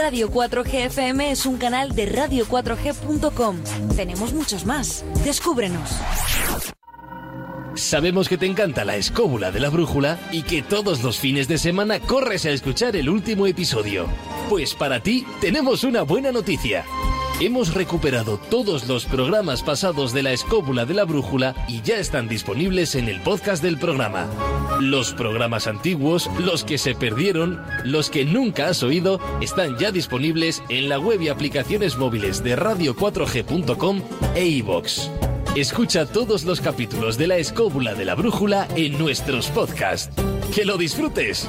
Radio 4G FM es un canal de radio4g.com. Tenemos muchos más. Descúbrenos. Sabemos que te encanta la escóbula de la brújula y que todos los fines de semana corres a escuchar el último episodio. Pues para ti tenemos una buena noticia. Hemos recuperado todos los programas pasados de la escóbula de la brújula y ya están disponibles en el podcast del programa. Los programas antiguos, los que se perdieron, los que nunca has oído, están ya disponibles en la web y aplicaciones móviles de radio4g.com e iVoox. Escucha todos los capítulos de La Escóbula de la Brújula en nuestros podcasts. ¡Que lo disfrutes!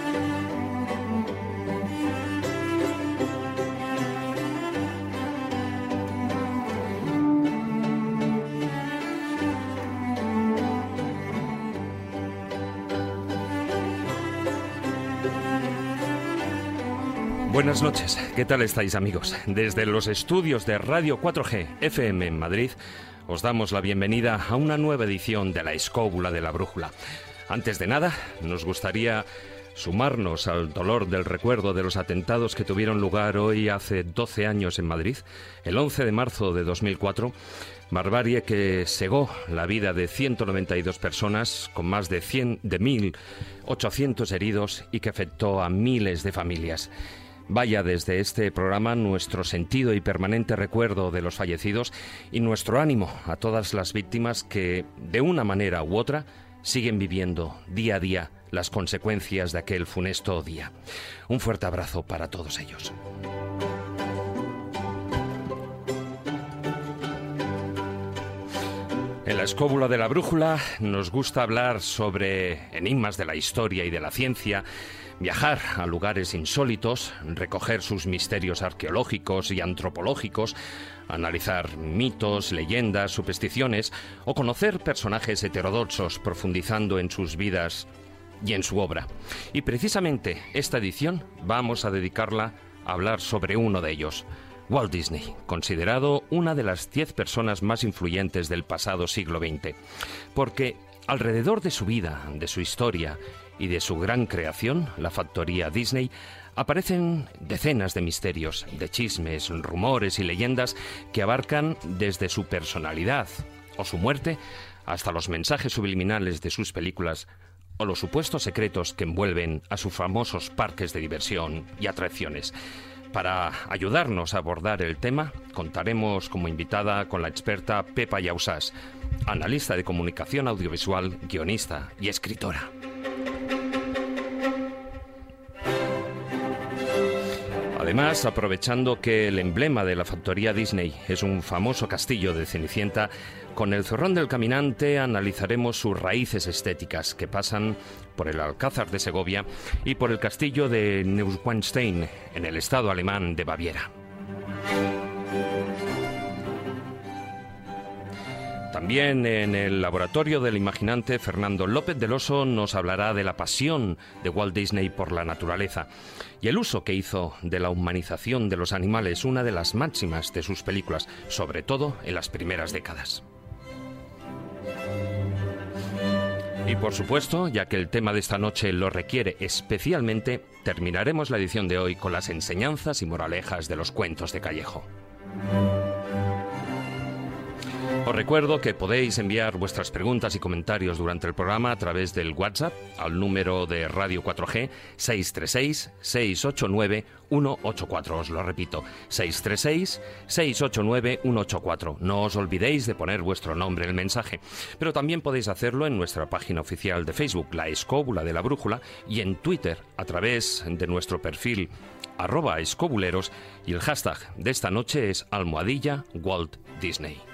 Buenas noches, ¿qué tal estáis amigos? Desde los estudios de Radio 4G FM en Madrid os damos la bienvenida a una nueva edición de La Escóbula de la Brújula. Antes de nada, nos gustaría sumarnos al dolor del recuerdo de los atentados que tuvieron lugar hoy hace 12 años en Madrid, el 11 de marzo de 2004, barbarie que cegó la vida de 192 personas con más de 100 de 1800 heridos y que afectó a miles de familias. Vaya desde este programa nuestro sentido y permanente recuerdo de los fallecidos y nuestro ánimo a todas las víctimas que, de una manera u otra, siguen viviendo día a día las consecuencias de aquel funesto día. Un fuerte abrazo para todos ellos. En la escóbula de la brújula nos gusta hablar sobre enigmas de la historia y de la ciencia, viajar a lugares insólitos, recoger sus misterios arqueológicos y antropológicos, analizar mitos, leyendas, supersticiones o conocer personajes heterodoxos profundizando en sus vidas y en su obra. Y precisamente esta edición vamos a dedicarla a hablar sobre uno de ellos, Walt Disney, considerado una de las diez personas más influyentes del pasado siglo XX, porque alrededor de su vida, de su historia y de su gran creación, la factoría Disney, aparecen decenas de misterios, de chismes, rumores y leyendas que abarcan desde su personalidad o su muerte hasta los mensajes subliminales de sus películas o los supuestos secretos que envuelven a sus famosos parques de diversión y atracciones. Para ayudarnos a abordar el tema, contaremos como invitada con la experta Pepa Yausas, analista de comunicación audiovisual, guionista y escritora. Además, aprovechando que el emblema de la factoría Disney es un famoso castillo de Cenicienta, con el zorrón del caminante analizaremos sus raíces estéticas que pasan por el Alcázar de Segovia y por el castillo de Neuschwanstein en el estado alemán de Baviera. También en el laboratorio del imaginante Fernando López del Oso nos hablará de la pasión de Walt Disney por la naturaleza y el uso que hizo de la humanización de los animales, una de las máximas de sus películas, sobre todo en las primeras décadas. Y por supuesto, ya que el tema de esta noche lo requiere especialmente, terminaremos la edición de hoy con las enseñanzas y moralejas de los cuentos de Callejo. Os recuerdo que podéis enviar vuestras preguntas y comentarios durante el programa a través del WhatsApp al número de Radio 4G 636-689-184. Os lo repito, 636-689-184. No os olvidéis de poner vuestro nombre en el mensaje, pero también podéis hacerlo en nuestra página oficial de Facebook, La Escóbula de la Brújula, y en Twitter a través de nuestro perfil arroba escobuleros y el hashtag de esta noche es almohadilla Walt Disney.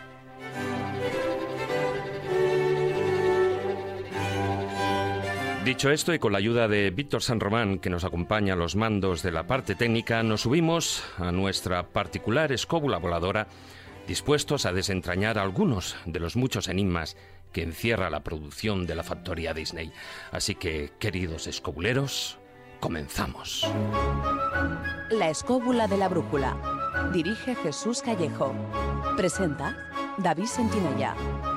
Dicho esto y con la ayuda de Víctor San Román, que nos acompaña a los mandos de la parte técnica, nos subimos a nuestra particular escóbula voladora, dispuestos a desentrañar algunos de los muchos enigmas que encierra la producción de la factoría Disney. Así que, queridos escobuleros, comenzamos. La escóbula de la brújula Dirige Jesús Callejo. Presenta David Sentinella.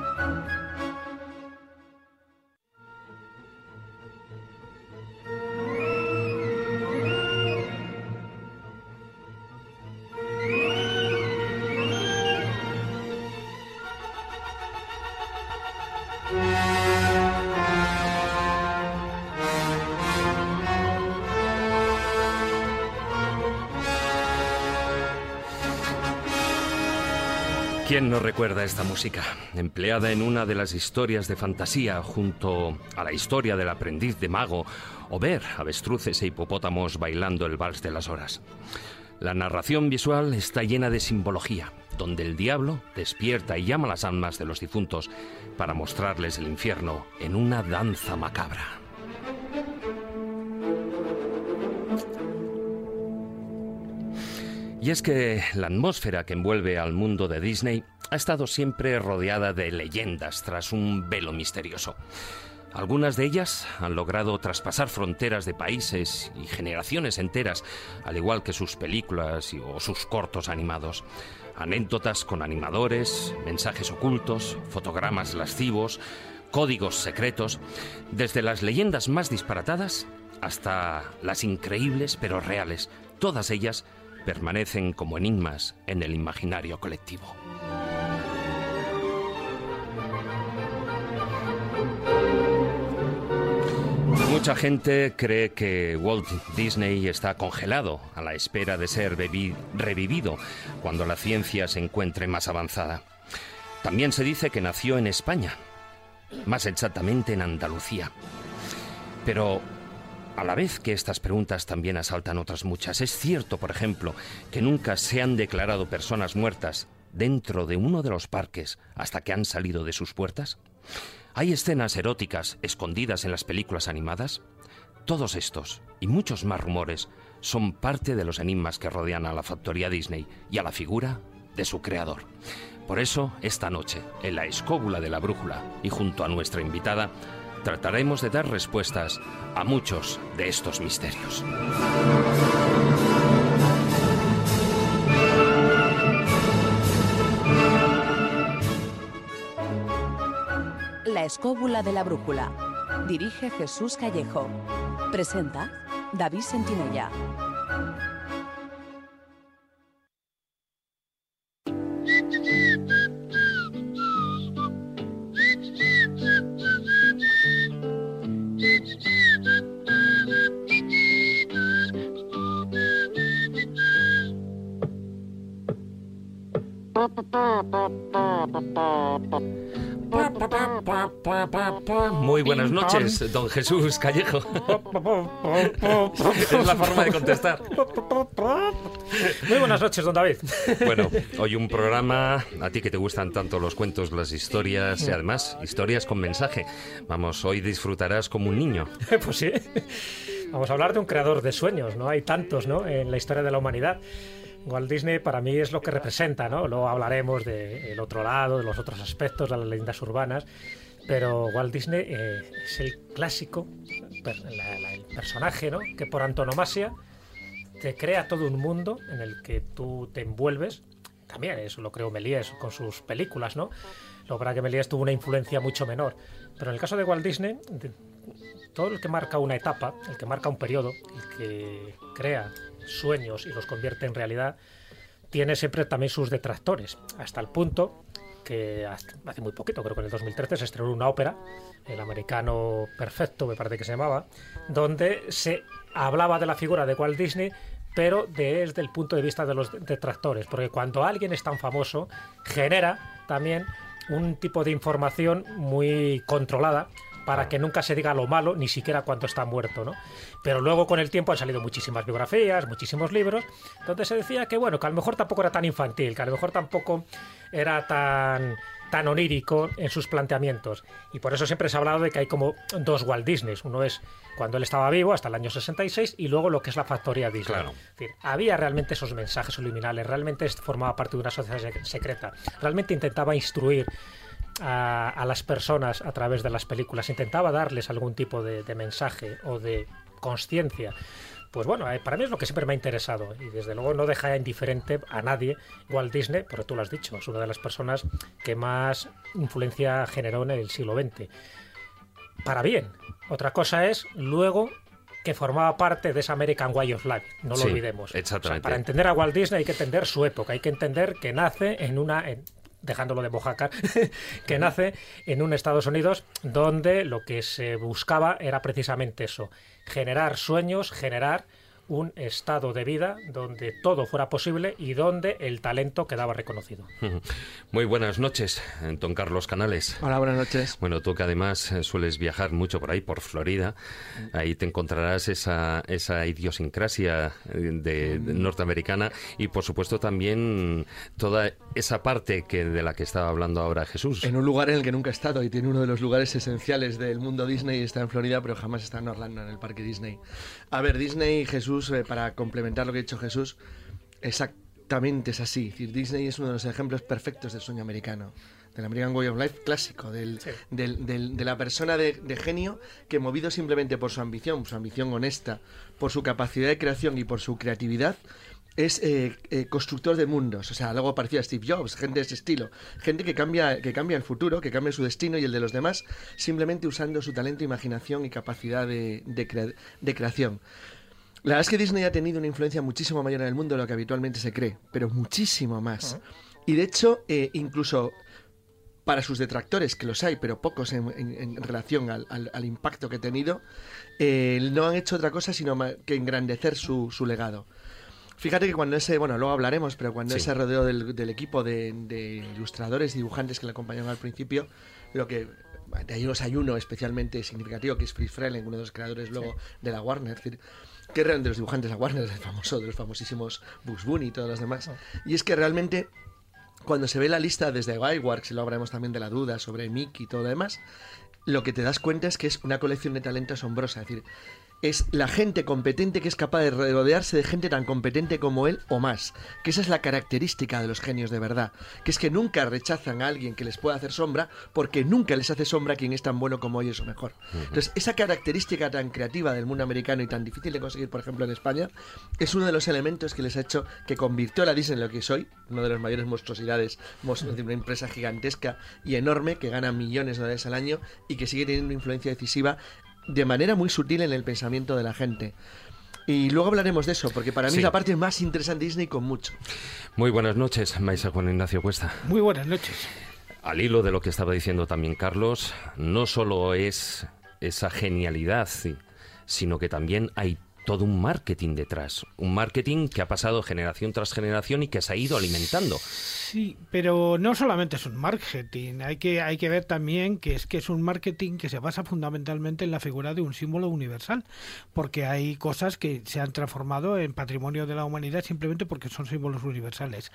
¿Quién no recuerda esta música? Empleada en una de las historias de fantasía junto a la historia del aprendiz de mago o ver avestruces e hipopótamos bailando el vals de las horas. La narración visual está llena de simbología, donde el diablo despierta y llama las almas de los difuntos para mostrarles el infierno en una danza macabra. Y es que la atmósfera que envuelve al mundo de Disney ha estado siempre rodeada de leyendas tras un velo misterioso. Algunas de ellas han logrado traspasar fronteras de países y generaciones enteras, al igual que sus películas o sus cortos animados. Anécdotas con animadores, mensajes ocultos, fotogramas lascivos, códigos secretos, desde las leyendas más disparatadas hasta las increíbles pero reales, todas ellas permanecen como enigmas en el imaginario colectivo. Mucha gente cree que Walt Disney está congelado a la espera de ser revivido cuando la ciencia se encuentre más avanzada. También se dice que nació en España, más exactamente en Andalucía. Pero a la vez que estas preguntas también asaltan otras muchas. Es cierto, por ejemplo, que nunca se han declarado personas muertas dentro de uno de los parques hasta que han salido de sus puertas. ¿Hay escenas eróticas escondidas en las películas animadas? Todos estos y muchos más rumores son parte de los enigmas que rodean a la factoría Disney y a la figura de su creador. Por eso, esta noche, en la escóbula de la brújula y junto a nuestra invitada, trataremos de dar respuestas a muchos de estos misterios. La escóbula de la brújula. Dirige Jesús Callejo. Presenta David Sentinella. Noches, don Jesús Callejo. es la forma de contestar. Muy buenas noches, don David. Bueno, hoy un programa, a ti que te gustan tanto los cuentos, las historias y además historias con mensaje. Vamos, hoy disfrutarás como un niño. Pues sí. Vamos a hablar de un creador de sueños, ¿no? Hay tantos, ¿no? En la historia de la humanidad. Walt Disney para mí es lo que representa, ¿no? Luego hablaremos del otro lado, de los otros aspectos, de las leyendas urbanas, pero Walt Disney eh, es el clásico, el personaje, ¿no? Que por antonomasia te crea todo un mundo en el que tú te envuelves. También eso lo creo Méliès con sus películas, ¿no? Lo para que Méliès tuvo una influencia mucho menor. Pero en el caso de Walt Disney, todo el que marca una etapa, el que marca un periodo, el que crea sueños y los convierte en realidad, tiene siempre también sus detractores, hasta el punto que hace muy poquito, creo que en el 2013, se estrenó una ópera, El americano perfecto, me parece que se llamaba, donde se hablaba de la figura de Walt Disney, pero desde el punto de vista de los detractores, porque cuando alguien es tan famoso, genera también un tipo de información muy controlada para que nunca se diga lo malo, ni siquiera cuando está muerto, ¿no? Pero luego con el tiempo han salido muchísimas biografías, muchísimos libros, donde se decía que bueno, que a lo mejor tampoco era tan infantil, que a lo mejor tampoco era tan tan onírico en sus planteamientos. Y por eso siempre se ha hablado de que hay como dos Walt Disney. Uno es cuando él estaba vivo, hasta el año 66, y lugo lo que es la factoría Disney. Claro. Es decir, había realmente esos mensajes subliminales, realmente formaba parte de una sociedad secreta, realmente intentaba instruir a, las personas a través de las películas, intentaba darles algún tipo de, mensaje o de conciencia. Pues bueno, eh, para mí es lo que siempre me ha interesado y desde luego no deja indiferente a nadie. Walt Disney, porque tú lo has dicho, es una de las personas que más influencia generó en el siglo XX. Para bien. Otra cosa es luego que formaba parte de esa American Way of Life, no lo olvidemos. Exactamente. para entender a Walt Disney hay que entender su época, hay que entender que nace en una, dejándolo de Mojácar, que nace en un Estados Unidos donde lo que se buscaba era precisamente eso, generar sueños, generar un estado de vida donde todo fuera posible y donde el talento quedaba reconocido. Muy buenas noches, don Carlos Canales. Hola, buenas noches. Bueno, tú que además eh, sueles viajar mucho por ahí, por Florida, ahí te encontrarás esa, esa idiosincrasia eh, de, norteamericana y por supuesto también toda esa parte que de la que estaba hablando ahora Jesús. En un lugar en el que nunca he estado y tiene uno de los lugares esenciales del mundo Disney, está en Florida, pero jamás está en Orlando, en el parque Disney. A ver, Disney, Jesús, eh, para complementar lo que ha dicho Jesús, exactamente es así. Disney es uno de los ejemplos perfectos del sueño americano del American Way of Life clásico, del, de la persona de, de, genio que movido simplemente por su ambición, su ambición honesta, por su capacidad de creación y por su creatividad, es eh, eh, constructor de mundos, o sea, algo parecido a Steve Jobs, gente de ese estilo, gente que cambia, que cambia el futuro, que cambia su destino y el de los demás, simplemente usando su talento, imaginación y capacidad de, de, creación. La verdad es que Disney ha tenido una influencia muchísimo mayor en el mundo de lo que habitualmente se cree, pero muchísimo más. Y de hecho, eh, incluso para sus detractores, que los hay, pero pocos en, relación al, impacto que ha tenido, no han hecho otra cosa sino que engrandecer su, su legado. Fíjate que cuando ese, bueno, luego hablaremos, pero cuando ese rodeo del, equipo de, ilustradores y dibujantes que le acompañaron al principio, lo que hay un ayuno especialmente significativo que es Fritz Frelen, uno de los creadores luego de la Warner, es decir, que de los dibujantes de la Warner, el famoso, de los famosísimos Bugs Bunny y todos los demás. Ah. Y es que realmente cuando se ve la lista desde Wireworks, y luego hablaremos también de la duda sobre Mickey y todo lo demás, lo que te das cuenta es que es una colección de talento asombrosa. Es decir, es la gente competente que es capaz de rodearse de gente tan competente como él o más. Que esa es la característica de los genios de verdad. Que es que nunca rechazan a alguien que les pueda hacer sombra porque nunca les hace sombra quien es tan bueno como ellos o mejor. Entonces, esa característica tan creativa del mundo americano y tan difícil de conseguir, por ejemplo, en España, es uno de los elementos que les ha hecho que convirtió a la Disney en lo que soy, una de las mayores monstruosidades de una empresa gigantesca y enorme que gana millones de dólares al año y que sigue teniendo una influencia decisiva de manera muy sutil en el pensamiento de la gente. Y luego hablaremos de eso, porque para mí es la parte más interesante de Disney con mucho. Muy buenas noches, Maisa Juan Ignacio Cuesta. Muy buenas noches. Al hilo de lo que estaba diciendo también Carlos, no solo es esa genialidad, sino que también hay todo un marketing detrás. Un marketing que ha pasado generación tras generación y que se ha ido alimentando. Sí, pero no solamente es un marketing. Hay que, hay que ver también que es que es un marketing que se basa fundamentalmente en la figura de un símbolo universal. Porque hay cosas que se han transformado en patrimonio de la humanidad simplemente porque son símbolos universales.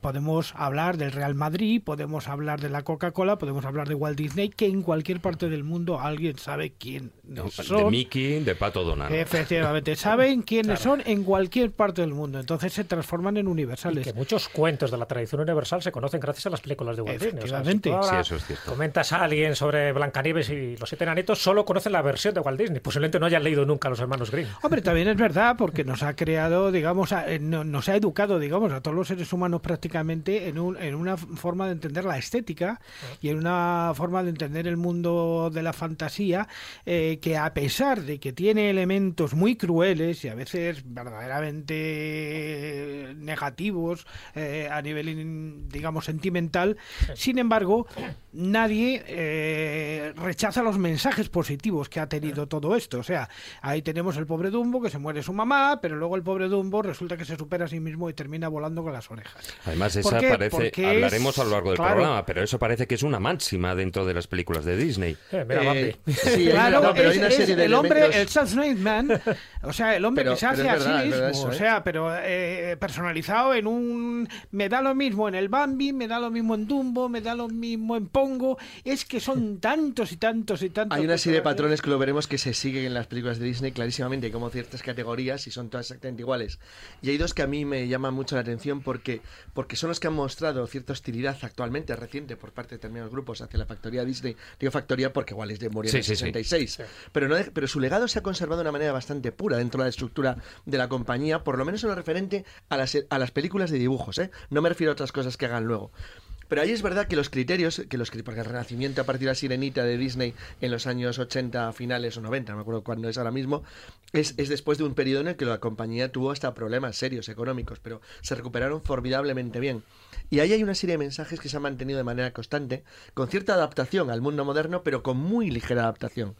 Podemos hablar del Real Madrid, podemos hablar de la Coca-Cola, podemos hablar de Walt Disney, que en cualquier parte del mundo alguien sabe quién son. De Mickey, de Pato Donald. Efectivamente saben quiénes son en cualquier parte del mundo, entonces se transforman en universales. Y que muchos cuentos de la tradición universal se conocen gracias a las películas de Walt Disney. Efectivamente. sí, eso es cierto. Comentas a alguien sobre Blancanieves y los siete enanitos, solo conocen la versión de Walt Disney. Posiblemente no hayan leído nunca los hermanos Grimm. Hombre, también es verdad, porque nos ha creado, digamos, eh, nos ha educado, digamos, a todos los seres humanos prácticamente en, un, en una forma de entender la estética y en una forma de entender el mundo de la fantasía eh, que a pesar de que tiene elementos muy crueles, y a veces verdaderamente negativos eh, a nivel, digamos, sentimental. Sin embargo, nadie eh, rechaza los mensajes positivos que ha tenido todo esto. O sea, ahí tenemos el pobre Dumbo que se muere su mamá, pero luego el pobre Dumbo resulta que se supera a sí mismo y termina volando con las orejas. Además, esa parece, hablaremos a lo largo del programa, pero eso parece que es una máxima dentro de las películas de Disney. Eh, sí, claro, pero hay una serie de el hombre, el self-made man, o sea, el hombre que se hace así mismo, o sea, pero eh, personalizado en un... Me da lo mismo en el Bambi, me da lo mismo en Dumbo, me da lo mismo en Pongo. Es que son tantos y tantos y tantos. Hay una serie de patrones que lo veremos que se siguen en las películas de Disney clarísimamente, como ciertas categorías y son todas exactamente iguales. Y hay dos que a mí me llaman mucho la atención porque, porque son los que han mostrado cierta hostilidad actualmente, reciente, por parte de determinados grupos hacia la factoría Disney. Digo factoría porque Walt Disney murió en Sí, el sí, sí. 66. Pero, no, de- pero su legado se ha conservado de una manera bastante pura dentro de la estructura de la compañía, por lo menos en lo referente a las, a las películas de dibujos. ¿eh? No me refiero a otras cosas que hagan luego. Pero ahí es verdad que los criterios, que los porque el renacimiento a partir de la sirenita de Disney en los años 80 finales o 90, no me acuerdo cuándo es ahora mismo, es, es después de un periodo en el que la compañía tuvo hasta problemas serios económicos, pero se recuperaron formidablemente bien. Y ahí hay una serie de mensajes que se han mantenido de manera constante, con cierta adaptación al mundo moderno, pero con muy ligera adaptación.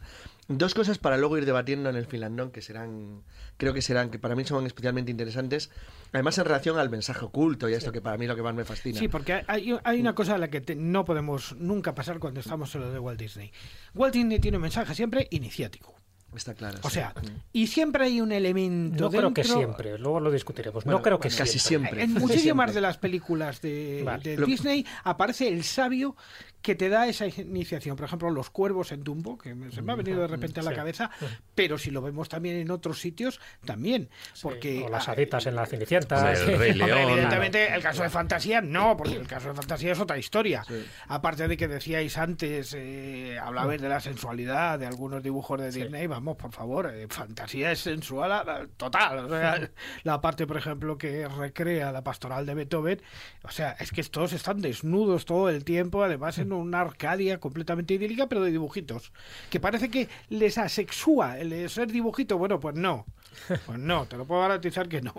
Dos cosas para luego ir debatiendo en el finlandón que serán, creo que serán, que para mí son especialmente interesantes, además en relación al mensaje oculto y a esto que para mí lo que más me fascina. Sí, porque hay, hay una cosa a la que te- no podemos nunca pasar cuando estamos en lo de Walt Disney. Walt Disney tiene un mensaje siempre iniciático. Está claro. O sí. sea, Mm. y siempre hay un elemento No creo que dentro- siempre, luego lo discutiremos. Bueno, no creo que bueno, casi siempre. En muchísimas siempre. de las películas de, Vale. de Lo- Disney aparece el sabio que te da esa iniciación. Por ejemplo, los cuervos en Dumbo, que me- se me ha venido de repente a la Sí. cabeza, pero si lo vemos también en otros sitios, también. Porque o las ah, haditas en la Cenicienta. El sí. Rey Hombre, León. evidentemente, el caso de fantasía no, porque el caso de fantasía es otra historia. Aparte de que decíais antes, eh, hablabais de la sensualidad de algunos dibujos de Disney, vamos, por favor, eh, fantasía es sensual ah, total. O sea, la parte, por ejemplo, que recrea la pastoral de Beethoven, o sea, es que todos están desnudos todo el tiempo, además en una Arcadia completamente idílica, pero de dibujitos. Que parece que les asexúa el de ser dibujito. Bueno, pues no. Pues no, te lo puedo garantizar que no.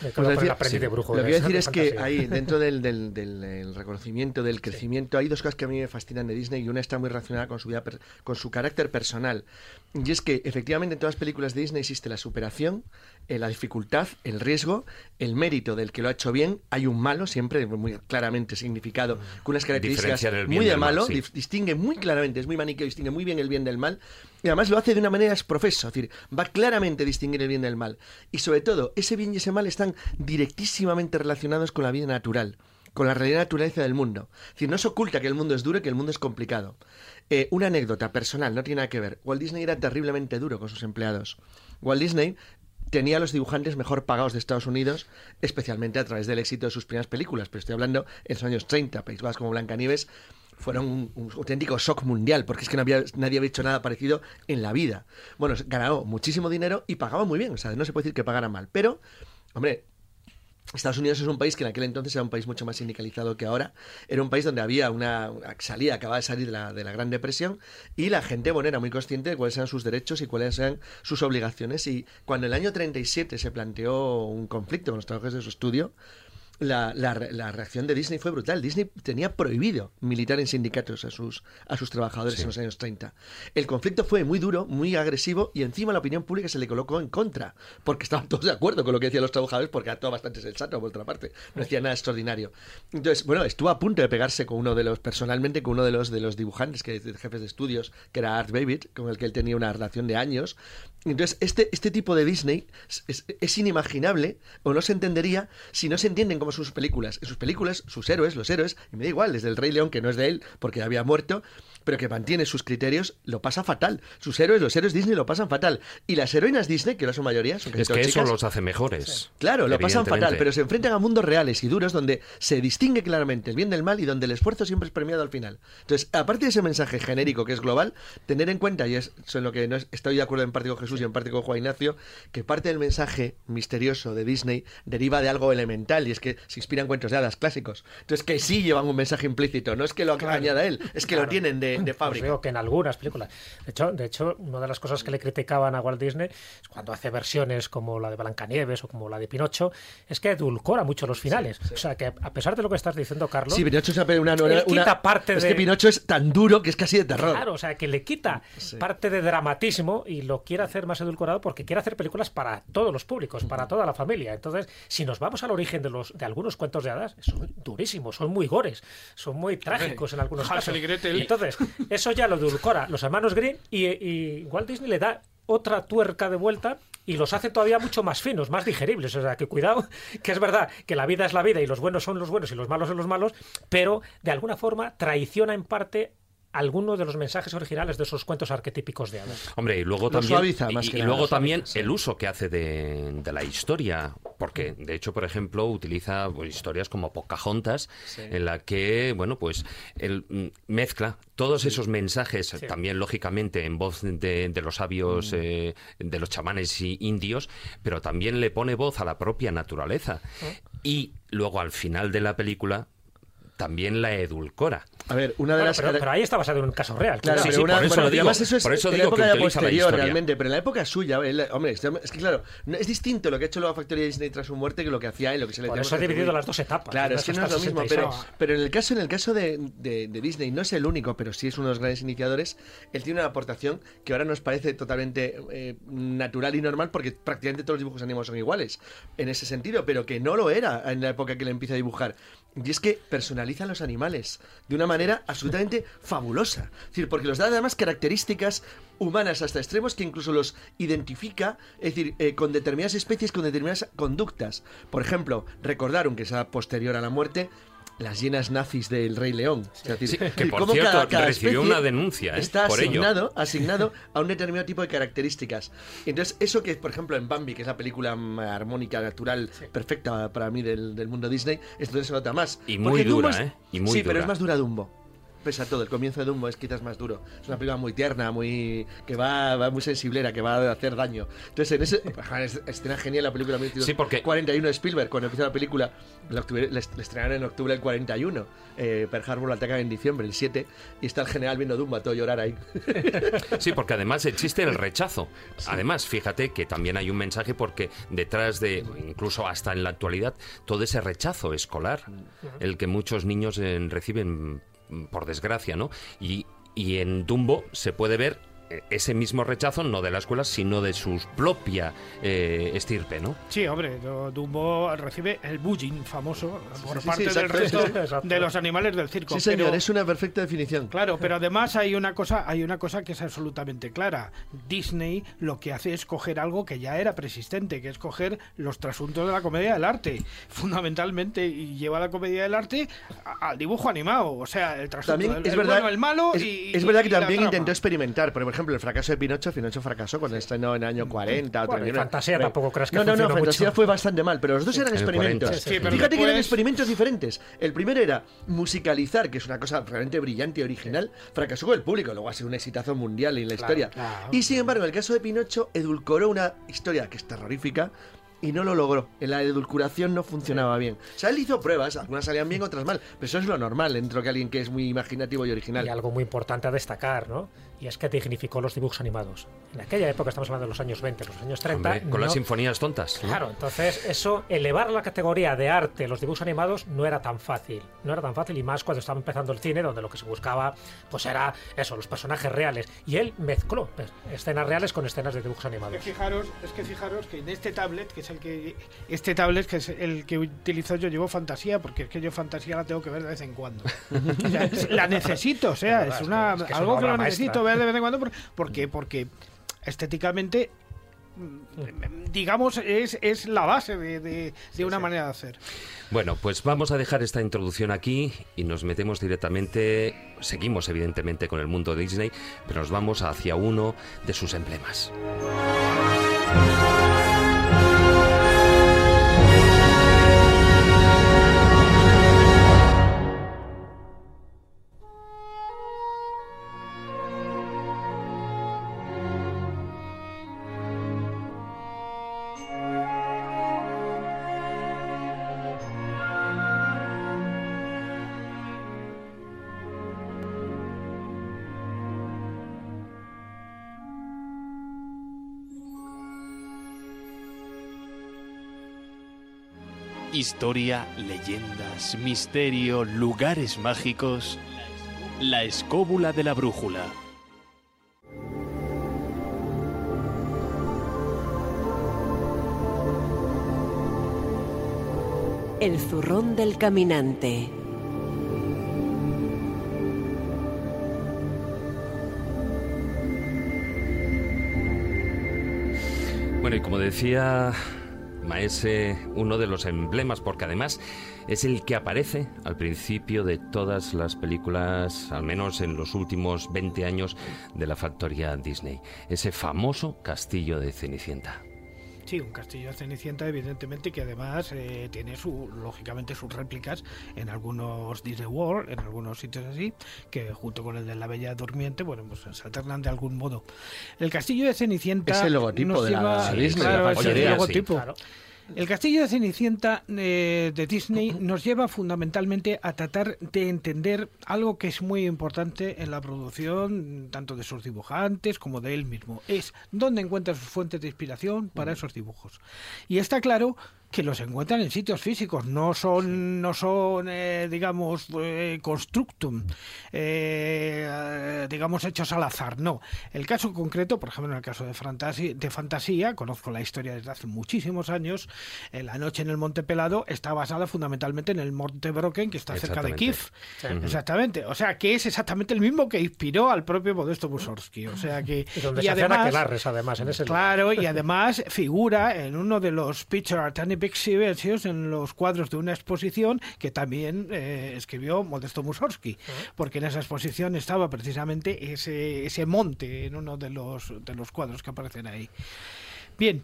Pues decir- sí, de brujo. Lo que voy a decir es que ahí, dentro del, del- del, el reconocimiento, del crecimiento, hay dos cosas que a mí me fascinan de Disney y una está muy relacionada con su, vida per- con su carácter personal. Y es que efectivamente en todas las películas de Disney existe la superación, eh, la dificultad, el riesgo, el mérito del que lo ha hecho bien. Hay un malo siempre, muy claramente significado, con unas características el bien muy de malo, sí. distingue muy claramente, es muy maniqueo, distingue muy bien el bien del mal. Y además lo hace de una manera exprofeso, es decir, va claramente a distinguir el bien del mal. Y sobre todo, ese bien y ese mal están directísimamente relacionados con la vida natural, con la realidad naturaleza del mundo. Es decir, no se oculta que el mundo es duro y que el mundo es complicado. Eh, una anécdota personal, no tiene nada que ver. Walt Disney era terriblemente duro con sus empleados. Walt Disney tenía a los dibujantes mejor pagados de Estados Unidos, especialmente a través del éxito de sus primeras películas, pero estoy hablando en los años 30, País Vasco como Blancanieves fueron un, auténtico shock mundial, porque es que no había, nadie había hecho nada parecido en la vida. Bueno, ganó muchísimo dinero y pagaba muy bien, o sea, no se puede decir que pagara mal, pero, hombre, Estados Unidos es un país que en aquel entonces era un país mucho más sindicalizado que ahora. Era un país donde había una, una- salía, acababa de salir de la, de la Gran Depresión y la gente, bueno, era muy consciente de cuáles eran sus derechos y cuáles eran sus obligaciones. Y cuando en el año 37 se planteó un conflicto con los trabajadores de su estudio, la, la re- la reacción de Disney fue brutal. Disney tenía prohibido militar en sindicatos a sus, a sus trabajadores en los años 30. El conflicto fue muy duro, muy agresivo y encima la opinión pública se le colocó en contra, porque estaban todos de acuerdo con lo que decían los trabajadores, porque era todo bastante sensato por otra parte, no decía nada extraordinario. Entonces, bueno, estuvo a punto de pegarse con uno de los, personalmente, con uno de los, de los dibujantes, que de jefes de estudios, que era Art Babbitt, con el que él tenía una relación de años. Entonces, este, este tipo de Disney es, es- es inimaginable o no se entendería si no se entienden como sus películas. En sus películas, sus héroes, los héroes, y me da igual, desde el Rey León, que no es de él porque había muerto, pero que mantiene sus criterios, lo pasa fatal. Sus héroes, los héroes Disney lo pasan fatal. Y las heroínas Disney, que no son mayoría, son Es que eso chicas, los hace mejores. Claro, lo pasan fatal, pero se enfrentan a mundos reales y duros donde se distingue claramente el bien del mal y donde el esfuerzo siempre es premiado al final. Entonces, aparte de ese mensaje genérico que es global, tener en cuenta, y es eso en lo que no es- estoy de acuerdo en parte con Jesús y en parte con Juan Ignacio, que parte del mensaje misterioso de Disney deriva de algo elemental y es que se inspiran cuentos de hadas clásicos. Entonces, que sí llevan un mensaje implícito, no es que lo añada él, es que lo Claro. tienen de, de Os fábrica. digo que en algunas películas. De hecho, de hecho, una de las cosas que le criticaban a Walt Disney es cuando hace versiones como la de Blancanieves o como la de Pinocho, es que edulcora mucho los finales. O sea, que a pesar de lo que estás diciendo, Carlos, Sí, Pinocho es una, una, quita parte es de- que Pinocho es tan duro que es casi de terror. Claro, o sea, que le quita parte de dramatismo y lo quiere hacer más edulcorado porque quiere hacer películas para todos los públicos, para toda la familia. Entonces, si nos vamos al origen de los de algunos cuentos de hadas, son durísimos, son muy gores, son muy trágicos en algunos casos. Entonces, eso ya lo edulcora los hermanos Green y, y Walt Disney le da otra tuerca de vuelta y los hace todavía mucho más finos, más digeribles. O sea, que cuidado, que es verdad que la vida es la vida y los buenos son los buenos y los malos son los malos, pero de alguna forma traiciona en parte algunos de los mensajes originales de esos cuentos arquetípicos de hadas. Hombre, y luego también, suaviza más y, que y nada, luego suaviza, también sí. el uso que hace de, de la historia, porque de hecho, por ejemplo, utiliza pues, historias como Pocahontas, en la que, bueno, pues él mm, mezcla todos esos mensajes, también lógicamente en voz de, de los sabios, Mm. eh, de los chamanes y indios, pero también le pone voz a la propia naturaleza. Y luego al final de la película también la edulcora. A ver, una de Bueno, las pero, ahí está basado en un caso real. Claro, Sí, pero sí, una, por eso bueno, digo, además eso es por eso en digo la que época utiliza la posterior historia. realmente, pero en la época suya, hombre, es que claro, es distinto lo que ha hecho la factoría Disney tras su muerte que lo que hacía él, lo que se le Por eso ha que dividido las dos etapas. Claro, es que no es lo mismo, pero, 66. pero en el caso, en el caso de, de- de Disney, no es el único, pero sí es uno de los grandes iniciadores, él tiene una aportación que ahora nos parece totalmente eh, natural y normal porque prácticamente todos los dibujos animados son iguales en ese sentido, pero que no lo era en la época que le empieza a dibujar. Y es que personaliza a los animales de una manera absolutamente fabulosa. Es decir, porque los da además características humanas hasta extremos que incluso los identifica, es decir, eh, con determinadas especies, con determinadas conductas. Por ejemplo, recordar, aunque sea posterior a la muerte, las llenas nazis del Rey León. Es decir, Sí, que, por cierto, cada- cada recibió una denuncia, ¿eh? Está por ello. asignado, asignado a un determinado tipo de características. Entonces, eso que, por ejemplo, en Bambi, que es la película mm, armónica, natural, perfecta para mí del, del mundo Disney, esto se nota más. Y Porque muy Dumbo dura, es- ¿eh? Y muy sí, pero es más dura Dumbo. Pese a todo, el comienzo de Dumbo es quizás más duro. Es una película muy tierna, muy que va, va muy sensiblera, que va a hacer daño. Entonces, en ese es- escena genial la película Sí, porque- 41 de Spielberg, cuando empieza la película, la estrenaron en octubre del 41. Eh, Pearl Harbor la atacan en diciembre, el 7, y está el general viendo Dumbo a todo llorar ahí. Sí, porque además existe el rechazo. Además, fíjate que también hay un mensaje porque detrás de, incluso hasta en la actualidad, todo ese rechazo escolar, el que muchos niños eh, reciben mm, por desgracia, ¿no? Y, y en Dumbo se puede ver ese mismo rechazo, no de la escuela, sino de su propia eh, estirpe, ¿no? Sí, hombre, Dumbo recibe el bullying famoso por sí, sí, parte del resto de los animales del circo. Sí, señor, pero- es una perfecta definición. Claro, pero además hay una cosa, hay una cosa que es absolutamente clara. Disney lo que hace es coger algo que ya era persistente, que es coger los trasuntos de la comedia del arte, fundamentalmente, y lleva la comedia del arte al dibujo animado. O sea, el trasunto También del es el verdad, bueno, el malo es, y, es verdad y que también intentó experimentar. Por ejemplo, el fracaso de Pinocho, Pinocho fracasó cuando estrenó en el año 40. o Bueno, y 39. Fantasía Bueno, tampoco creas que No, no, no, Fantasía mucho. fue bastante mal, pero los dos eran experimentos. 40. Sí, pero Fíjate que eran después- experimentos diferentes. El primero era musicalizar, que es una cosa realmente brillante y original. Fracasó con el público, luego ha sido un exitazo mundial en la historia. claro. Y sin embargo, en el caso de Pinocho, edulcoró una historia que es terrorífica. Y no lo logró. En la edulcuración no funcionaba bien. O sea, él hizo pruebas, algunas salían bien, otras mal. Pero eso es lo normal dentro de alguien que es muy imaginativo y original. Y algo muy importante a destacar, ¿no? Y es que dignificó los dibujos animados. En aquella época, estamos hablando de los años 20, los años 30. Hombre, con las no- sinfonías tontas. ¿no? Claro, entonces eso, elevar la categoría de arte los dibujos animados no era tan fácil. No era tan fácil y más cuando estaba empezando el cine, donde lo que se buscaba pues era eso, los personajes reales. Y él mezcló pues, escenas reales con escenas de dibujos Es que animados. fijaros, es que fijaros que en este tablet, que es el que este tablet que es el que utilizo yo llevo fantasía, porque es que yo fantasía la tengo que ver de vez en cuando. O sea, es- la necesito, o sea, Es una es que es algo que lo necesito ver de vez en cuando por- porque porque estéticamente mm, digamos es, es la base de, de- de una manera de hacer. Bueno, pues vamos a dejar esta introducción aquí y nos metemos directamente, seguimos evidentemente con el mundo de Disney, pero nos vamos hacia uno de sus emblemas. Historia, leyendas, misterio, lugares mágicos. La escóbula de la brújula. El zurrón del caminante. Bueno, y como decía Maese, uno de los emblemas, porque además es el que aparece al principio de todas las películas, al menos en los últimos 20 años de la factoría Disney. Ese famoso castillo de Cenicienta. Sí, un castillo de Cenicienta, evidentemente, que además eh, tiene su, lógicamente sus réplicas en algunos Disney World, en algunos sitios así, que junto con el de la Bella Durmiente, bueno, pues se alternan de algún modo. El castillo de Cenicienta. Es el logotipo de la lleva- Disney, claro, la es el factoría, sí. logotipo. Claro. El castillo de Cenicienta eh, de Disney nos lleva fundamentalmente a tratar de entender algo que es muy importante en la producción, tanto de sus dibujantes como de él mismo. Es dónde encuentra sus fuentes de inspiración para esos dibujos. Y está claro que los encuentran en sitios físicos, no son, no son eh, digamos, eh, constructum, eh, digamos, hechos al azar, no. El caso concreto, por ejemplo, en el caso de, Fantasía, de Fantasía, conozco la historia desde hace muchísimos años, en La noche en el Monte Pelado está basada fundamentalmente en el Monte Brocken, que está cerca de. Kiev. Exactamente, o sea, que es exactamente el mismo que inspiró al propio Modesto Mussorgsky, o sea que... Y donde y se hacían además- aquelarres, además, en ese lugar. Claro, y además figura en uno de los Picture Art and Exhibitions, en los cuadros de una exposición que también eh, escribió Modesto Mussorgsky, porque en esa exposición estaba precisamente ese, ese monte en uno de los, de los cuadros que aparecen ahí. Bien.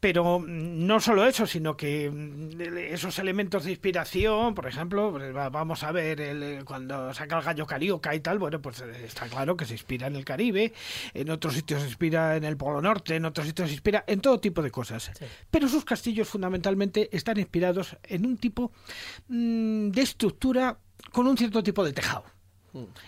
Pero mm, no solo eso, sino que mm, esos elementos de inspiración, por ejemplo, pues, va- vamos a ver el, cuando saca el gallo carioca y tal, bueno, pues eh, está claro que se inspira en el Caribe, en otros sitios se inspira en el Polo Norte, en otros sitios se inspira en todo tipo de cosas. Pero sus castillos fundamentalmente están inspirados en un tipo mm, de estructura con un cierto tipo de tejado.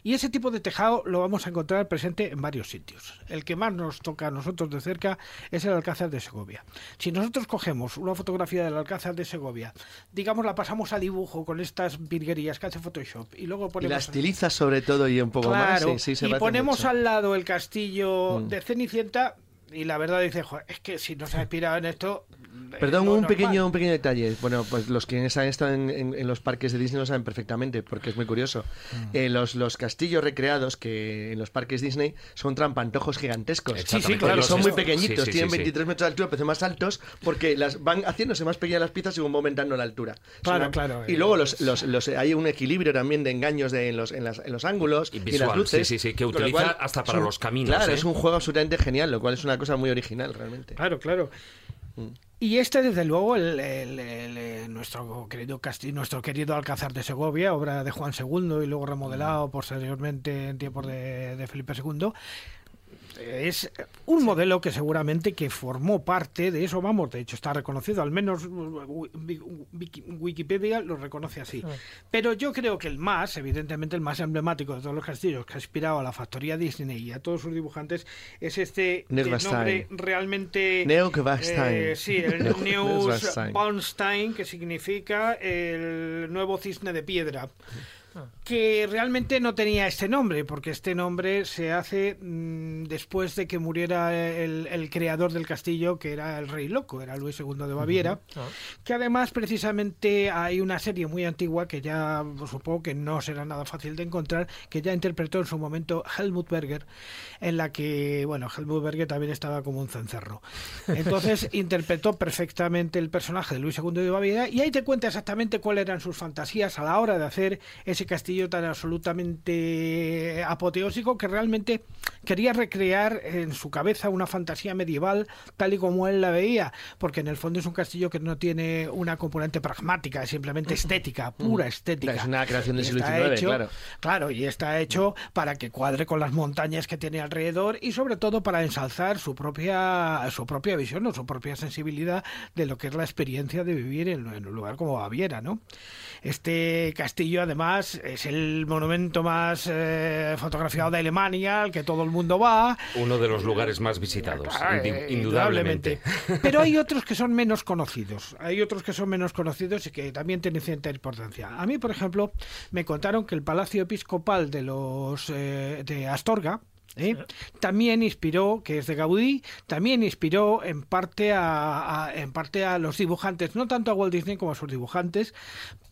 Y ese tipo de tejado lo vamos a encontrar presente en varios sitios. El que más nos toca a nosotros de cerca es el Alcázar de Segovia. Si nosotros cogemos una fotografía del Alcázar de Segovia, digamos la pasamos a dibujo con estas virguerías que hace Photoshop y luego Y ponemos la estiliza sobre todo y un poco Claro, más. Sí, sí, se y ponemos mucho. al lado el castillo Mm. de Cenicienta y la verdad dice, "Joder, es que si no se ha inspirado en esto... es Perdón, un normal". pequeño, un pequeño detalle. Bueno, pues los que han estado en, en- en los parques de Disney lo saben perfectamente, porque es muy curioso. Mm. Eh, los, los castillos recreados que en los parques Disney son trampantojos gigantescos. Exactamente. Porque Los son muy pequeñitos, sí, sí, tienen sí, sí. 23 metros de altura, pero más altos, porque las van haciéndose más pequeñas las piezas según va aumentando la altura. Claro, claro, Y eh, luego los, los, los- hay un equilibrio también de engaños de, en, los, en, las- en los ángulos Y y, visual, las luces. sí, sí, sí, que utiliza cual hasta para un- los caminos, Claro, ¿eh? es un juego absolutamente genial, lo cual es una cosa muy original realmente. Claro, claro. Y este, desde luego, el, el- el- eh, nuestro querido castillo, nuestro querido Alcázar de Segovia, obra de Juan II y luego remodelado posteriormente en tiempos de, de Felipe II, es un modelo que seguramente que formó parte de eso, vamos, de hecho está reconocido, al menos Wi- Wiki- Wikipedia lo reconoce así. Pero yo creo que el más, evidentemente el más emblemático de todos los castillos que ha inspirado a la factoría Disney y a todos sus dibujantes es este nombre realmente eh, sí, el Neuschwanstein. Neuschwanstein, que significa el nuevo cisne de piedra que realmente no tenía este nombre, porque este nombre se hace mm, después de que muriera el, el creador del castillo, que era el rey loco, era Luis II de Baviera, que además precisamente hay una serie muy antigua que ya pues, supongo que no será nada fácil de encontrar, que ya interpretó en su momento Helmut Berger, en la que, bueno, Helmut Berger también estaba como un cencerro. Entonces interpretó perfectamente el personaje de Luis II de Baviera y ahí te cuenta exactamente cuáles eran sus fantasías a la hora de hacer ese castillo tan absolutamente apoteósico que realmente quería recrear en su cabeza una fantasía medieval tal y como él la veía, porque en el fondo es un castillo que no tiene una componente pragmática, es simplemente estética, pura estética. Es una creación del siglo está XIX, hecho- claro. Claro, y está hecho para que cuadre con las montañas que tiene alrededor y sobre todo para ensalzar su propia su propia visión o su propia sensibilidad de lo que es la experiencia de vivir en, en un lugar como Baviera, ¿no? Este castillo además es el monumento más eh, fotografiado de Alemania, al que todo el mundo va. Uno de los lugares más visitados, Ah, eh, indudablemente. Pero hay otros que son menos conocidos. Hay otros que son menos conocidos y que también tienen cierta importancia. A mí, por ejemplo, me contaron que el Palacio Episcopal de los eh, de Astorga ¿eh? también inspiró, que es de Gaudí, también inspiró en parte a, a- en parte a los dibujantes, no tanto a Walt Disney como a sus dibujantes,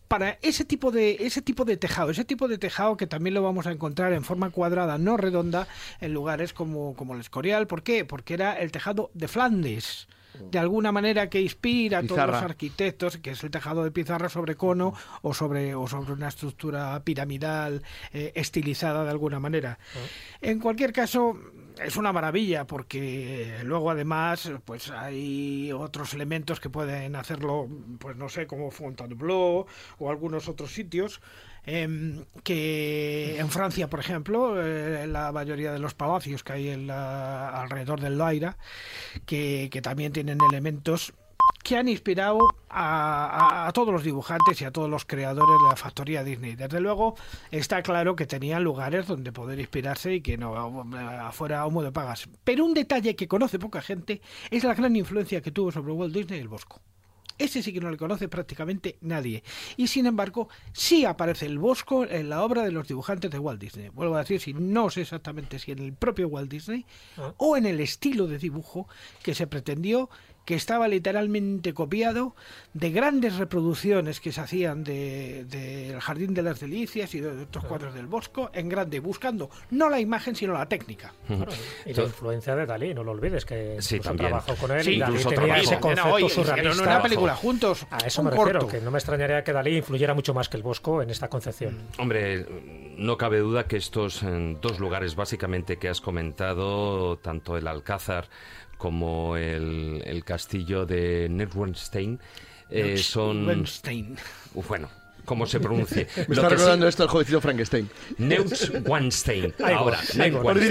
para ese tipo de ese tipo de tejado, ese tipo de tejado que también lo vamos a encontrar en forma cuadrada, no redonda, en lugares como, como el Escorial. ¿Por qué? Porque era el tejado de Flandes. de alguna manera que inspira a todos los arquitectos, que es el tejado de pizarra sobre cono o sobre, o sobre una estructura piramidal eh, estilizada de alguna manera. En cualquier caso, es una maravilla porque luego además pues hay otros elementos que pueden hacerlo, pues no sé, como Fontainebleau o algunos otros sitios. em, que en Francia, por ejemplo, eh, la mayoría de los palacios que hay en la- alrededor del Loira, que, que también tienen elementos que han inspirado a, a- a todos los dibujantes y a todos los creadores de la factoría Disney. Desde luego, está claro que tenían lugares donde poder inspirarse y que no eh, fuera humo de pagas. Pero un detalle que conoce poca gente es la gran influencia que tuvo sobre Walt Disney el Bosco. Ese sí que no le conoce prácticamente nadie. Y sin embargo, sí aparece el Bosco en la obra de los dibujantes de Walt Disney. Vuelvo a decir, si no sé exactamente si en el propio Walt Disney Ah. o en el estilo de dibujo que se pretendió que estaba literalmente copiado de grandes reproducciones que se hacían de, de El Jardín de las Delicias y de otros cuadros del Bosco en grande, buscando no la imagen sino la técnica. Claro, y la influencia de Dalí, no lo olvides, que Sí, trabajó con él Sí, y Dalí incluso tenía ese Era concepto hoy, surrealista. una película juntos, A eso me refiero, corto. que no me extrañaría que Dalí influyera mucho más que el Bosco en esta concepción. Hombre, no cabe duda que estos eh, dos lugares básicamente que has comentado, tanto el Alcázar como el, el castillo de Neuschwanstein, eh, son... Bueno, ¿cómo se pronuncie? Me está recordando sí- esto el jovencito Frankenstein. Neuschwanstein. Ahora,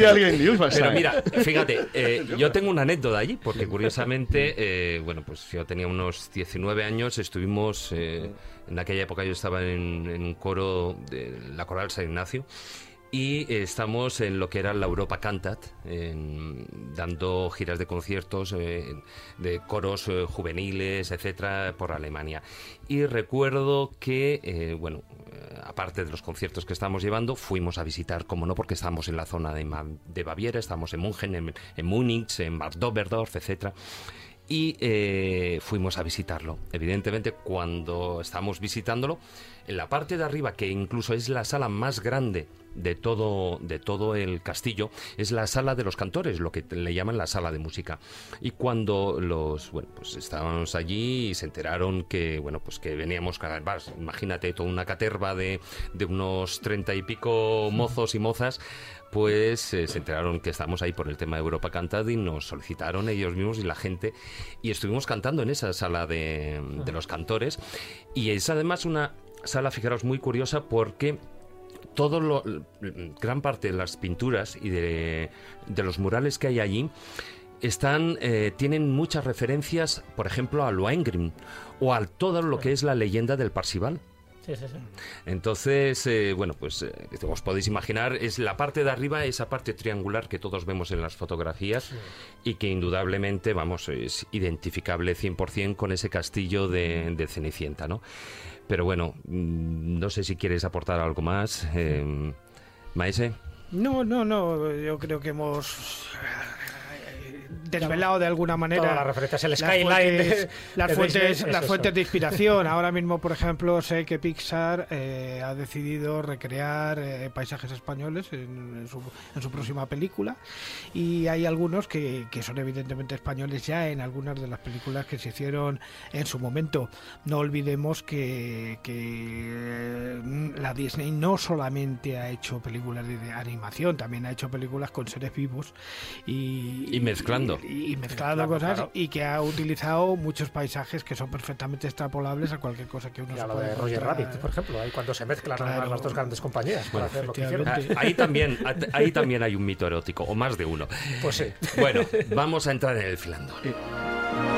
alguien, Pero mira, fíjate, eh, yo tengo una anécdota allí, porque curiosamente, eh, bueno, pues yo tenía unos 19 años, estuvimos, eh, en aquella época yo estaba en, en un coro de la Coral San Ignacio, y estamos en lo que era la Europa Cantat, dando giras de conciertos eh, de coros eh, juveniles, etcétera, por Alemania. Y recuerdo que, eh, bueno, aparte de los conciertos que estábamos llevando, fuimos a visitar, como no, porque estábamos en la zona de, Baviera, estábamos en München, en, en Múnich, en Bad Doberdorf, etcétera. Y fuimos a visitarlo. Evidentemente, cuando estábamos visitándolo, en la parte de arriba, que incluso es la sala más grande de todo, de todo el castillo, es la sala de los cantores, lo que le llaman la sala de música. Y cuando los, bueno, pues estábamos allí y se enteraron que, bueno, pues que veníamos, imagínate, toda una caterva de, de unos treinta y pico mozos y mozas, pues eh, se enteraron que estábamos ahí por el tema de Europa Cantad y nos solicitaron ellos mismos y la gente y estuvimos cantando en esa sala de, de los cantores y es además una sala, fijaros, muy curiosa porque todo lo, gran parte de las pinturas y de, de los murales que hay allí están eh, tienen muchas referencias, por ejemplo, a Lohengrin o a todo lo que es la leyenda del Parsival. Sí, sí, sí. Entonces, eh, bueno, pues eh, os podéis imaginar, es la parte de arriba, esa parte triangular que todos vemos en las fotografías y que indudablemente, vamos, es identificable 100% con ese castillo de, de Cenicienta, ¿no? Pero bueno, mm, no sé si quieres aportar algo más, eh, Maese. No, no, no. Yo creo que hemos desvelado de alguna manera Todas las referencias, el las skyline fuentes, de- las de fuentes, Disney, es las fuentes de inspiración. Ahora mismo, por ejemplo, sé que Pixar eh, ha decidido recrear eh, paisajes españoles en, en su, en su próxima película y hay algunos que, que son evidentemente españoles ya en algunas de las películas que se hicieron en su momento. No olvidemos que, que eh, la Disney no solamente ha hecho películas de, de animación, también ha hecho películas con seres vivos y, Y mezclando. Y, y mezclando Claro, cosas claro. y que ha utilizado muchos paisajes que son perfectamente extrapolables a cualquier cosa que uno Y se a lo pueda de Roger encontrar. Rabbit, por ejemplo, ahí cuando se mezclan Claro. las dos grandes compañías para hacer lo que. Ah, Ahí también, ahí también hay un mito erótico, o más de uno. Pues sí. Bueno, vamos a entrar en el filandón. La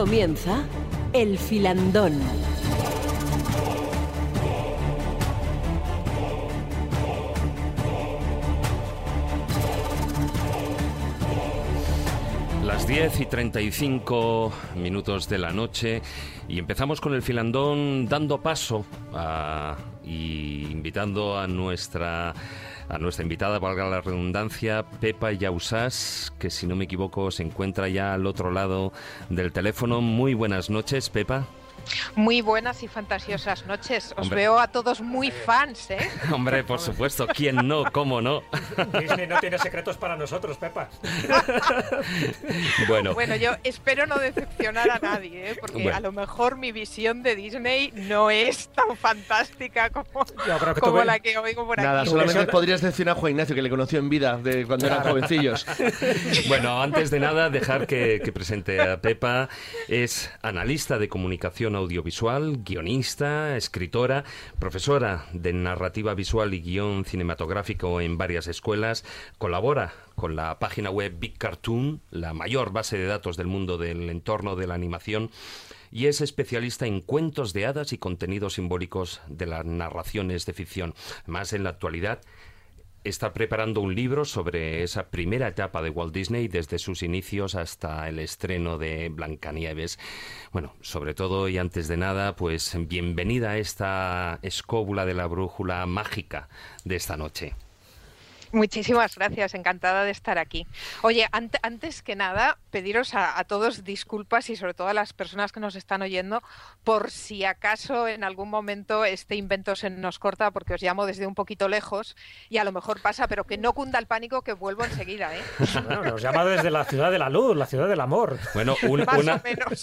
Comienza El Filandón. Las 10 y 35 minutos de la noche y empezamos con el filandón dando paso a, invitando a nuestra a nuestra invitada, valga la redundancia, Pepa Yausás, que si no me equivoco se encuentra ya al otro lado del teléfono. Muy buenas noches, Pepa. Muy buenas y fantasiosas noches. Os veo a todos muy fans, ¿eh? Hombre, por supuesto. ¿Quién no? ¿Cómo no? Disney no tiene secretos para nosotros, Pepa. bueno. Bueno, yo espero no decepcionar a nadie, ¿eh? Porque a lo mejor mi visión de Disney no es tan fantástica como, como la que oigo por aquí. Nada, solamente podrías decir a Juan Ignacio que le conoció en vida de cuando eran jovencillos. bueno, antes de nada, dejar que, que presente a Pepa. Es analista de comunicación audiovisual, guionista, escritora, profesora de narrativa visual y guion cinematográfico en varias escuelas, colabora con la página web Big Cartoon, la mayor base de datos del mundo del entorno de la animación, y es especialista en cuentos de hadas y contenidos simbólicos de las narraciones de ficción. Además, en la actualidad está preparando un libro sobre esa primera etapa de Walt Disney desde sus inicios hasta el estreno de Blancanieves. Bueno, sobre todo y antes de nada, pues bienvenida a esta escóbula de la brújula mágica de esta noche. Muchísimas gracias, encantada de estar aquí. Oye, antes que nada, pediros a, todos disculpas y sobre todo a las personas que nos están oyendo por si acaso en algún momento este invento se nos corta porque os llamo desde un poquito lejos y a lo mejor pasa, pero que no cunda el pánico que vuelvo enseguida. ¿eh? Bueno, nos llama desde la ciudad de la luz, la ciudad del amor. Bueno, una,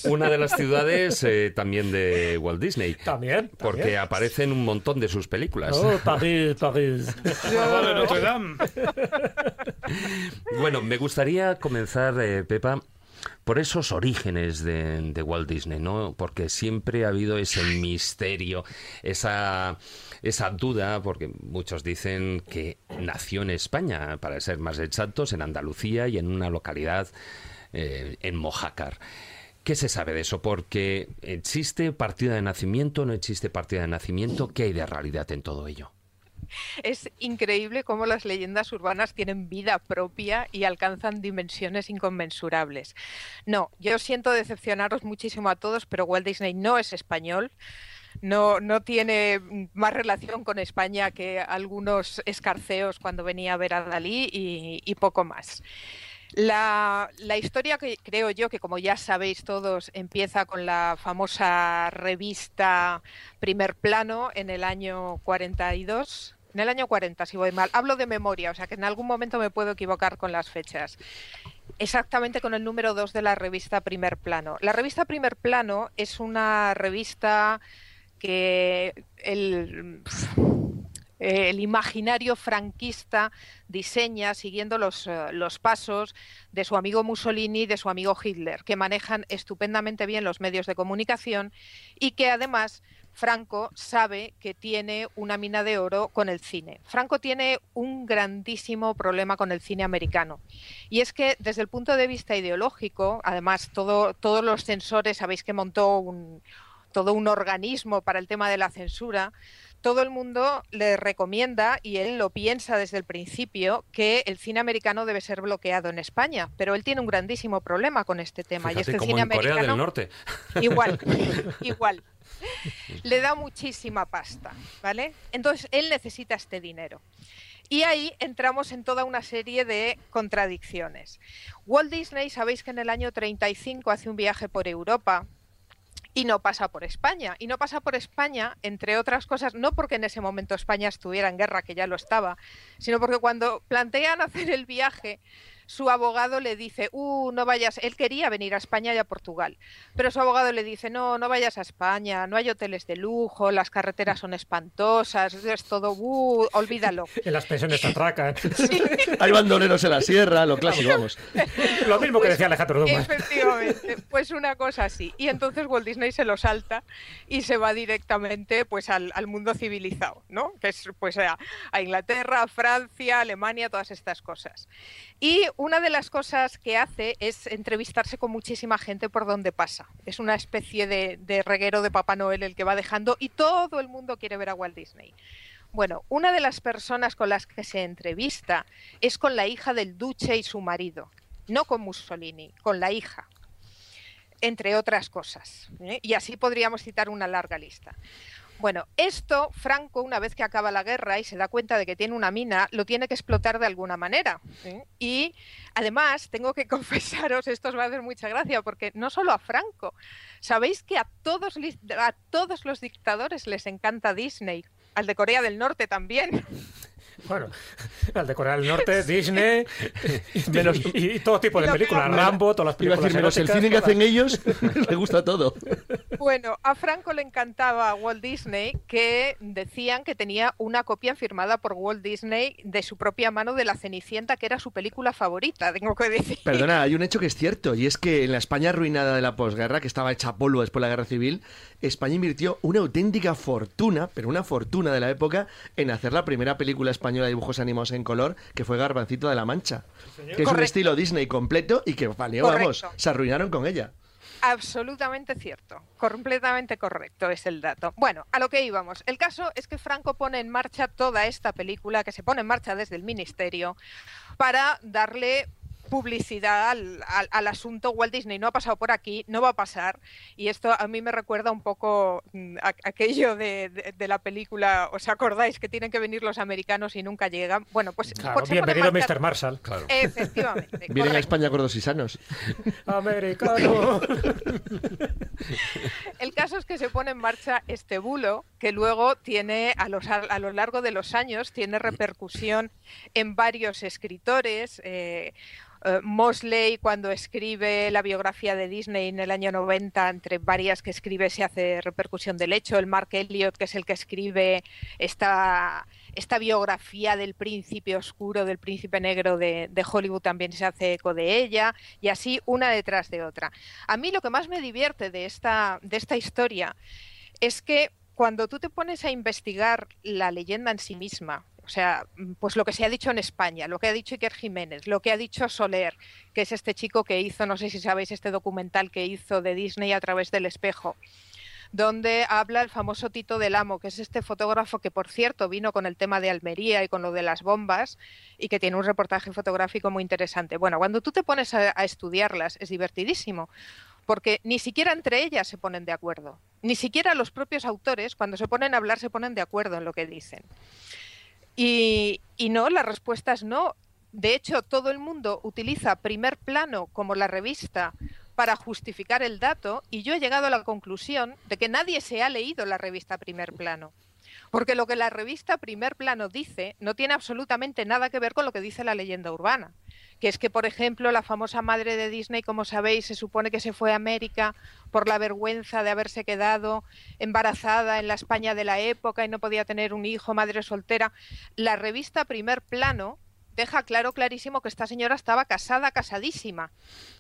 una, de las ciudades eh, también de Walt Disney. También. Porque aparecen un montón de sus películas. Oh, París, París. Notre Dame. bueno, me gustaría comenzar, eh, Pepa, por esos orígenes de, Walt Disney, ¿no? Porque siempre ha habido ese misterio, esa, esa duda, porque muchos dicen que nació en España, para ser más exactos, en Andalucía y en una localidad eh, en Mojácar. ¿Qué se sabe de eso? Porque existe partida de nacimiento, no existe partida de nacimiento, ¿qué hay de realidad en todo ello? Es increíble cómo las leyendas urbanas tienen vida propia y alcanzan dimensiones inconmensurables. No, yo siento decepcionaros muchísimo a todos, pero Walt Disney no es español. No, no tiene más relación con España que algunos escarceos cuando venía a ver a Dalí y, poco más. La, la, historia que creo yo que, como ya sabéis todos, empieza con la famosa revista Primer Plano en el año 42, en el año 40, si voy mal. Hablo de memoria, o sea que en algún momento me puedo equivocar con las fechas. Exactamente con el número 2 de la revista Primer Plano. La revista Primer Plano es una revista que el, el imaginario franquista diseña siguiendo los, eh, los, pasos de su amigo Mussolini y de su amigo Hitler, que manejan estupendamente bien los medios de comunicación y que además Franco sabe que tiene una mina de oro con el cine. Franco tiene un grandísimo problema con el cine americano. Y es que desde el punto de vista ideológico, además todos los censores, sabéis que montó un, todo un organismo para el tema de la censura, todo el mundo le recomienda, y él lo piensa desde el principio, que el cine americano debe ser bloqueado en España. Pero él tiene un grandísimo problema con este tema. y es que como cine en Corea del Norte. Igual, igual. le da muchísima pasta, ¿vale? Entonces él necesita este dinero. Y ahí entramos en toda una serie de contradicciones. Walt Disney, sabéis que en el año 35 hace un viaje por Europa y no pasa por España. Y no pasa por España, entre otras cosas, no porque en ese momento España estuviera en guerra, que ya lo estaba, sino porque cuando plantean hacer el viaje, su abogado le dice, uh, no vayas, él quería venir a España y a Portugal, pero su abogado le dice, no, no vayas a España, no hay hoteles de lujo, las carreteras son espantosas, es todo, uh, olvídalo. en las pensiones atracan. hay bandoleros en la sierra, lo clásico, vamos. lo mismo que decía Alejandro Dumas. Efectivamente, pues una cosa así. Y entonces Walt Disney se lo salta y se va directamente pues al, mundo civilizado, ¿no? Que es pues a, a Inglaterra, Francia, Alemania, todas estas cosas. Y una de las cosas que hace es entrevistarse con muchísima gente por donde pasa. Es una especie de, reguero de Papá Noel el que va dejando y todo el mundo quiere ver a Walt Disney. Bueno, una de las personas con las que se entrevista es con la hija del duce y su marido, no con Mussolini, con la hija, entre otras cosas. ¿eh? Y así podríamos citar una larga lista. Bueno, esto Franco, una vez que acaba la guerra y se da cuenta de que tiene una mina, lo tiene que explotar de alguna manera. Y además, tengo que confesaros, esto os va a hacer mucha gracia, porque no solo a Franco, sabéis que a todos, a todos los dictadores les encanta Disney, al de Corea del Norte también. Bueno, al de Corea del Norte, Disney y, todo tipo de películas, Rambo, todas las películas. menos el cine que hacen ellos, le gusta todo. Bueno, a Franco le encantaba Walt Disney, que decían que tenía una copia firmada por Walt Disney de su propia mano de La Cenicienta, que era su película favorita, tengo que decir. Perdona, hay un hecho que es cierto, y es que en la España arruinada de la posguerra, que estaba hecha polvo después de la guerra civil, España invirtió una auténtica fortuna, pero una fortuna de la época, en hacer la primera película española de dibujos animados en color, que fue Garbancito de la Mancha. Que es un estilo Disney completo y que valió, vamos, se arruinaron con ella. Absolutamente cierto, completamente correcto es el dato. Bueno, a lo que íbamos. El caso es que Franco pone en marcha toda esta película, que se pone en marcha desde el Ministerio, para darle publicidad al, asunto. Walt Disney no ha pasado por aquí, no va a pasar. Y esto a mí me recuerda un poco mm, aquello de, la película, ¿os acordáis que tienen que venir los americanos y nunca llegan? Bueno, pues... pues bienvenido Mr. Marshall. Claro. Efectivamente. Vienen a España gordos y sanos. Americano. El caso es que se pone en marcha este bulo que luego tiene, a, los, a lo largo de los años, tiene repercusión en varios escritores. Eh, eh, Mosley, cuando escribe la biografía de Disney en el año 90, entre varias que escribe, se hace repercusión del hecho. El Mark Elliot, que es el que escribe esta, esta biografía del príncipe oscuro, del príncipe negro de, de, Hollywood, también se hace eco de ella, y así una detrás de otra. A mí lo que más me divierte de esta, de esta historia es que cuando tú te pones a investigar la leyenda en sí misma, o sea, mm, pues lo que se ha dicho en España, lo que ha dicho Iker Jiménez, lo que ha dicho Soler, que es este chico que hizo, no sé si sabéis, este documental que hizo de Disney a través del espejo donde habla el famoso Tito del Amo, que es este fotógrafo que, por cierto, vino con el tema de Almería y con lo de las bombas y que tiene un reportaje fotográfico muy interesante. Bueno, cuando tú te pones a, a estudiarlas es divertidísimo, porque ni siquiera entre ellas se ponen de acuerdo, ni siquiera los propios autores, cuando se ponen a hablar, se ponen de acuerdo en lo que dicen. Y, no, la respuesta es no. De hecho, todo el mundo utiliza primer plano como la revista para justificar el dato y yo he llegado a la conclusión de que nadie se ha leído la revista primer plano. Porque lo que la revista primer plano dice no tiene absolutamente nada que ver con lo que dice la leyenda urbana que es que, por ejemplo, la famosa madre de Disney, como sabéis, se supone que se fue a América por la vergüenza de haberse quedado embarazada en la España de la época y no podía tener un hijo, madre soltera. La revista Primer Plano deja claro, clarísimo, que esta señora estaba casada, casadísima.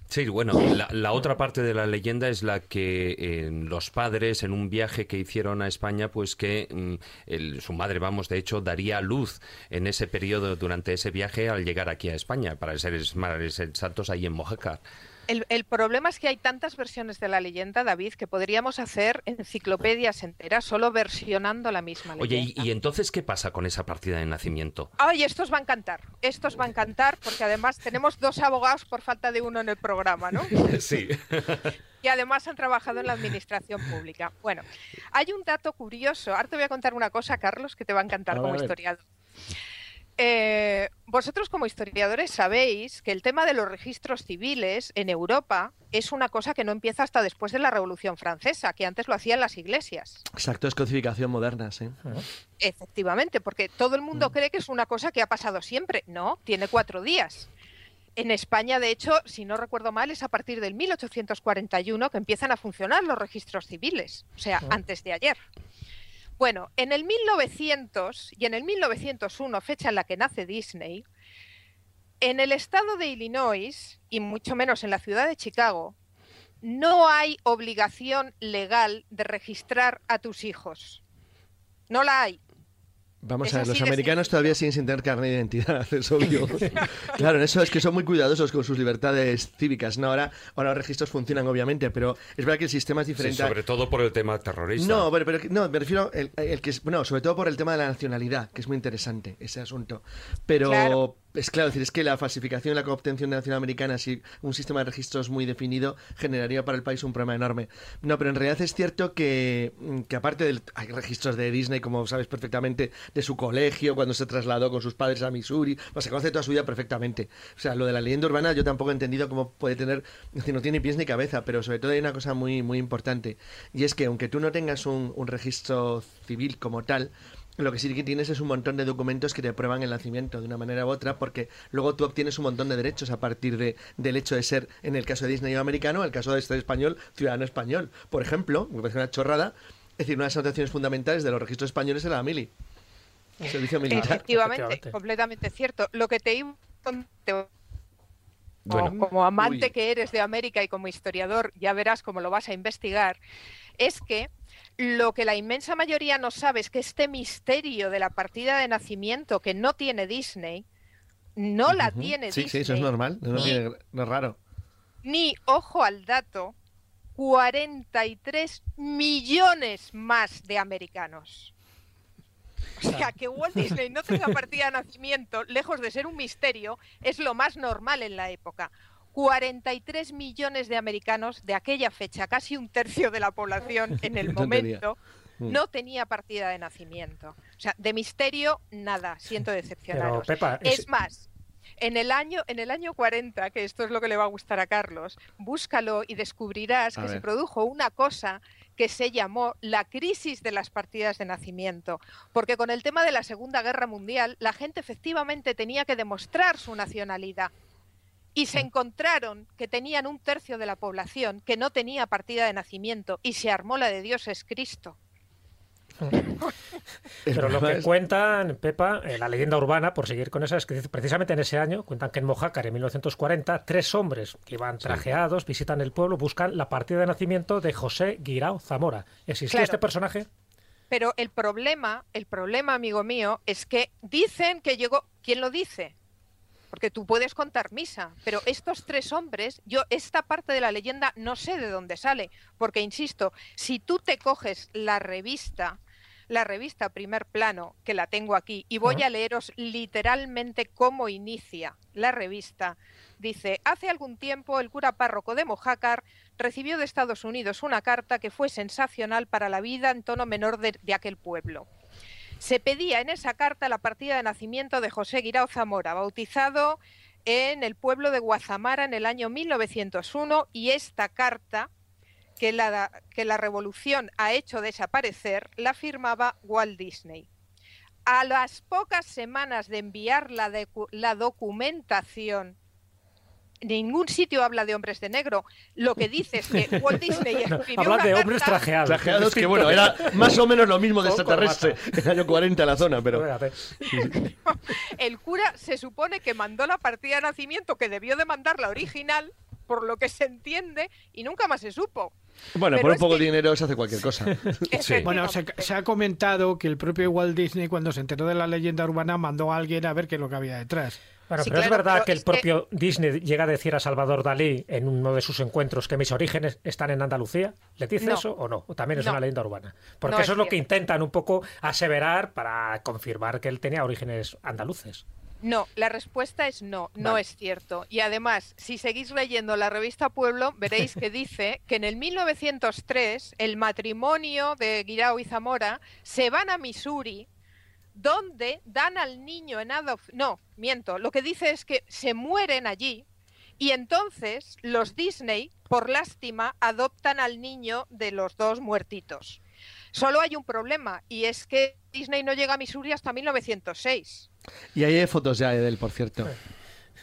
Sí, bueno, la, otra parte de la leyenda es la que eh, los padres en un viaje que hicieron a España, pues que mm, su madre, vamos, de hecho, daría luz en ese periodo durante ese viaje al llegar aquí a España, para ser más exactos, ahí en Mojácar. El, problema es que hay tantas versiones de la leyenda, David, que podríamos hacer enciclopedias enteras solo versionando la misma leyenda. Oye, ¿y, entonces qué pasa con esa partida de nacimiento? Ay, estos va a encantar. Estos va a encantar porque además tenemos dos abogados por falta de uno en el programa, ¿no? sí. y además han trabajado en la administración pública. Bueno, hay un dato curioso. Ahora te voy a contar una cosa, Carlos, que te va a encantar como historiador. Eh, vosotros como historiadores sabéis que el tema de los registros civiles en Europa es una cosa que no empieza hasta después de la Revolución Francesa, que antes lo hacían las iglesias. Exacto, es codificación moderna, sí. Efectivamente, porque todo el mundo cree que es una cosa que ha pasado siempre. No, tiene cuatro días. En España, de hecho, si no recuerdo mal, es a partir del 1841 que empiezan a funcionar los registros civiles, o sea, antes de ayer. Bueno, en el 1900 y en el 1901, fecha en la que nace Disney, en el estado de Illinois, y mucho menos en la ciudad de Chicago, no hay obligación legal de registrar a tus hijos. No la hay. Vamos a ver, los americanos todavía siguen sin tener carne de identidad, es obvio. claro, en eso es que son muy cuidadosos con sus libertades cívicas. ¿no? Ahora, ahora los registros funcionan, obviamente, pero es verdad que el sistema es diferente. sobre todo por el tema terrorista. No, pero, no me refiero el, el que bueno, sobre todo por el tema de la nacionalidad, que es muy interesante ese asunto. Pero es claro, es que la falsificación y la coobtención de nación americana, si un sistema de registros muy definido, generaría para el país un problema enorme. No, pero en realidad es cierto que, que aparte del. Hay registros de Disney, como sabes perfectamente, de su colegio, cuando se trasladó con sus padres a Missouri, pues se conoce toda su vida perfectamente. O sea, lo de la leyenda urbana yo tampoco he entendido cómo puede tener. Es no tiene pies ni cabeza, pero sobre todo hay una cosa muy, muy importante. Y es que aunque tú no tengas un registro civil como tal, lo que sí que tienes es un montón de documentos que te prueban el nacimiento de una manera u otra, porque luego tú obtienes un montón de derechos a partir de, del hecho de ser, en el caso de Disney americano, en el caso de este español, ciudadano español. Por ejemplo, me parece una chorrada, es decir, una de las anotaciones fundamentales de los registros españoles era la mili. El servicio militar. Efectivamente, completamente cierto. Lo que te iba como amante que eres de América y como historiador, ya verás cómo lo vas a investigar, es que lo que la inmensa mayoría no sabe es que este misterio de la partida de nacimiento que no tiene Disney, no la tiene sí, Disney. Sí, eso es normal, no, es raro. Ni, ojo al dato, 43 millones más de americanos. O sea, que Walt Disney no tenga partida de nacimiento, lejos de ser un misterio, es lo más normal en la época. 43 millones de americanos de aquella fecha, casi un tercio de la población en el momento, mm. no tenía partida de nacimiento. O sea, de misterio, nada. Siento decepcionaros. es... más, en el año en el año 40, que esto es lo que le va a gustar a Carlos, búscalo y descubrirás que se produjo una cosa que se llamó la crisis de las partidas de nacimiento, porque con el tema de la Segunda Guerra Mundial la gente efectivamente tenía que demostrar su nacionalidad y se encontraron que tenían un tercio de la población que no tenía partida de nacimiento y se armó la de Dios es Cristo. Pero lo que cuentan, Pepa, eh, la leyenda urbana, por seguir con esa, es que precisamente en ese año, cuentan que en Mojácar, en 1940, tres hombres que iban trajeados, visitan el pueblo, buscan la partida de nacimiento de José Guirao Zamora. ¿Existió este personaje? Pero el problema, el problema, amigo mío, es que dicen que llegó. ¿Quién lo dice? Porque tú puedes contar misa, pero estos tres hombres, yo esta parte de la leyenda no sé de dónde sale, porque insisto, si tú te coges la revista, la revista Primer Plano, que la tengo aquí, y voy a leeros literalmente cómo inicia la revista, dice, hace algún tiempo el cura párroco de Mojácar recibió de Estados Unidos una carta que fue sensacional para la vida en tono menor de, de aquel pueblo. Se pedía en esa carta la partida de nacimiento de José Guirao Zamora, bautizado en el pueblo de Guazamara en el año 1901 y esta carta que la, revolución ha hecho desaparecer la firmaba Walt Disney. A las pocas semanas de enviar la, la documentación ningún sitio habla de hombres de negro. Lo que dice es que Walt Disney escribió Habla de hombres trajeados. Trajeados que, bueno, era más o menos lo mismo de extraterrestre en el año 40 en la zona, pero... el cura se supone que mandó la partida de nacimiento que debió de mandar la original, por lo que se entiende, y nunca más se supo. Bueno, por un poco de dinero se hace cualquier cosa. Bueno, se, se, ha comentado que el propio Walt Disney, cuando se enteró de la leyenda urbana, mandó a alguien a ver qué es lo que había detrás. Bueno, pero es verdad que el propio Disney llega a decir a Salvador Dalí en uno de sus encuentros que mis orígenes están en Andalucía. ¿Le dice eso o no? ¿O también es una leyenda urbana? Porque eso es, lo que intentan un poco aseverar para confirmar que él tenía orígenes andaluces. No, la respuesta es no, no es cierto. Y además, si seguís leyendo la revista Pueblo, veréis que dice que en el 1903 el matrimonio de Guirao y Zamora se van a Missouri donde dan al niño en adopción. No, miento, lo que dice es que se mueren allí y entonces los Disney, por lástima, adoptan al niño de los dos muertitos. Solo hay un problema y es que Disney no llega a Missouri hasta 1906. Y ahí hay fotos ya de él, por cierto.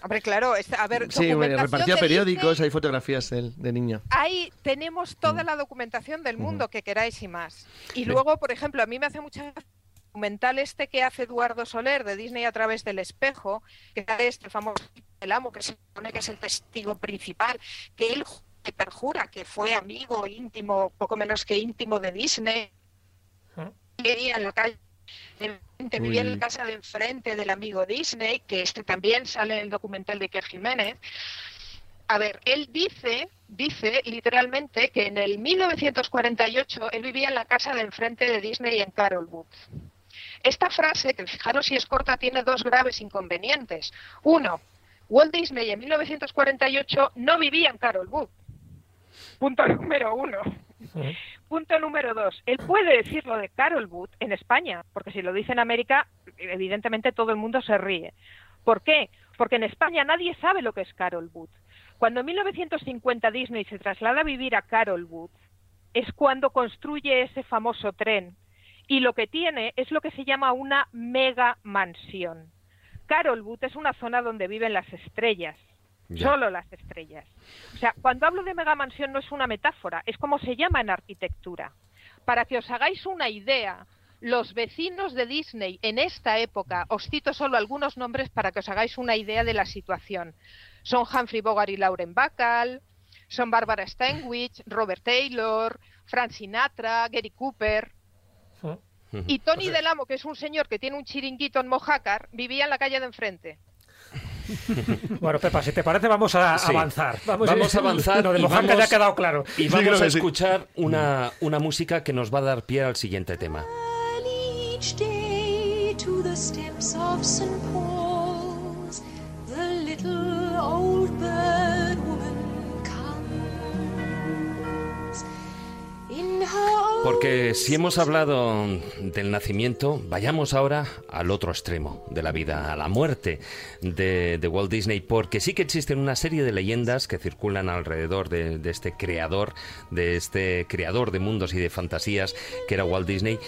Hombre, claro, es- a ver, Sí, documentación repartía periódicos, Disney, hay fotografías de, él, de niño. Ahí tenemos toda Mm. la documentación del mundo que queráis y más. Y luego, por ejemplo, a mí me hace mucha documental este que hace Eduardo Soler de Disney a través del espejo, que es el famoso El Amo, que se supone que es el testigo principal, que él que perjura que fue amigo íntimo, poco menos que íntimo de Disney, vivía en la calle de enfrente, vivía en la casa de enfrente del amigo Disney, que este también sale en el documental de Iker Jiménez. A ver, él dice, dice literalmente que en el 1948 él vivía en la casa de enfrente de Disney en Carolwood. Esta frase, que fijaros si es corta, tiene dos graves inconvenientes. Uno, Walt Disney en 1948 no vivía en Carolwood. Punto número uno. Punto número dos. Él puede decir lo de Carolwood en España, porque si lo dice en América, evidentemente todo el mundo se ríe. ¿Por qué? Porque en España nadie sabe lo que es Carolwood. Cuando en 1950 Disney se traslada a vivir a Carolwood, es cuando construye ese famoso tren. Y lo que tiene es lo que se llama una mega mansión. Carolwood es una zona donde viven las estrellas. Ya. Solo las estrellas. O sea, cuando hablo de mega mansión no es una metáfora, es como se llama en arquitectura. Para que os hagáis una idea, los vecinos de Disney en esta época, os cito solo algunos nombres para que os hagáis una idea de la situación. Son Humphrey Bogart y Lauren Bacall, son Barbara Stanwyck, Robert Taylor, Frank Sinatra, Gary Cooper. Y Tony Delamo, que es un señor que tiene un chiringuito en Mojácar, vivía en la calle de enfrente. Bueno, Pepa, si te parece, vamos a Sí. avanzar. Vamos, a avanzar. Lo de Mojácar vamos- ya ha quedado claro. Y vamos a escuchar una, una música que nos va a dar pie al siguiente tema. each day Porque si hemos hablado del nacimiento, vayamos ahora al otro extremo de la vida, a la muerte de, Walt Disney, porque sí que existen una serie de leyendas que circulan alrededor de, de este creador, de este creador de mundos y de fantasías que era Walt Disney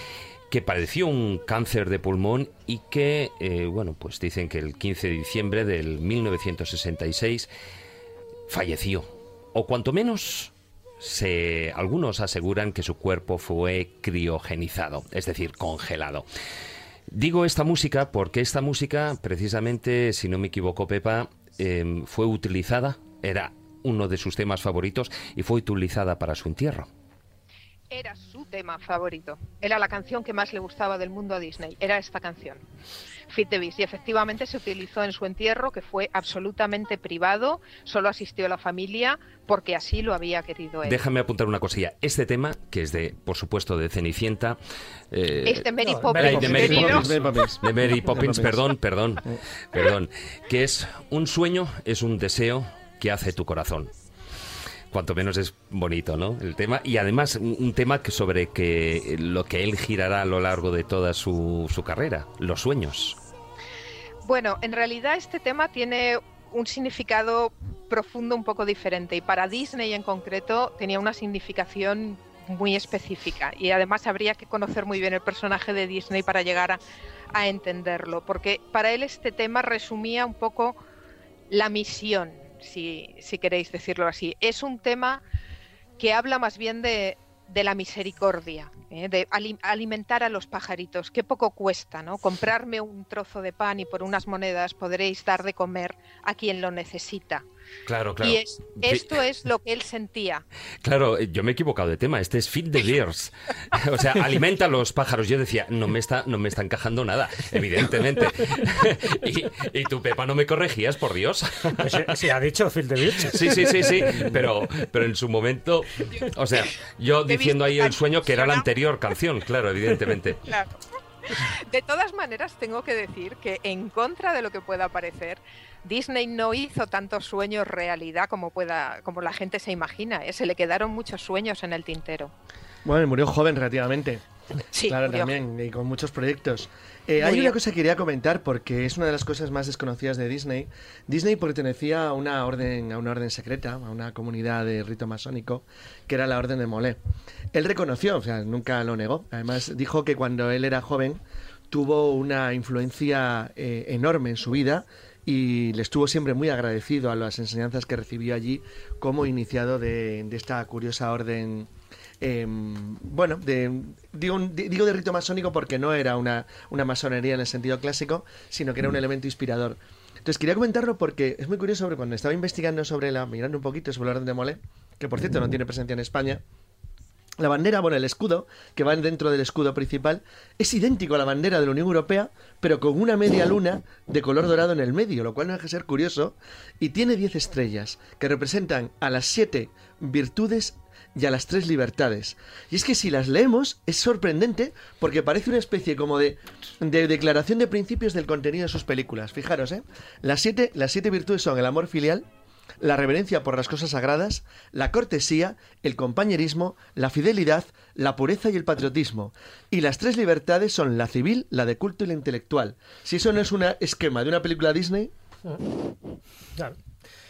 que padeció un cáncer de pulmón y que, eh, bueno, pues dicen que el 15 de diciembre del 1966 falleció, o cuanto menos se, algunos aseguran que su cuerpo fue criogenizado, es decir, congelado. Digo esta música porque esta música, precisamente, si no me equivoco, Pepa, eh, fue utilizada, era uno de sus temas favoritos y fue utilizada para su entierro. Era su tema favorito. Era la canción que más le gustaba del mundo a Disney. Era esta canción. Fit the Beast. Y efectivamente se utilizó en su entierro, que fue absolutamente privado. Solo asistió la familia porque así lo había querido él. Déjame apuntar una cosilla. Este tema, que es de, por supuesto, de Cenicienta. eh, Es de Mary no, Poppins, De Mary. Poppins. Mary Poppins. De Mary Poppins, Poppins. perdón, perdón. Perdón. Que es un sueño, es un deseo que hace tu corazón. Cuanto menos es bonito, ¿no? El tema. Y además, un, tema sobre que lo que él girará a lo largo de toda su, su carrera, los sueños. Bueno, en realidad este tema tiene un significado profundo un poco diferente y para Disney en concreto tenía una significación muy específica y además habría que conocer muy bien el personaje de Disney para llegar a entenderlo, porque para él este tema resumía un poco la misión, si, si queréis decirlo así. Es un tema que habla más bien de, de la misericordia, ¿eh? de ali- alimentar a los pajaritos. Qué poco cuesta, ¿no? Comprarme un trozo de pan y por unas monedas podréis dar de comer a quien lo necesita. Claro, claro. Y es- esto es lo que él sentía. Claro, eh, yo me he equivocado de tema. Este es Feed the Bears. O sea, alimenta a los pájaros. Yo decía, no me está, no me está encajando nada, evidentemente. Y, y tú, Pepa, no me corregías, por Dios. Pues sí, sí, ha dicho Phil the Beach. Sí, sí, sí, sí. Pero, pero en su momento, o sea, yo diciendo ahí el sueño que era la anterior canción, claro, evidentemente. Claro. De todas maneras, tengo que decir que en contra de lo que pueda parecer, Disney no hizo tantos sueños realidad como pueda, como la gente se imagina. ¿eh? Se le quedaron muchos sueños en el tintero. Bueno, y murió joven relativamente. Sí, claro, murió. también, y con muchos proyectos. Eh, hay una cosa que quería comentar porque es una de las cosas más desconocidas de Disney. Disney pertenecía a una orden, a una orden secreta, a una comunidad de rito masónico, que era la Orden de Molé. Él reconoció, o sea, nunca lo negó. Además, dijo que cuando él era joven tuvo una influencia eh, enorme en su vida y le estuvo siempre muy agradecido a las enseñanzas que recibió allí como iniciado de, de esta curiosa orden. eh, bueno, de, digo, di- digo de rito masónico porque no era una, una masonería en el sentido clásico, sino que era un elemento inspirador. Entonces quería comentarlo porque es muy curioso, porque cuando estaba investigando sobre la, mirando un poquito sobre la orden de Molé, que por cierto no tiene presencia en España, la bandera, bueno, el escudo, que va dentro del escudo principal, es idéntico a la bandera de la Unión Europea, pero con una media luna de color dorado en el medio, lo cual no deja de ser curioso, y tiene 10 estrellas, que representan a las 7 virtudes y a las 3 libertades. Y es que si las leemos, es sorprendente, porque parece una especie como de, de declaración de principios del contenido de sus películas. Fijaros, ¿eh? Las siete, las siete virtudes son el amor filial, la reverencia por las cosas sagradas, la cortesía, el compañerismo, la fidelidad, la pureza y el patriotismo. Y las tres libertades son la civil, la de culto y la intelectual. Si eso no es un esquema de una película Disney, Claro,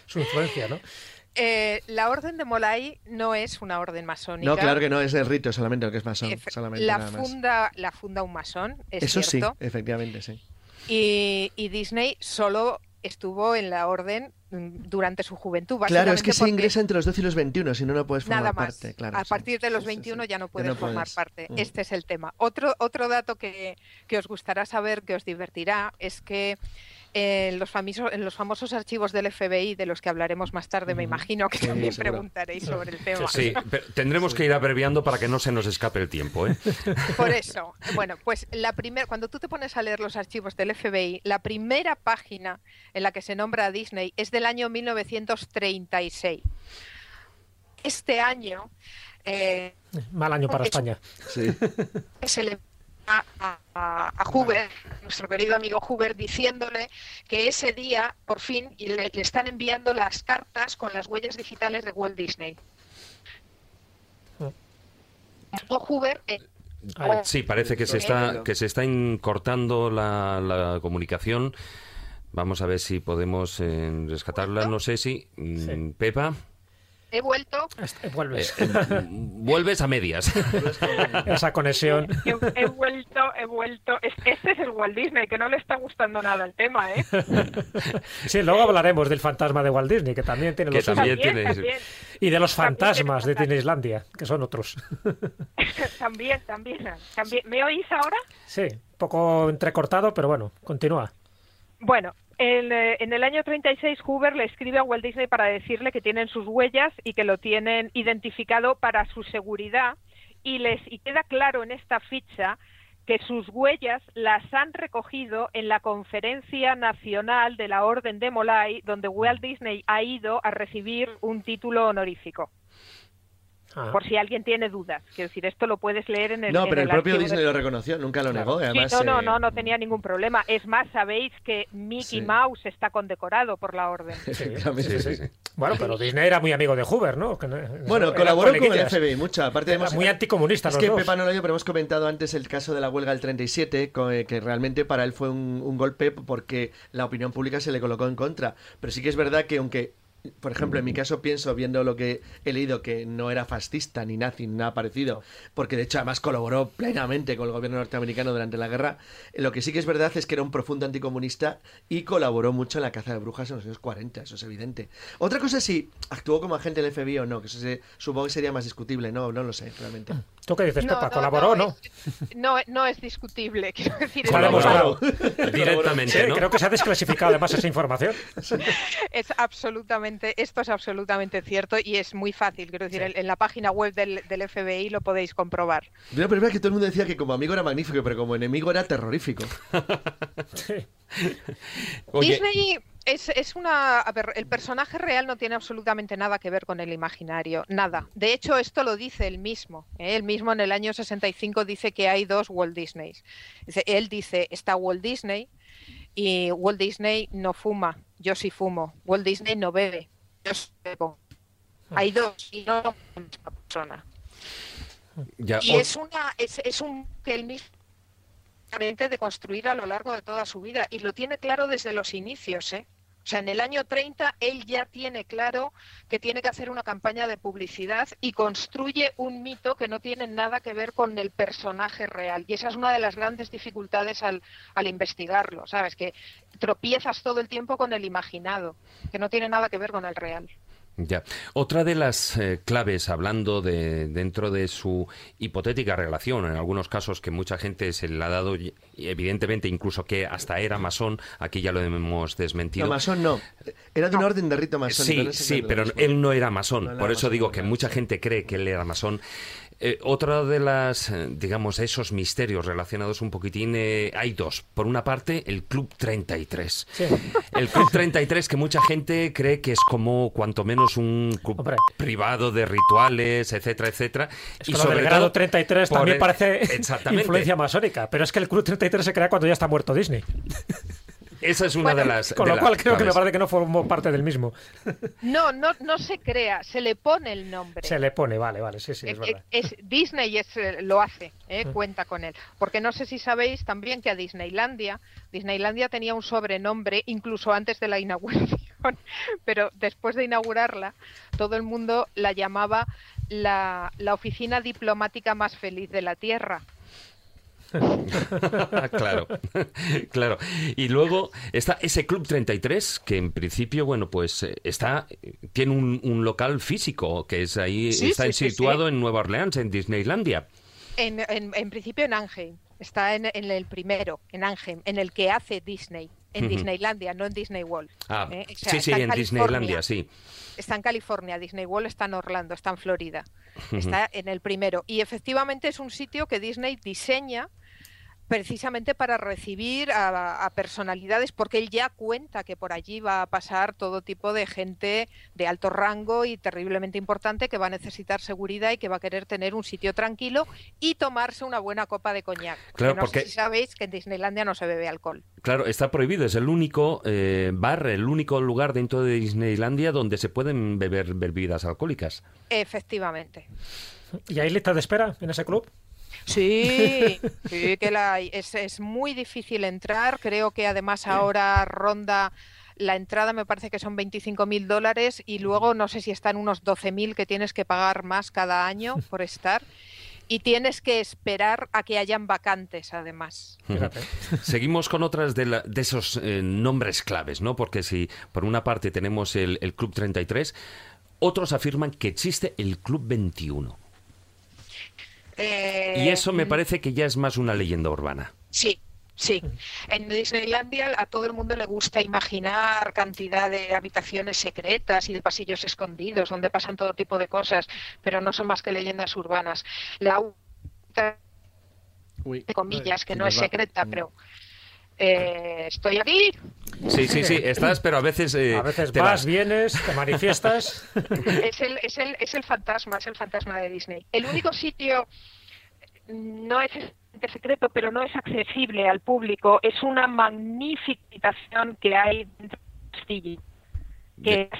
su influencia, ¿no? Eh, la orden de Molay no es una orden masónica. no, claro que no es el rito solamente lo que es masón, la funda, la funda un masón, es Eso cierto. sí, efectivamente, sí. Y, y Disney solo estuvo en la orden mm, durante su juventud. Claro, es que se ingresa entre los 12 y los 21, si no, no puedes formar Nada más. parte. Claro, a sí. partir de los Sí, sí, 21 sí. ya no puedes formar puedes. parte. Mm. Este es el tema. Otro, otro dato que, que os gustará saber, que os divertirá, es que en los, famosos, en los famosos archivos del FBI, de los que hablaremos más tarde, me imagino que Sí, también seguro. preguntaréis sobre el tema. Sí, pero tendremos que ir abreviando para que no se nos escape el tiempo, ¿eh? Por eso, bueno, pues la primera, cuando tú te pones a leer los archivos del FBI, la primera página en la que se nombra a Disney es del año 1936. Este año eh, Mal año para España. le a, a- a Hoover, nuestro querido amigo Hoover, diciéndole que ese día, por fin, le, le están enviando las cartas con las huellas digitales de Walt Disney. Eh, Sí, parece que se está, que se está cortando la, la comunicación. Vamos a ver si podemos eh, rescatarla. No sé si. mm, Pepa. He vuelto Vuelves. eh, eh, vuelves a medias. Esa conexión. He, he vuelto, he vuelto. Es- Este es el Walt Disney, que no le está gustando nada el tema, ¿eh? Sí, luego hablaremos del fantasma de Walt Disney, que también tiene Que los también tiene- También, Y de los También fantasmas de. Disneylandia, que son otros. también, también, también. ¿Me oís ahora? Sí, un poco entrecortado, pero bueno, continúa. Bueno, en, eh, en el año 36 Hoover le escribe a Walt Disney para decirle que tienen sus huellas y que lo tienen identificado para su seguridad y les y queda claro en esta ficha que sus huellas las han recogido en la conferencia nacional de la Orden de Molay, donde Walt Disney ha ido a recibir un título honorífico. Ah. Por si alguien tiene dudas. Quiero decir, esto lo puedes leer en el No, en pero el propio archivo Disney del- lo reconoció, nunca lo negó. Sí, Además, no, no, eh, no, no tenía ningún problema. Es más, sabéis que Mickey Sí. Mouse está condecorado por la orden. Sí, sí, sí. sí. Bueno, pero Disney era muy amigo de Hoover, ¿no? Bueno, era colaboró con el. FBI mucho. Aparte Era hemos- muy anticomunista Es que dos. Pepa no lo dio, pero hemos comentado antes el caso de la huelga del 37, co- eh, que realmente para él fue un, un golpe porque la opinión pública se le colocó en contra. Pero sí que es verdad que aunque, por ejemplo, en mi caso pienso, viendo lo que he leído, que no era fascista ni nazi ni nada parecido, porque de hecho además colaboró plenamente con el gobierno norteamericano durante la guerra, lo que sí que es verdad es que era un profundo anticomunista y colaboró mucho en la caza de brujas en los años 40, eso es evidente. Otra cosa es si actuó como agente del FBI o no, que eso se- supongo que sería más discutible, no, no lo sé, realmente. ¿Tú qué dices, No, Pepa? no, ¿Colaboró o no, no? No, no es discutible, quiero decir. es Colaboró. Directamente, creo que se ha desclasificado además esa información. Es absolutamente, esto es absolutamente cierto y es muy fácil. Quiero decir, en, en la página web del, del FBI lo podéis comprobar. Yo, es verdad que todo el mundo decía que como amigo era magnífico, pero como enemigo era terrorífico. Oye, Disney es, es una. A ver, el personaje real no tiene absolutamente nada que ver con el imaginario. Nada. De hecho, esto lo dice él mismo. ¿eh? Él mismo en el año 65 dice que hay dos Walt Disneys. Dice- Él dice: está Walt Disney y Walt Disney no fuma. Yo sí fumo. Walt Disney no bebe. Yo sí bebo. Hay dos y no la misma persona. Ya, Y o- es una es, es un que él mismo de construir a lo largo de toda su vida y lo tiene claro desde los inicios, ¿eh? O sea, en el año 30 él ya tiene claro que tiene que hacer una campaña de publicidad y construye un mito que no tiene nada que ver con el personaje real. Y esa es una de las grandes dificultades al, al investigarlo, ¿sabes? Que tropiezas todo el tiempo con el imaginado, que no tiene nada que ver con el real. Ya. Otra de las eh, claves, hablando de dentro de su hipotética relación, en algunos casos que mucha gente se le ha dado, evidentemente incluso que hasta era masón, aquí ya lo hemos desmentido. No, masón no. Era de una orden de rito masónico. Sí, sí, pero él no era masón. No Por eso masón, digo que mucha gente cree que él era masón. Eh, otra de las, eh, digamos, esos misterios relacionados un poquitín, eh, hay dos. Por una parte, el Club 33. El Club 33 que mucha gente cree que es como cuanto menos un club privado de rituales, etcétera, etcétera. Es que lo del grado 33 por también el- parece influencia masónica, pero es que el Club 33 se crea cuando ya está muerto Disney. Esa es una de las. Con de lo las cual creo que me parece que no formó parte del mismo. No, no, no se crea, se le pone el nombre. Se le pone, vale, vale, sí, sí, es Eh, verdad. eh, es- Disney es, eh, lo hace, eh, Mm. cuenta con él. Porque no sé si sabéis también que a Disneylandia, Disneylandia tenía un sobrenombre incluso antes de la inauguración, pero después de inaugurarla, todo el mundo la llamaba la, la oficina diplomática más feliz de la Tierra. claro, claro. Y luego está ese Club 33, que en principio, bueno, pues eh, está, tiene un, un local físico, que es ahí, Sí, está sí, situado sí. en Nueva Orleans, en Disneylandia. En, en- en principio en Anaheim, está en, en el primero, en Anaheim, en el que hace Disney, en. Disneylandia, no en Disney World. Ah, Eh, o sea, sí, sí, en California. Disneylandia, sí. Está en California, Disney World está en Orlando, está en Florida. Está en el primero. Y efectivamente es un sitio que Disney diseña precisamente para recibir a, a personalidades, porque él ya cuenta que por allí va a pasar todo tipo de gente de alto rango y terriblemente importante que va a necesitar seguridad y que va a querer tener un sitio tranquilo y tomarse una buena copa de coñac. Claro, no porque- sé si sabéis que en Disneylandia no se bebe alcohol. Claro, está prohibido, es el único eh, bar, el único lugar dentro de Disneylandia donde se pueden beber bebidas alcohólicas. Efectivamente. ¿Y hay lista de espera en ese club? Sí, sí que la hay. Es, es muy difícil entrar. Creo que además ahora ronda la entrada, me parece que son 25 mil dólares y luego no sé si están unos 12 mil que tienes que pagar más cada año por estar. Y tienes que esperar a que hayan vacantes, además. Seguimos con otras de, la- de esos eh, nombres claves, ¿no? Porque si por una parte tenemos el, el Club 33, otros afirman que existe el Club 21. Eh, Y eso me parece que ya es más una leyenda urbana. Sí, sí. En Disneylandia a todo el mundo le gusta imaginar cantidad de habitaciones secretas y de pasillos escondidos donde pasan todo tipo de cosas, pero no son más que leyendas urbanas. La de comillas, que no es secreta, pero eh, estoy aquí. Sí, sí, sí, estás, pero a veces... eh, A veces te vas, vienes, te manifiestas. es el, es el, es el fantasma, es el fantasma de Disney. El único sitio no es exactamente secreto, pero no es accesible al público. Es una magnífica habitación que hay dentro castillo, que es,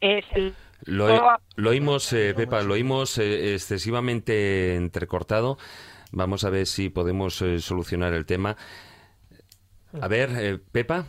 es el Lo, lo oímos, eh, Pepa, lo oímos eh, excesivamente entrecortado. Vamos a ver si podemos eh, solucionar el tema. A ver, eh, Pepa.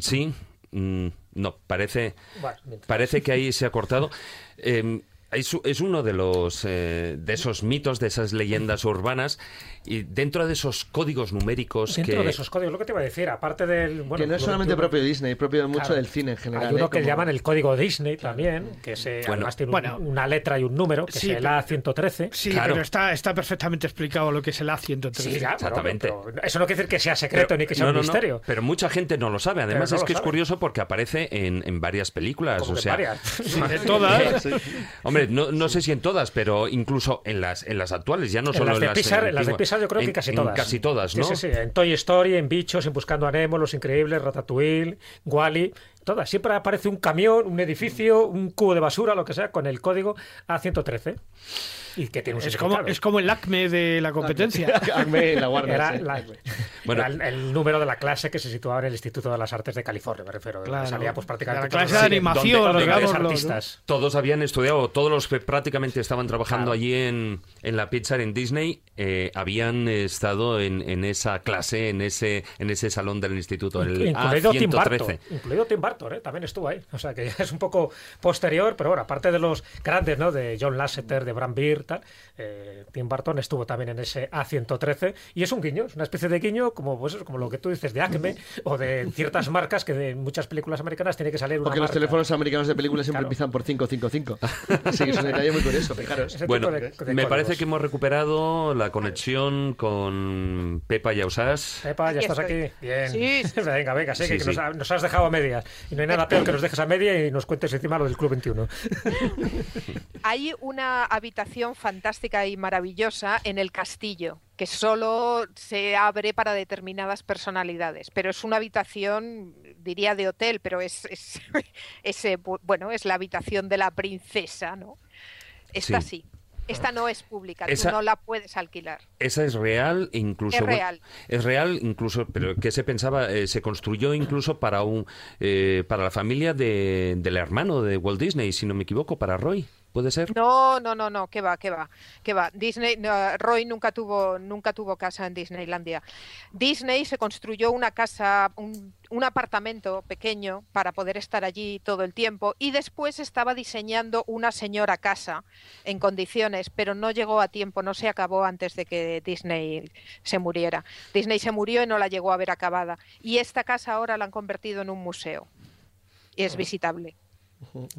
Sí. Mm, no, parece, Bueno, mientras- parece que ahí se ha cortado. Eh, es, u- es uno de los eh, de esos mitos, de esas leyendas urbanas y dentro de esos códigos numéricos Dentro que de esos códigos, lo que te iba a decir, aparte del... Bueno, que no es solamente propio Disney, propio de mucho Claro. del cine en general. Hay uno ¿eh? que Como- llaman el código Disney también, que se, Bueno, además tiene un- bueno. una letra y un número, que Sí, es el pero- A113. Sí, pero está, está perfectamente explicado lo que es el A113. Sí, ya, Exactamente. pero- pero eso no quiere decir que sea secreto Pero- ni que sea no, un no, no, misterio. pero mucha gente no lo sabe. Además es que es curioso porque aparece en, en varias películas. Como o sea, varias. Todas. Hombre, no, no sé si en todas, pero incluso en las en las actuales, ya no En solo las de en las Pixar, en las de antiguas. Yo creo que En- casi en todas. casi todas, ¿no? Sí, sí, en Toy Story, en Bichos, en Buscando a Nemo, Los Increíbles, Ratatouille, Wally. Todas. Siempre aparece un camión, un edificio, un cubo de basura, lo que sea, con el código A113. Y que tiene un Es como, es como el acme de la competencia. Acme la Warner, Era, sí. la- Bueno. era el, el número de la clase que se situaba en el Instituto de las Artes de California, me refiero. Claro. Salía pues prácticamente De la clase todos de los- animación, donde- donde artistas. Todos habían estudiado, todos los que prácticamente estaban trabajando Claro. allí en, en la Pixar, en Disney, eh, habían estado en, en esa clase, en ese, en ese salón del instituto, el incluido Tim Burton, A113. incluido Tim ¿eh? también estuvo ahí. O sea que ya es un poco posterior, pero bueno, aparte de los grandes, ¿no? De John Lasseter, de Bram Beer, tal, eh, Tim Burton estuvo también en ese A113 y es un guiño, es una especie de guiño como pues como lo que tú dices de Acme o de ciertas marcas que de muchas películas americanas tiene que salir una Porque los marca. teléfonos americanos de películas siempre Claro. empiezan por 555. Sí, es un detalle muy curioso, fijaros. Bueno, tipo de- de me códigos. parece que hemos recuperado la conexión con Pepa y Ausás. Pepa, ya Aquí estás estoy. aquí. Bien. Sí, sí. venga, venga, sí, Sí, que sí. Nos, ha- nos has dejado a medias. Y no hay nada peor que nos dejes a media y nos cuentes encima lo del Club 21. Hay una habitación fantástica y maravillosa en el castillo que solo se abre para determinadas personalidades, pero es una habitación, diría de hotel, pero es, es, es, bu- bueno, es la habitación de la princesa, ¿no? Esta Sí. sí. Esta no es pública, Esa- tú no la puedes alquilar. Esa es real, incluso. Es real. es real, incluso, pero que se pensaba, eh, se construyó incluso para un, eh, para la familia de, del hermano de Walt Disney, si no me equivoco, para Roy. ¿Puede ser? No, no, no, no, que va, que va, que va. Disney, no, Roy nunca tuvo, nunca tuvo casa en Disneylandia. Disney se construyó una casa, un, un apartamento pequeño para poder estar allí todo el tiempo y después estaba diseñando una señora casa en condiciones, pero no llegó a tiempo, no se acabó antes de que Disney se muriera. Disney se murió y no la llegó a ver acabada. Y esta casa ahora la han convertido en un museo y es visitable.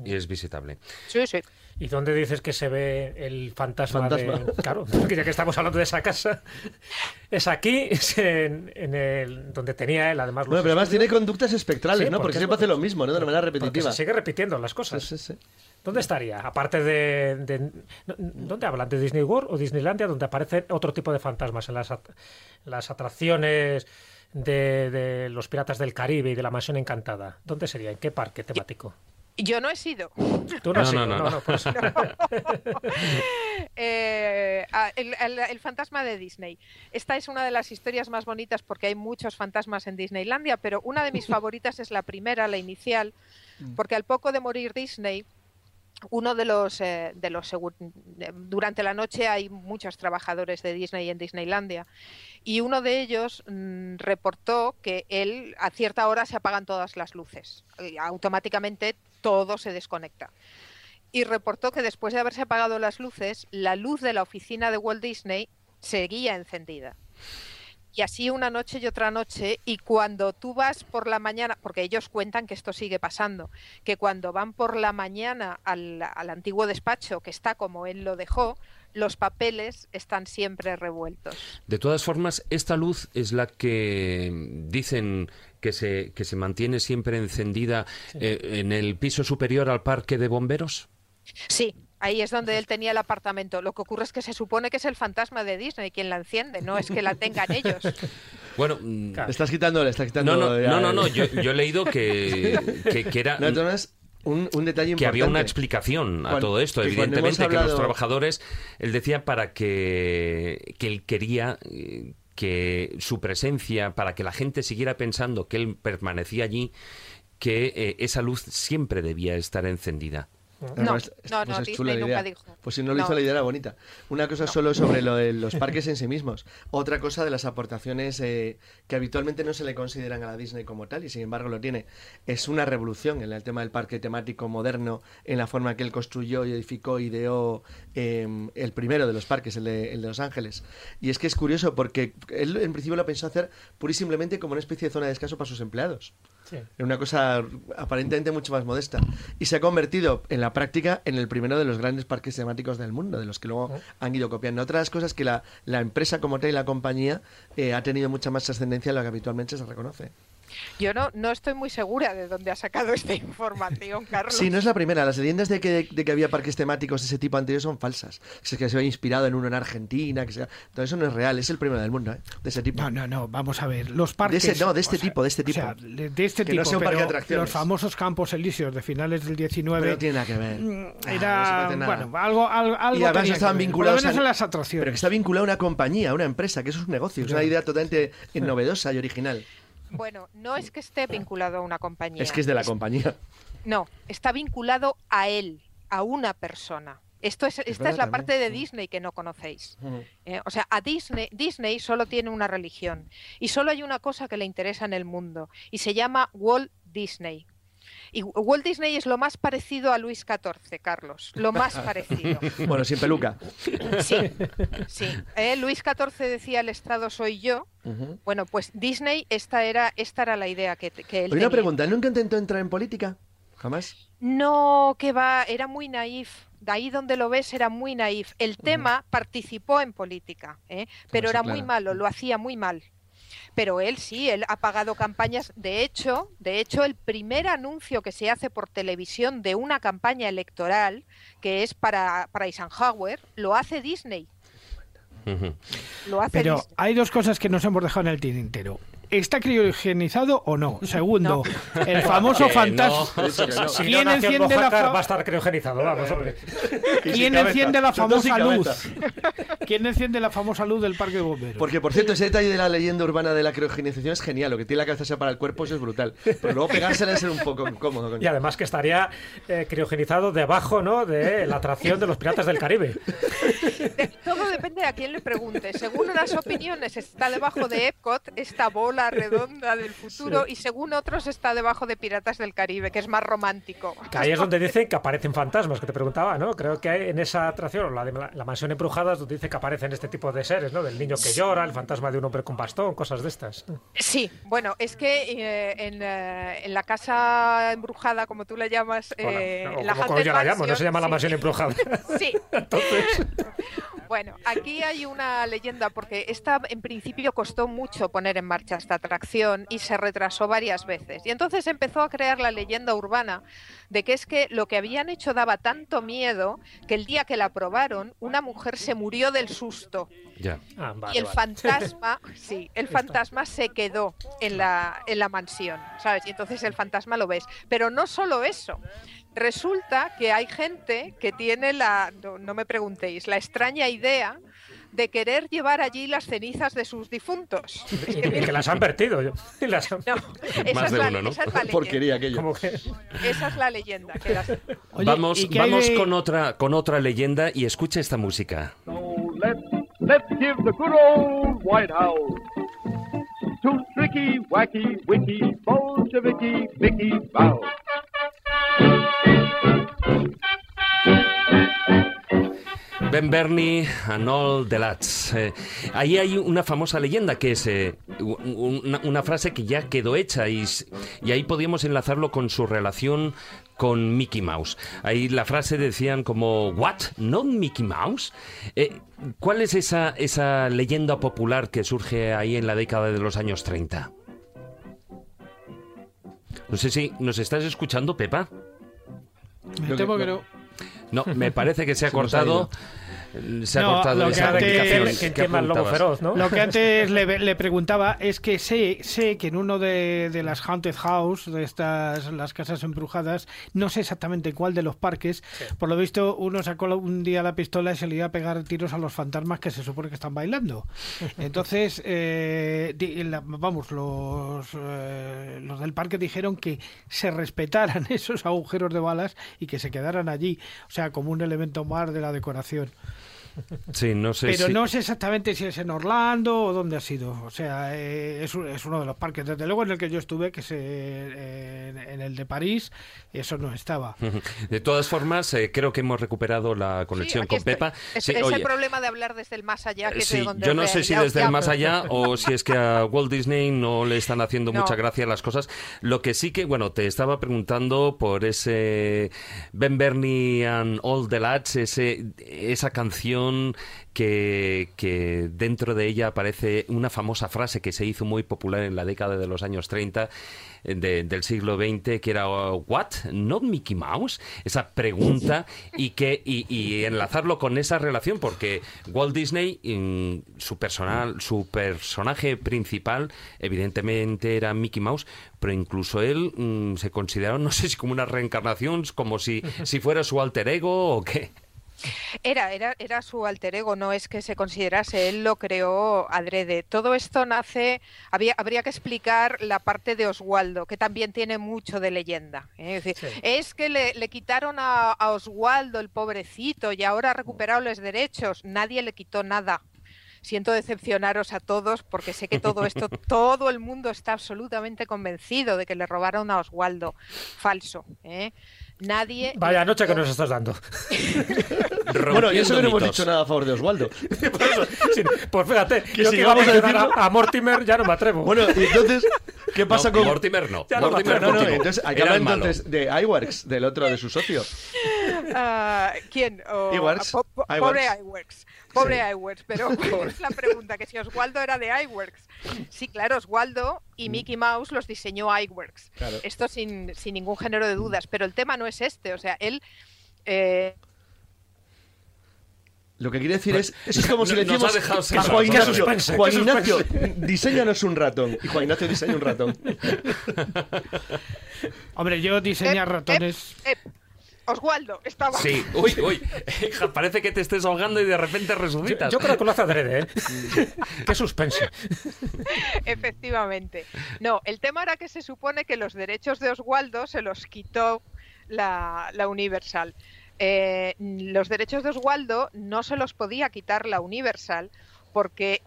Y es visitable. Sí, sí. ¿Y dónde dices que se ve el fantasma, Fantasma. de... Claro, porque ya que estamos hablando de esa casa, es aquí, es en, en el donde tenía él, además... los Bueno, pero además tiene conductas espectrales, Sí, ¿no? porque siempre hace lo mismo, ¿no? De una manera repetitiva. se sigue repitiendo las cosas. Sí, sí, sí. ¿Dónde estaría? Aparte de, ¿Dónde hablan? ¿De Disney World o Disneylandia? Donde aparecen otro tipo de fantasmas en las, at- las atracciones de, de los piratas del Caribe y de la mansión encantada. ¿Dónde sería? ¿En qué parque temático? Yo no he sido. Tú no, has No, ido, no, no, no. por eso. Eh, el, el- el fantasma de Disney. Esta es una de las historias más bonitas porque hay muchos fantasmas en Disneylandia, pero una de mis favoritas es la primera, la inicial, porque al poco de morir Disney, uno de los, eh, de los durante la noche hay muchos trabajadores de Disney en Disneylandia y uno de ellos mm, reportó que él a cierta hora se apagan todas las luces y automáticamente todo se desconecta. Y reportó que después de haberse apagado las luces la luz de la oficina de Walt Disney seguía encendida y así una noche y otra noche, y cuando tú vas por la mañana, porque ellos cuentan que esto sigue pasando, que cuando van por la mañana al, al antiguo despacho, que está como él lo dejó, los papeles están siempre revueltos. De todas formas, esta luz es la que dicen que se, que se mantiene siempre encendida eh, en el piso superior al parque de bomberos. Sí, ahí es donde él tenía el apartamento. Lo que ocurre es que se supone que es el fantasma de Disney quien la enciende, no es que la tengan ellos. Bueno, mm, estás quitando, le estás quitando. no, no, ya no, no, el- no, Yo, yo he leído que, que, que era... No, entonces, un, un detalle que había una explicación a todo esto, que evidentemente, que los trabajadores, él decía para que, que él quería que su presencia, para que la gente siguiera pensando que él permanecía allí, que eh, esa luz siempre debía estar encendida. No, es- no, pues no, es Disney chula la nunca dijo. Pues si no lo No. hizo, la idea era bonita. Una cosa solo sobre lo de los parques en sí mismos. Otra cosa de las aportaciones eh, que habitualmente no se le consideran a la Disney como tal, y sin embargo lo tiene. Es una revolución en el tema del parque temático moderno, en la forma que él construyó y edificó, ideó eh, el primero de los parques, el de, el de Los Ángeles. Y es que es curioso porque él en principio lo pensó hacer pura y simplemente como una especie de zona de descanso para sus empleados. Sí. Era una cosa aparentemente mucho más modesta. Y se ha convertido en la práctica en el primero de los grandes parques temáticos del mundo, de los que luego han ido copiando. Otras cosas que la, la empresa como tal y la compañía eh, ha tenido mucha más trascendencia de lo que habitualmente se reconoce. Yo no, no estoy muy segura de dónde ha sacado esta información, Carlos. Sí, no es la primera. Las leyendas de que, de que había parques temáticos de ese tipo anteriores son falsas. Es que se había inspirado en uno en Argentina. Que sea... Todo eso no es real. Es el primero del mundo, ¿eh? De ese tipo. No, no, no. Vamos a ver. Los De parques. ese, no, de este sea, tipo, de este o tipo. sea, de, de este Que tipo. no sea un parque de atracciones. los famosos campos elíseos de finales del 19. Pero no tiene nada que ver. mm, Ah, no Era. bueno, algo. algo, algo y además estaban que ver, vinculados Por lo menos a- en las atracciones. Pero que está vinculado a una compañía, a una empresa, que eso es un negocio. Es una idea totalmente novedosa y original. Bueno, no es que esté vinculado a una compañía. Es que es de la compañía. No, está vinculado a él, a una persona. Esto es, esta es verdad la también. parte de Disney que no conocéis. Eh, o sea, a Disney, Disney solo tiene una religión y solo hay una cosa que le interesa en el mundo y se llama Walt Disney. Y Walt Disney es lo más parecido a Luis XIV, Carlos, lo más parecido. bueno, sin peluca. Sí, sí. Eh, Luis XIV decía el Estado soy yo. Bueno, pues Disney esta era esta era la idea que, que él Oye, una pregunta, ¿él nunca intentó entrar en política? ¿Jamás? No, que va, era muy naif. De ahí donde lo ves era muy naif. El tema participó en política, ¿eh? pero era claro. muy malo, lo hacía muy mal. Pero él sí, él ha pagado campañas. De hecho, de hecho, el primer anuncio que se hace por televisión de una campaña electoral, que es para, para Eisenhower, lo hace Disney. Lo hace Pero Disney. hay dos cosas que nos hemos dejado en el tintero. ¿Está criogenizado o no? Segundo, el famoso fantasma. no. Si no ¿Quién en enciende la fa- va a estar criogenizado, vamos, hombre. ¿Quién enciende la famosa luz? ¿Quién enciende la famosa luz del parque de bomberos? Porque, por cierto, ese detalle de la leyenda urbana de la criogenización es genial. Lo que tiene la cabeza separa el cuerpo, eso es brutal. Pero luego pegársela es un poco incómodo. coño. Y además que estaría eh, criogenizado debajo ¿no? de la atracción de los piratas del Caribe. Todo depende de a quién le pregunte. Según unas opiniones está debajo de Epcot, esta bola redonda del futuro, Sí. y según otros está debajo de Piratas del Caribe, que es más romántico. Que ahí es donde dicen que aparecen fantasmas, que te preguntaba, ¿no? Creo que en esa atracción, la de la, la mansión embrujada, donde dice que aparecen este tipo de seres, ¿no? Del niño que llora, el fantasma de un hombre con bastón, cosas de estas. Sí, bueno, es que eh, en, eh, en la casa embrujada, como tú la llamas, eh, o en la como, como yo la llamo, no se llama la sí. mansión embrujada. Sí. Bueno, aquí hay una leyenda porque esta en principio costó mucho poner en marcha esta atracción y se retrasó varias veces. Y entonces empezó a crear la leyenda urbana de que es que lo que habían hecho daba tanto miedo que el día que la probaron una mujer se murió del susto. Ya. Ah, y el fantasma, sí, el fantasma se quedó en la, en la mansión, ¿sabes? Y entonces el fantasma lo ves. Pero no solo eso. Resulta que hay gente que tiene la, no, no me preguntéis, la extraña idea de querer llevar allí las cenizas de sus difuntos. Y, y que las han vertido. yo. Las han- No, esa es la- esa es la leyenda. Porquería aquello. Como que- Esa es la leyenda. que las- vamos ¿y qué hay vamos de- con, otra, con otra leyenda y escucha esta música. Let's, let's give the good old White House to tricky, wacky, witty, Bolsheviki, Vicky Bow. Ben Bernie and all the lads. Eh, ahí hay una famosa leyenda que es eh, una, frase que ya quedó hecha y, y ahí podíamos enlazarlo con su relación con Mickey Mouse. Ahí la frase decían como ¿What? ¿Not Mickey Mouse? Eh, ¿Cuál es esa, esa leyenda popular que surge ahí en la década de los años 30? No sé si nos estás escuchando, Pepa. Me temo que no. No, me parece que se ha cortado. Se ha No, cortado lo que esa antes- que- lobo feroz, ¿no? Lo que antes le, le preguntaba es que sé, sé que en uno de, de las Haunted House, de estas las casas embrujadas, no sé exactamente cuál de los parques, por lo visto uno sacó un día la pistola y se le iba a pegar tiros a los fantasmas que se supone que están bailando. Entonces, eh, di- la- vamos, los, eh, los del parque dijeron que se respetaran esos agujeros de balas y que se quedaran allí, o sea, como un elemento más de la decoración. Sí, no sé Pero si- no sé exactamente si es en Orlando o dónde ha sido. O sea, eh, es, es uno de los parques, desde luego en el que yo estuve, que es eh, en, en el de París, eso no estaba. De todas formas, eh, creo que hemos recuperado la conexión aquí con estoy. Pepa. Es, Sí, es oye, el problema de hablar desde el más allá, que es de sí, donde yo no sé si desde el más allá o si es que a Walt Disney no le están haciendo No. mucha gracia las cosas. Lo que sí que, bueno, te estaba preguntando por ese Ben Bernie and All the Lads, ese, esa canción que, dentro de ella aparece una famosa frase que se hizo muy popular en la década de los años 30 eh, de- del siglo XX, que era ¿What? ¿Not Mickey Mouse? Esa pregunta y que y, y enlazarlo con esa relación, porque Walt Disney, mm, su personal, su personaje principal, evidentemente era Mickey Mouse, pero incluso él mm, se consideraba, no sé si como una reencarnación, como si, si fuera su alter ego o qué. Era, era, era su alter ego, no es que se considerase, él lo creó adrede. Todo esto nace, había, habría que explicar la parte de Oswaldo, que también tiene mucho de leyenda. ¿eh? Es decir, es que le, le quitaron a, a Oswaldo, el pobrecito, y ahora ha recuperado los derechos. Nadie le quitó nada. Siento decepcionaros a todos porque sé que todo esto, todo el mundo está absolutamente convencido de que le robaron a Oswaldo. Falso. ¿eh? Nadie. Vaya noche que nos estás dando. Bueno, y eso que no hemos dicho nada a favor de Oswaldo. Sí, pues fíjate, Que yo que iba a sigamos a a, Mortimer ya no me atrevo. Bueno, y entonces, ¿qué pasa No, con Mortimer no. Ya no Mortimer No, no, continuó. entonces hay que hablar entonces de iWorks, del otro de su socio. Ah, ¿Quién? O- iWorks. po- po-. Pobre iWorks. Pobre Sí. iWorks. Pero ¿cuál es la pregunta? Que si Oswaldo era de iWorks. Sí, claro, Oswaldo y Mickey Mouse los diseñó iWorks. Claro. Esto sin, sin ningún género de dudas. Pero el tema no es este. O sea, él. eh, Lo que quiere decir es, eso es como si le decimos a Juan. Ignacio, Juan diseñanos un ratón. Y Juan Ignacio diseña un ratón. Hombre, yo diseñar eh, ratones. eh, eh, Oswaldo estaba. Sí, uy, uy. Hija, Parece que te estés ahogando y de repente Yo, resucitas. yo creo que lo hace adrede, ¿eh? Qué suspense. Efectivamente. No, el tema era que se supone que los derechos de Oswaldo se los quitó la, la Universal. Eh, los derechos de Oswaldo no se los podía quitar la Universal porque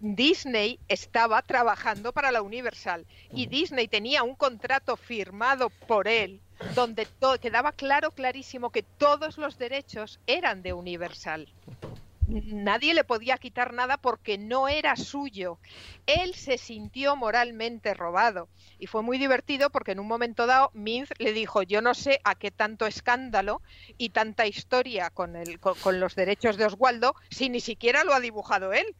Disney estaba trabajando para la Universal y Disney tenía un contrato firmado por él donde quedaba claro, clarísimo que todos los derechos eran de Universal. Nadie le podía quitar nada porque no era suyo. Él se sintió moralmente robado y fue muy divertido porque en un momento dado Mintz le dijo yo no sé a qué tanto escándalo y tanta historia con, el, con los derechos de Oswaldo si ni siquiera lo ha dibujado él.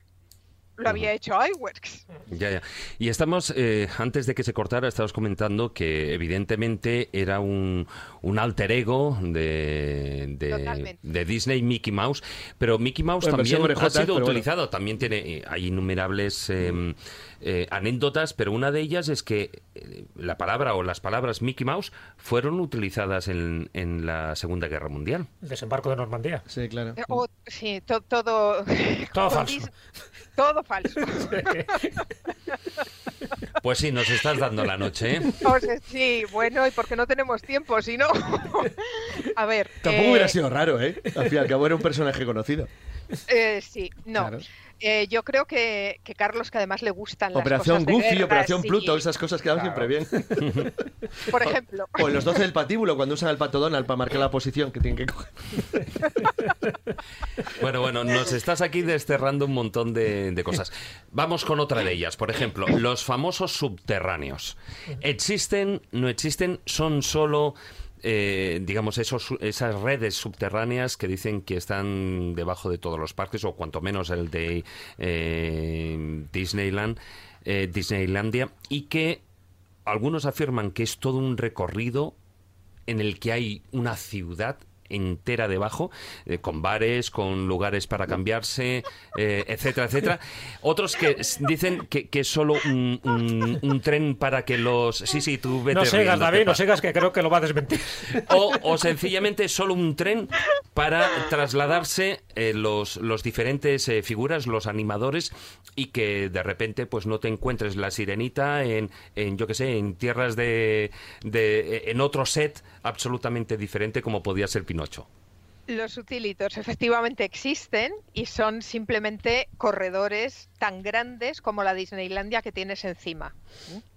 Lo había hecho iWorks. Ya, ya. Y estamos, eh, antes de que se cortara, estabas comentando que evidentemente era un, un alter ego de, de, Disney, Mickey Mouse, pero Mickey Mouse Bueno, también ha sido bueno. utilizado, también tiene, eh, hay innumerables eh, eh, anécdotas, pero una de ellas es que eh, la palabra o las palabras Mickey Mouse fueron utilizadas en, en la Segunda Guerra Mundial. Desembarco de Normandía. Sí, claro. Eh, o- sí, to- todo... Todo falso. Todo falso. Pues sí, nos estás dando la noche, ¿eh? O sea, sí, bueno, y porque no tenemos tiempo, si no... A ver... Tampoco eh, hubiera sido raro, ¿eh? Al fin y al cabo era un personaje conocido. eh, sí, no. Claro. Eh, yo creo que, que Carlos, que además le gustan las Operación cosas de Goofy, guerra, Operación sí. Pluto, esas cosas quedan siempre bien. Por ejemplo. O en los 12 del patíbulo, cuando usan el pato Donald para marcar la posición que tienen que coger. Bueno, bueno, nos estás aquí desterrando un montón de, de cosas. Vamos con otra de ellas. Por ejemplo, los famosos subterráneos. ¿Existen? ¿No existen? ¿Son solo, eh, digamos, esos, esas redes subterráneas que dicen que están debajo de todos los parques, o cuanto menos el de eh, eh, Disneylandia, y que algunos afirman que es todo un recorrido en el que hay una ciudad entera debajo, eh, con bares, con lugares para cambiarse, eh, etcétera, etcétera. Otros que dicen que, que es solo un, un- un tren para que los... Sí, sí, tú vete No sigas, David, no sigas, que creo que lo va a desmentir. o, o sencillamente solo un tren para trasladarse eh, los, los diferentes eh, figuras, los animadores, y que de repente pues no te encuentres la sirenita en, en yo que sé, en tierras de, de... en otro set absolutamente diferente como podía ser Pinocho. Los utilitos efectivamente existen y son simplemente corredores tan grandes como la Disneylandia que tienes encima,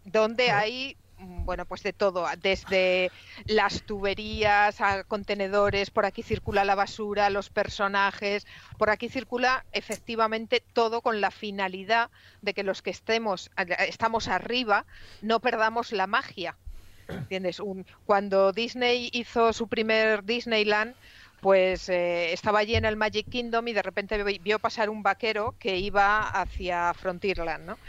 donde hay mm, bueno, pues de todo, desde las tuberías a contenedores, por aquí circula la basura, los personajes, por aquí circula efectivamente todo con la finalidad de que los que estemos estamos arriba no perdamos la magia. ¿Entiendes? Un- cuando Disney hizo su primer Disneyland, pues eh, estaba allí en el Magic Kingdom y de repente vi- vio pasar un vaquero que iba hacia Frontierland, ¿no?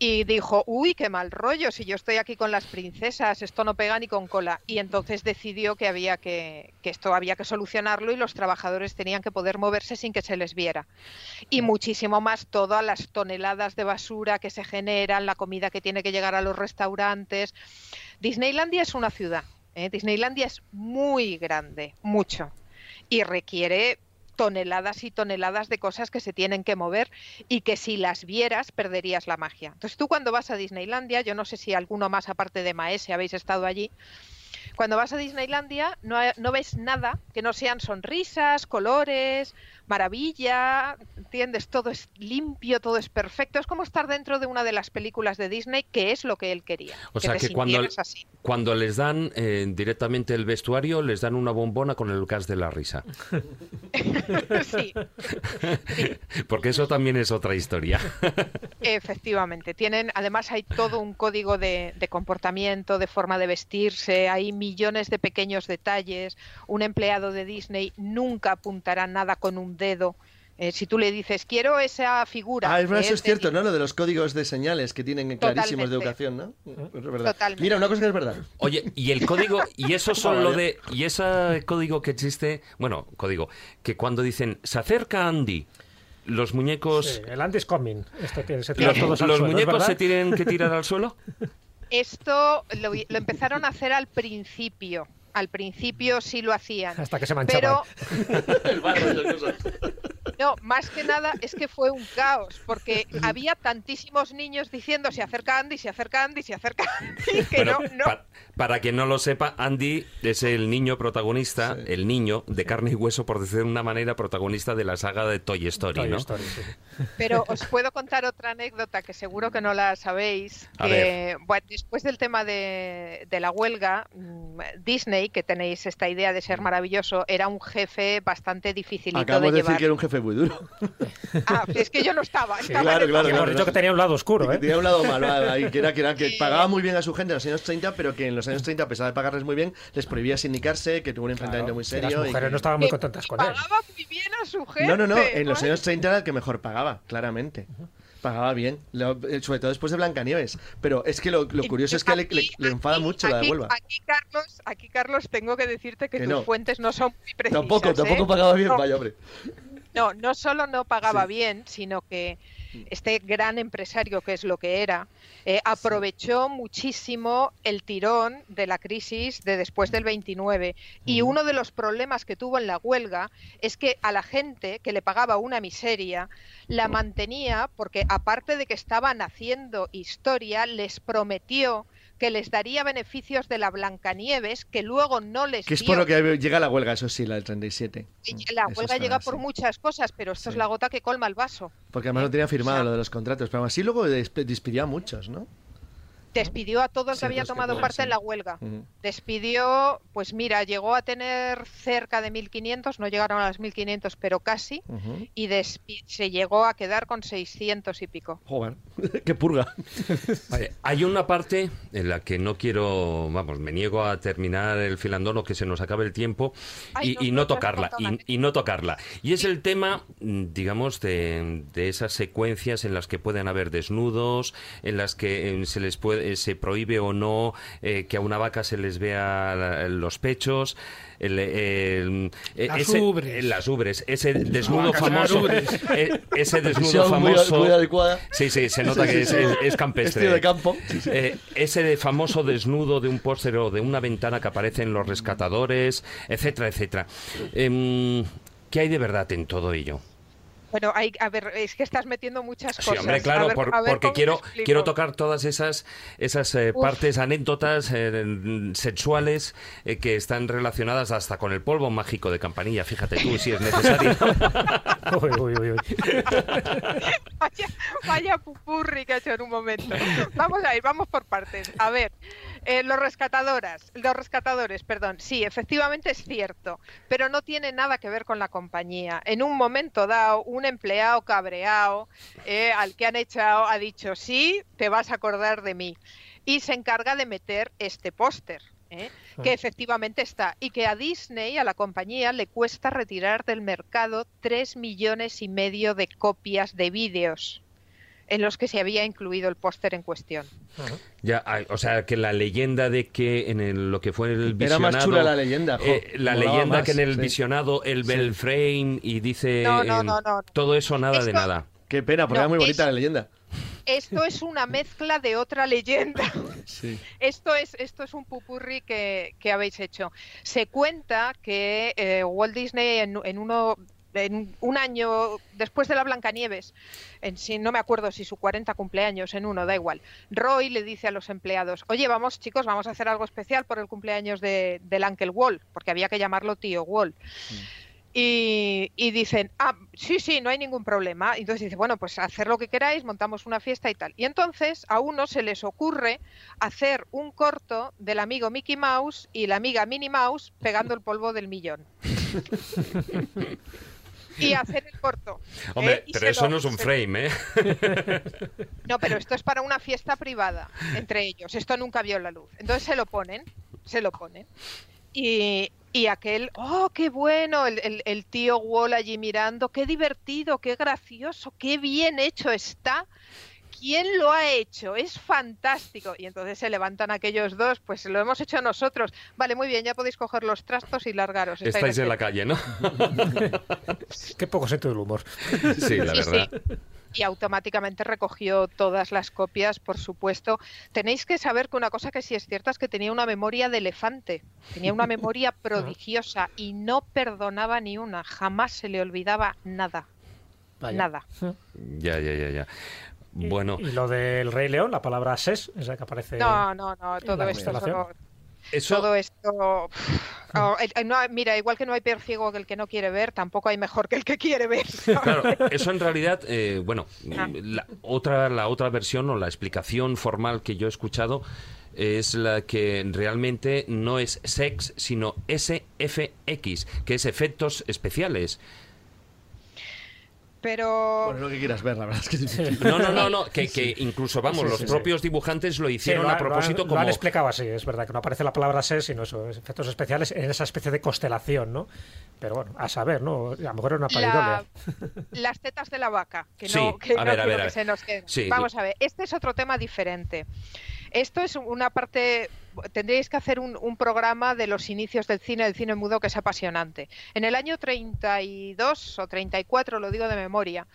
Y dijo, uy, qué mal rollo, si yo estoy aquí con las princesas, esto no pega ni con cola. Y entonces decidió que había que, que esto había que solucionarlo y los trabajadores tenían que poder moverse sin que se les viera. Y muchísimo más todas las toneladas de basura que se generan, la comida que tiene que llegar a los restaurantes. Disneylandia es una ciudad. ¿eh? Disneylandia es muy grande, mucho. Y requiere toneladas y toneladas de cosas que se tienen que mover y que si las vieras perderías la magia. Entonces tú cuando vas a Disneylandia, yo no sé si alguno más aparte de Maese habéis estado allí, cuando vas a Disneylandia no, no ves nada que no sean sonrisas, colores, maravilla, ¿entiendes? Todo es limpio, todo es perfecto. Es como estar dentro de una de las películas de Disney, que es lo que él quería. O sea que cuando, así. cuando les dan eh, directamente el vestuario, les dan una bombona con el gas de la risa. sí, Porque eso también es otra historia. efectivamente. Tienen, además hay todo un código de, de comportamiento, de forma de vestirse, hay millones de pequeños detalles. Un empleado de Disney nunca apuntará nada con un dedo. Eh, si tú le dices, quiero esa figura. Ah, eso es de cierto, ¿no? Lo de los códigos de señales que tienen clarísimos de educación, ¿no? Es verdad. Totalmente. Mira, una cosa que es verdad. Oye, y el código, y eso son lo de, y ese código que existe, bueno, código, que cuando dicen, se acerca Andy, los muñecos, Sí, el Andy's coming. Esto que se tira los, todos al los suelo, ¿es muñecos verdad? se tienen que tirar al suelo. Esto lo, lo empezaron a hacer al principio. Al principio sí lo hacían. Hasta que se Pero manchaba. no, más que nada es que fue un caos, porque había tantísimos niños diciendo se acerca Andy, se acerca Andy, se acerca Andy, que no, no. pa- para quien no lo sepa, Andy es el niño protagonista, el niño de carne y hueso, por decir de una manera, protagonista de la saga de Toy Story, Toy ¿no? Story, sí. Pero os puedo contar otra anécdota que seguro que no la sabéis. Que, bueno, después del tema de, de la huelga, mm, Disney, que tenéis esta idea de ser maravilloso, era un jefe bastante dificilito Acabamos de de decir llevar. que era un jefe muy duro. Ah, es que yo no estaba. estaba claro, en el- claro. Claro, dicho que tenía un lado oscuro, ¿eh? tenía un lado malo ahí, que era, que era que pagaba muy bien a su gente en los años 30, pero que en los años 30, a pesar de pagarles muy bien, les prohibía sindicarse, que tuvo un enfrentamiento muy que serio. las y mujeres que- no estaban muy contentas con él. Pagaba muy bien a su jefe. No, no, no, en los años 30 era el que mejor pagaba, claramente. Pagaba bien, Lo- eh, sobre todo después de Blancanieves. Pero es que lo, lo curioso es que le, le- le enfada mucho la de Aquí, Huelva. aquí, Carlos, aquí, Carlos, tengo que decirte que, Que tus no. fuentes no son muy precisas. Tampoco, ¿eh? tampoco pagaba bien, No, vaya hombre. No, no solo no pagaba Sí. bien, sino que este gran empresario, que es lo que era, eh, aprovechó muchísimo el tirón de la crisis de después del 29. Y uno de los problemas que tuvo en la huelga es que a la gente que le pagaba una miseria, la mantenía porque aparte de que estaban haciendo historia, les prometió que les daría beneficios de la Blancanieves que luego no les Que es dio. por lo que llega la huelga, eso sí, la del 37. Y La Eso huelga está llega por muchas cosas, pero esto es la gota que colma el vaso. Porque además no tenía firmado lo de los contratos. Pero aún así luego desp- despidió a muchos, ¿no? Despidió a todos Sí, que había que tomado parte sí. en la huelga. Despidió, pues mira, llegó a tener cerca de 1.500, no llegaron a las 1.500, pero casi, Ujú. y despi- se llegó a quedar con 600 y pico. Joder, qué purga. Vale, hay una parte en la que no quiero, vamos, me niego a terminar el filandón o que se nos acabe el tiempo Ay, y, no, y tocarla, y, y no tocarla. Y es el tema, mm, digamos, de, de esas secuencias en las que pueden haber desnudos, en las que eh, se les puede, se prohíbe o no eh, que a una vaca se les vea la- los pechos. El, el- eh, Las ese- ubres. eh, las ubres, ese desnudo famoso, eh, ese desnudo famoso, muy adecuada. sí, sí, se nota Sí, que sí, es, sí. es- es campestre. De campo. Eh, ese de famoso desnudo de un póster o de una ventana que aparecen los rescatadores, etcétera, etcétera. Em, ¿Qué hay de verdad en todo ello? Bueno, hay, a ver, es que estás metiendo muchas Sí, cosas. hombre, A claro, ver- por- a ver porque quiero, quiero tocar todas esas, esas eh, partes, anécdotas eh, sexuales eh, que están relacionadas hasta con el polvo mágico de campanilla. Fíjate tú si es necesario. Vaya pupurri que ha hecho en un momento. Vamos a ir, vamos por partes. A ver, eh, los rescatadoras, los rescatadores, perdón, sí, efectivamente es cierto, pero no tiene nada que ver con la compañía. En un momento dado, un empleado cabreado eh, al que han echado ha dicho sí, te vas a acordar de mí y se encarga de meter este póster. ¿Eh? Que efectivamente está y que a Disney, a la compañía, le cuesta retirar del mercado 3 millones y medio de copias de vídeos en los que se había incluido el póster en cuestión. Ya, o sea, que la leyenda de que en el- lo que fue el Era visionado... más chula la leyenda, jo, eh, la molaba leyenda más, que en el sí. visionado el frame y dice... No, no, no, no. Todo eso nada de nada. Qué pena, porque No, era muy bonita es- la leyenda. Esto es una mezcla de otra leyenda. Sí. Esto es, esto es un pupurri que, que habéis hecho. Se cuenta que eh, Walt Disney en, en uno en un año después de la Blancanieves, en si no me acuerdo si su 40 cumpleaños en uno, da igual. Roy le dice a los empleados, oye, vamos chicos, vamos a hacer algo especial por el cumpleaños de, del Uncle Walt, porque había que llamarlo tío Walt. Y, y dicen, ah, sí, sí, no hay ningún problema. Entonces dice, bueno, pues hacer lo que queráis, montamos una fiesta y tal. Y entonces a uno se les ocurre hacer un corto del amigo Mickey Mouse y la amiga Minnie Mouse pegando el polvo del millón. y hacer el corto. Hombre, ¿eh? Y pero eso lo- no es un frame, ¿eh? No, pero esto es para una fiesta privada entre ellos. Esto nunca vio la luz. Entonces se lo ponen, se lo ponen. Y, y aquel, oh, qué bueno, el, el- tío Wall allí mirando, qué divertido, qué gracioso, qué bien hecho está. ¿Quién lo ha hecho? Es fantástico. Y entonces se levantan aquellos dos, pues lo hemos hecho nosotros. Vale, muy bien, ya podéis coger los trastos y largaros. Estáis en la calle, ¿no? Qué poco sentido del humor. Sí, la Sí, sí. verdad. y automáticamente recogió todas las copias, por supuesto. Tenéis que saber que una cosa que sí es cierta es que tenía una memoria de elefante, tenía una memoria prodigiosa y no perdonaba ni una, jamás se le olvidaba nada. Vaya. Nada. Ya, ya, ya, ya. Bueno, Y lo del Rey León, la palabra ses, esa que aparece. No, no, no, todo la esto, no- eso... todo esto. oh, eh, eh, no, mira, igual que no hay peor ciego que el que no quiere ver, tampoco hay mejor que el que quiere ver. Claro, eso en realidad, eh, bueno, Ah. la otra, la otra versión o la explicación formal que yo he escuchado es la que realmente no es sex, sino SFX, que es efectos especiales. Pero. Bueno, lo que quieras ver, la verdad es que es difícil. No, no, no, no, que, que incluso, vamos, Sí, los sí, sí. propios dibujantes lo Sí, hicieron lo, a han- lo han- propósito lo como... han explicado así, es verdad, que no aparece la palabra ses, sino eso, es efectos especiales en esa especie de constelación, ¿no? Pero bueno, a saber, ¿no? A lo mejor era una La- paridolia. las tetas de la vaca, que Sí, no, que a no ver, a ver, a que ver. se nos quede. Sí. Vamos a ver, este es otro tema diferente. Esto es una parte, tendríais que hacer un, un programa de los inicios del cine, del cine mudo, que es apasionante. En el año 32 o 34, lo digo de memoria,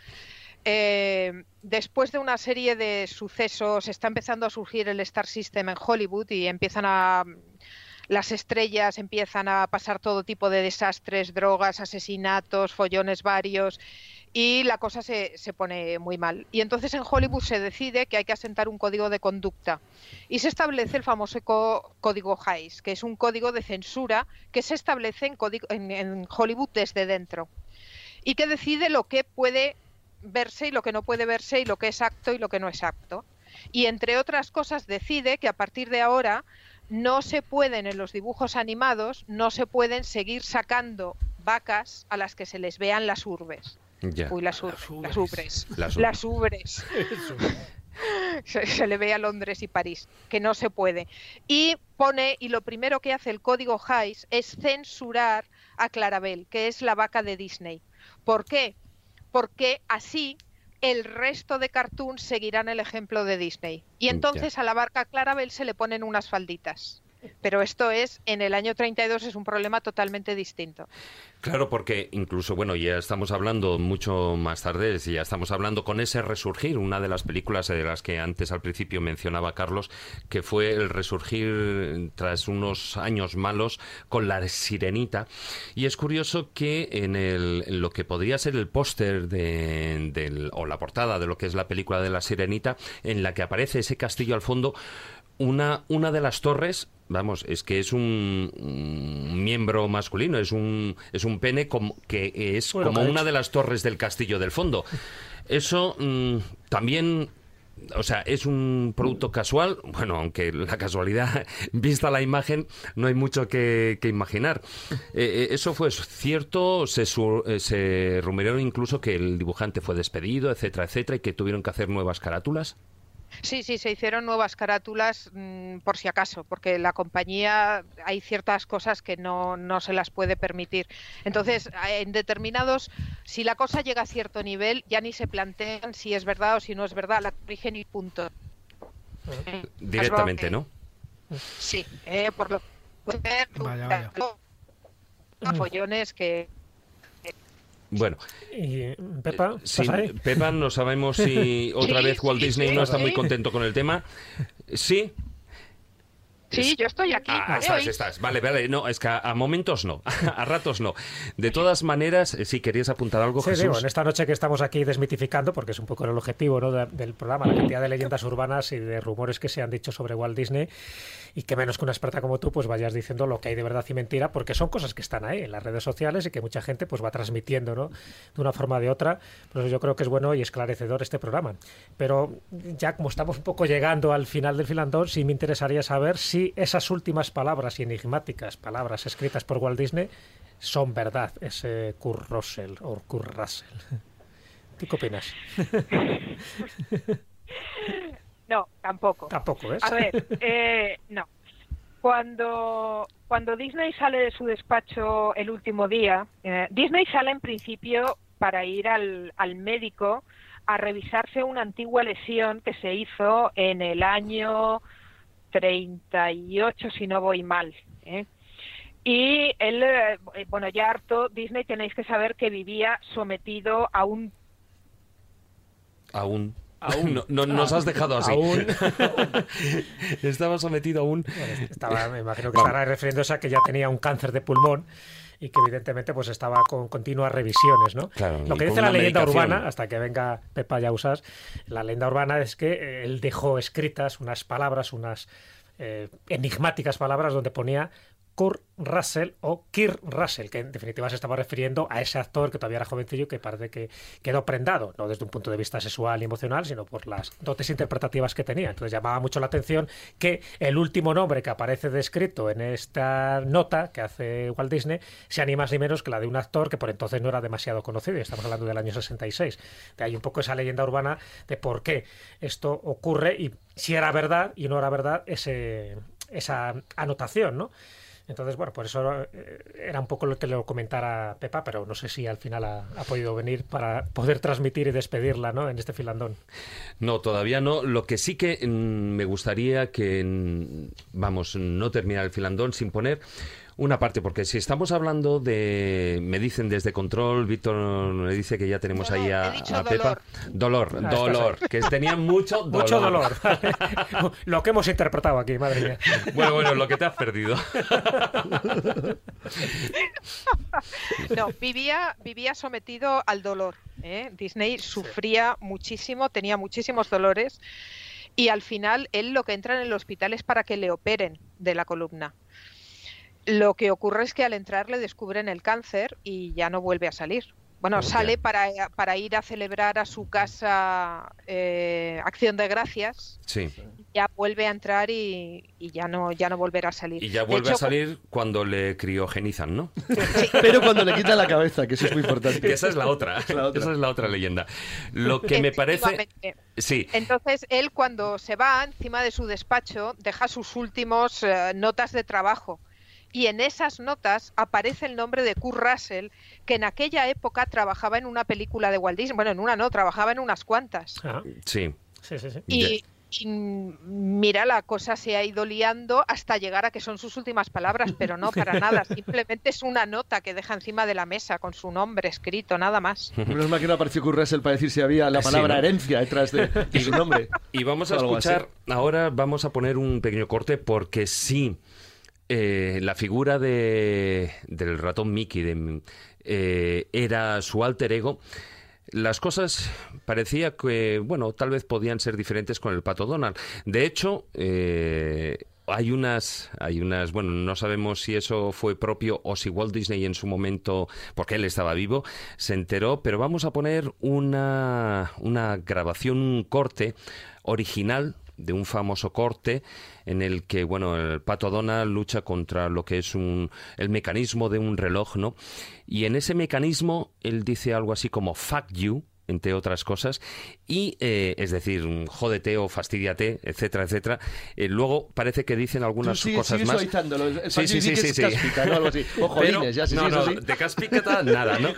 eh, después de una serie de sucesos, está empezando a surgir el Star System en Hollywood y empiezan a las estrellas empiezan a pasar todo tipo de desastres, drogas, asesinatos, follones varios y la cosa se, se pone muy mal. Y entonces en Hollywood se decide que hay que asentar un código de conducta y se establece el famoso código Hays, que es un código de censura que se establece en- en Hollywood desde dentro y que decide lo que puede verse y lo que no puede verse y lo que es acto y lo que no es acto. Y entre otras cosas decide que a partir de ahora no se pueden en los dibujos animados, no se pueden seguir sacando vacas a las que se les vean las urbes. Ya. Uy, las, ur- las ubres. Las Las ubres. se, se le ve a Londres y París, que no se puede. Y pone, y lo primero que hace el código Hays es censurar a Clarabel, que es la vaca de Disney. ¿Por qué? Porque así el resto de cartoons seguirán el ejemplo de Disney. Y entonces a la vaca Clarabel se le ponen unas falditas. Pero esto es, en el año 32 es un problema totalmente distinto. Claro, porque incluso, bueno, ya estamos hablando mucho más tarde, ya estamos hablando con ese resurgir, una de las películas de las que antes al principio mencionaba Carlos, que fue el resurgir tras unos años malos con la sirenita. Y es curioso que en, el, lo que podría ser el póster de, del- o la portada de lo que es la película de la sirenita, en la que aparece ese castillo al fondo, una, una de las torres, vamos, es que es un, un miembro masculino, es un, es un pene como, que es Bueno, como una de las torres del castillo del fondo. Eso mm, también... O sea, es un producto casual, bueno, aunque la casualidad, vista la imagen, no hay mucho que, que imaginar. Eh, eh, eso fue cierto, se, su- eh, se rumoreó incluso que el dibujante fue despedido, etcétera, etcétera, y que tuvieron que hacer nuevas carátulas. Sí, sí, se hicieron nuevas carátulas mm, por si acaso, porque la compañía hay ciertas cosas que no, no se las puede permitir. Entonces, en determinados, si la cosa llega a cierto nivel, ya ni se plantean si es verdad o si no es verdad, la corrigen y punto. Directamente, ¿no? Sí, eh, por lo que Vaya, vaya. follones que Bueno, Y Pepa, ¿estás sí, ahí? Pepa, no sabemos si otra Sí, vez Walt sí, Disney sí, no está sí. muy contento con el tema. Sí, Sí, yo estoy aquí. Ah, ¿me estás, estás. Vale, vale. No, es que a, a momentos no. A ratos no. De todas maneras, eh, si querías apuntar algo, Sí, Jesús. digo, en esta noche que estamos aquí desmitificando, porque es un poco el objetivo ¿no? de- del programa, la cantidad de leyendas urbanas y de rumores que se han dicho sobre Walt Disney, y que menos que una experta como tú, pues vayas diciendo lo que hay de verdad y mentira, porque son cosas que están ahí en las redes sociales y que mucha gente pues va transmitiendo ¿no? de una forma o de otra. Por yo creo que es bueno y esclarecedor este programa. Pero ya como estamos un poco llegando al final del filandón, sí me interesaría saber si esas últimas palabras enigmáticas palabras escritas por Walt Disney son verdad, ese Kurt Russell o Kurt Russell. ¿Tú qué opinas? No, tampoco. Tampoco, ¿ves? A ver, eh, no. Cuando, cuando Disney sale de su despacho el último día, eh, Disney sale en principio para ir al, al médico a revisarse una antigua lesión que se hizo en el año 38, si no voy mal. ¿eh? Y él, eh, bueno, ya harto, Disney tenéis que saber que vivía sometido a un Aún. Aún. No, no- nos has dejado así. Aún. Estaba sometido aún. Estaba, me imagino que estará refiriéndose a que ya tenía un cáncer de pulmón y que evidentemente pues estaba con continuas revisiones, ¿no? Claro, Lo que dice la leyenda medicación. urbana, hasta que venga Pepa Yausas, la leyenda urbana es que eh, él dejó escritas unas palabras, unas eh, enigmáticas palabras donde ponía Kurt Russell o Kirk Russell, que en definitiva se estaba refiriendo a ese actor que todavía era jovencillo que parece que quedó prendado, no desde un punto de vista sexual y emocional, sino por las dotes interpretativas que tenía. Entonces llamaba mucho la atención que el último nombre que aparece descrito en esta nota que hace Walt Disney sea ni más ni menos que la de un actor que por entonces no era demasiado conocido, y estamos hablando del año 66. De ahí un poco esa leyenda urbana de por qué esto ocurre y si era verdad y no era verdad ese, esa anotación, ¿no? Entonces, bueno, por eso eh, era un poco lo que le comentara Pepa, pero no sé si al final ha, podido venir para poder transmitir y despedirla, ¿no? En este filandón. No, todavía no. Lo que sí que mm, me gustaría que, mm, vamos, no terminar el filandón sin poner una parte, porque si estamos hablando de, me dicen desde control, Víctor me dice que ya tenemos ahí a, he dicho a Pepa. Dolor, Ah, dolor, que tenían mucho dolor. Mucho dolor. lo que hemos interpretado aquí, madre mía. Bueno, bueno, lo que te has perdido. No, vivía, vivía sometido al dolor. ¿eh? Disney sufría muchísimo, tenía muchísimos dolores y al final él lo que entra en el hospital es para que le operen de la columna. Lo que ocurre es que al entrar le descubren el cáncer y ya no vuelve a salir. Bueno, sale para, para ir a celebrar a su casa eh, Acción de Gracias, Sí. ya vuelve a entrar y, y ya no ya no volverá a salir. Y ya vuelve a salir cuando le criogenizan, ¿no? Pero cuando le quitan la cabeza, que eso es muy importante. Que esa es la otra. La otra. Esa es la otra leyenda. Lo que me parece. Sí. Entonces, él cuando se va encima de su despacho, deja sus últimos eh, notas de trabajo. Y en esas notas aparece el nombre de Kurt Russell, que en aquella época trabajaba en una película de Walt Disney. Bueno, en una no, trabajaba en unas cuantas. Sí. Sí, sí, sí. Y, y, mira, la cosa se ha ido liando hasta llegar a que son sus últimas palabras, pero no para nada. Simplemente es una nota que deja encima de la mesa con su nombre escrito, nada más. Menos mal que no apareció Kurt Russell para decir si había la Sí, palabra ¿no? herencia detrás de, de su nombre. Y vamos a escuchar, ahora vamos a poner un pequeño corte porque sí, eh, la figura de, del ratón Mickey de, eh, era su alter ego. Las cosas parecía que, bueno, tal vez podían ser diferentes con el pato Donald. De hecho, eh, hay unas, hay unas, bueno, no sabemos si eso fue propio o si Walt Disney en su momento, porque él estaba vivo, se enteró, pero vamos a poner una, una grabación, un corte original de un famoso corte en el que bueno el pato Donald lucha contra lo que es un el mecanismo de un reloj no y en ese mecanismo él dice algo así como fuck you entre otras cosas, y eh, es decir, jódete o fastidiate, etcétera, etcétera. Eh, luego parece que dicen algunas cosas más. el- sí, sí, sí, sí, sí. cáspica, ¿no? Algo así. O jolines, ya, sí, no, sí, no, de cáspica nada, ¿no? Si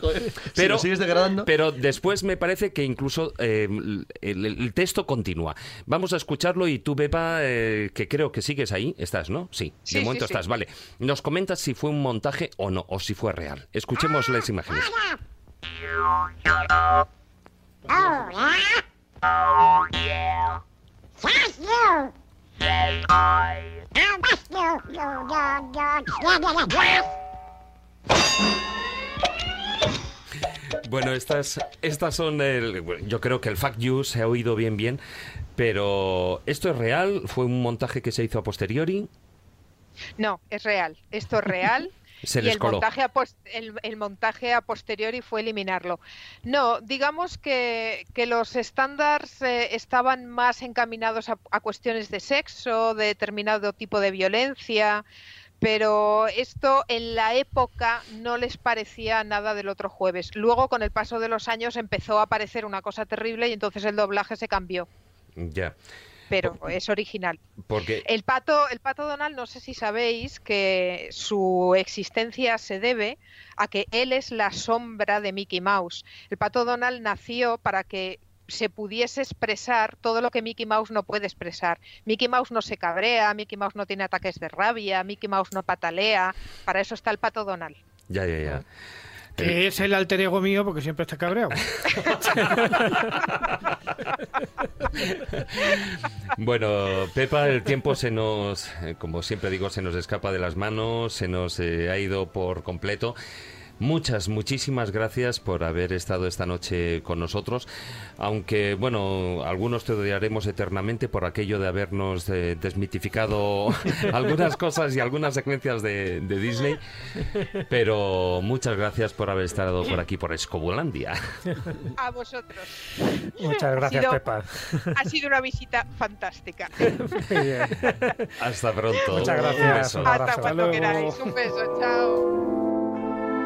Pero sigues degradando. Pero después me parece que incluso eh, el, el texto continúa. Vamos a escucharlo y tú, Pepa, eh, que creo que sigues ahí, estás, ¿no? Sí, Sí, de momento sí. estás, vale. Nos comentas si fue un montaje o no, o si fue real. Escuchemos las imágenes. Bueno, estas, estas son el, yo creo que el fact you se ha oído bien bien, pero ¿esto es real? ¿Fue un montaje que se hizo a posteriori? No, es real. Esto es real. Se y les el coló. montaje, a pos- el, el montaje a posteriori fue eliminarlo. No, digamos que, que los estándares eh, estaban más encaminados a, a cuestiones de sexo, de determinado tipo de violencia, pero esto en la época no les parecía nada del otro jueves. Luego, con el paso de los años, empezó a parecer una cosa terrible y entonces el doblaje se cambió, Ya, pero es original. porque El pato, el pato Donald, no sé si sabéis que su existencia se debe a que él es la sombra de Mickey Mouse. El pato Donald nació para que se pudiese expresar todo lo que Mickey Mouse no puede expresar. Mickey Mouse no se cabrea, Mickey Mouse no tiene ataques de rabia, Mickey Mouse no patalea. Para eso está el pato Donald. ya, ya, ya. Que es el alter ego mío porque siempre está cabreado. Bueno, Pepa, el tiempo se nos, eh, como siempre digo, se nos escapa de las manos, se nos eh, ha ido por completo. Muchas, muchísimas gracias por haber estado esta noche con nosotros. Aunque, bueno, algunos te odiaremos eternamente por aquello de habernos eh, desmitificado algunas cosas y algunas secuencias de, de Disney. Pero muchas gracias por haber estado por aquí, por Escobulandia. A vosotros. Muchas Ha gracias, sido- Pepa. Ha sido una visita fantástica. Muy bien. Hasta pronto. Muchas Un gracias. beso. Un Hasta cuando Hasta luego. queráis. Un beso. Chao.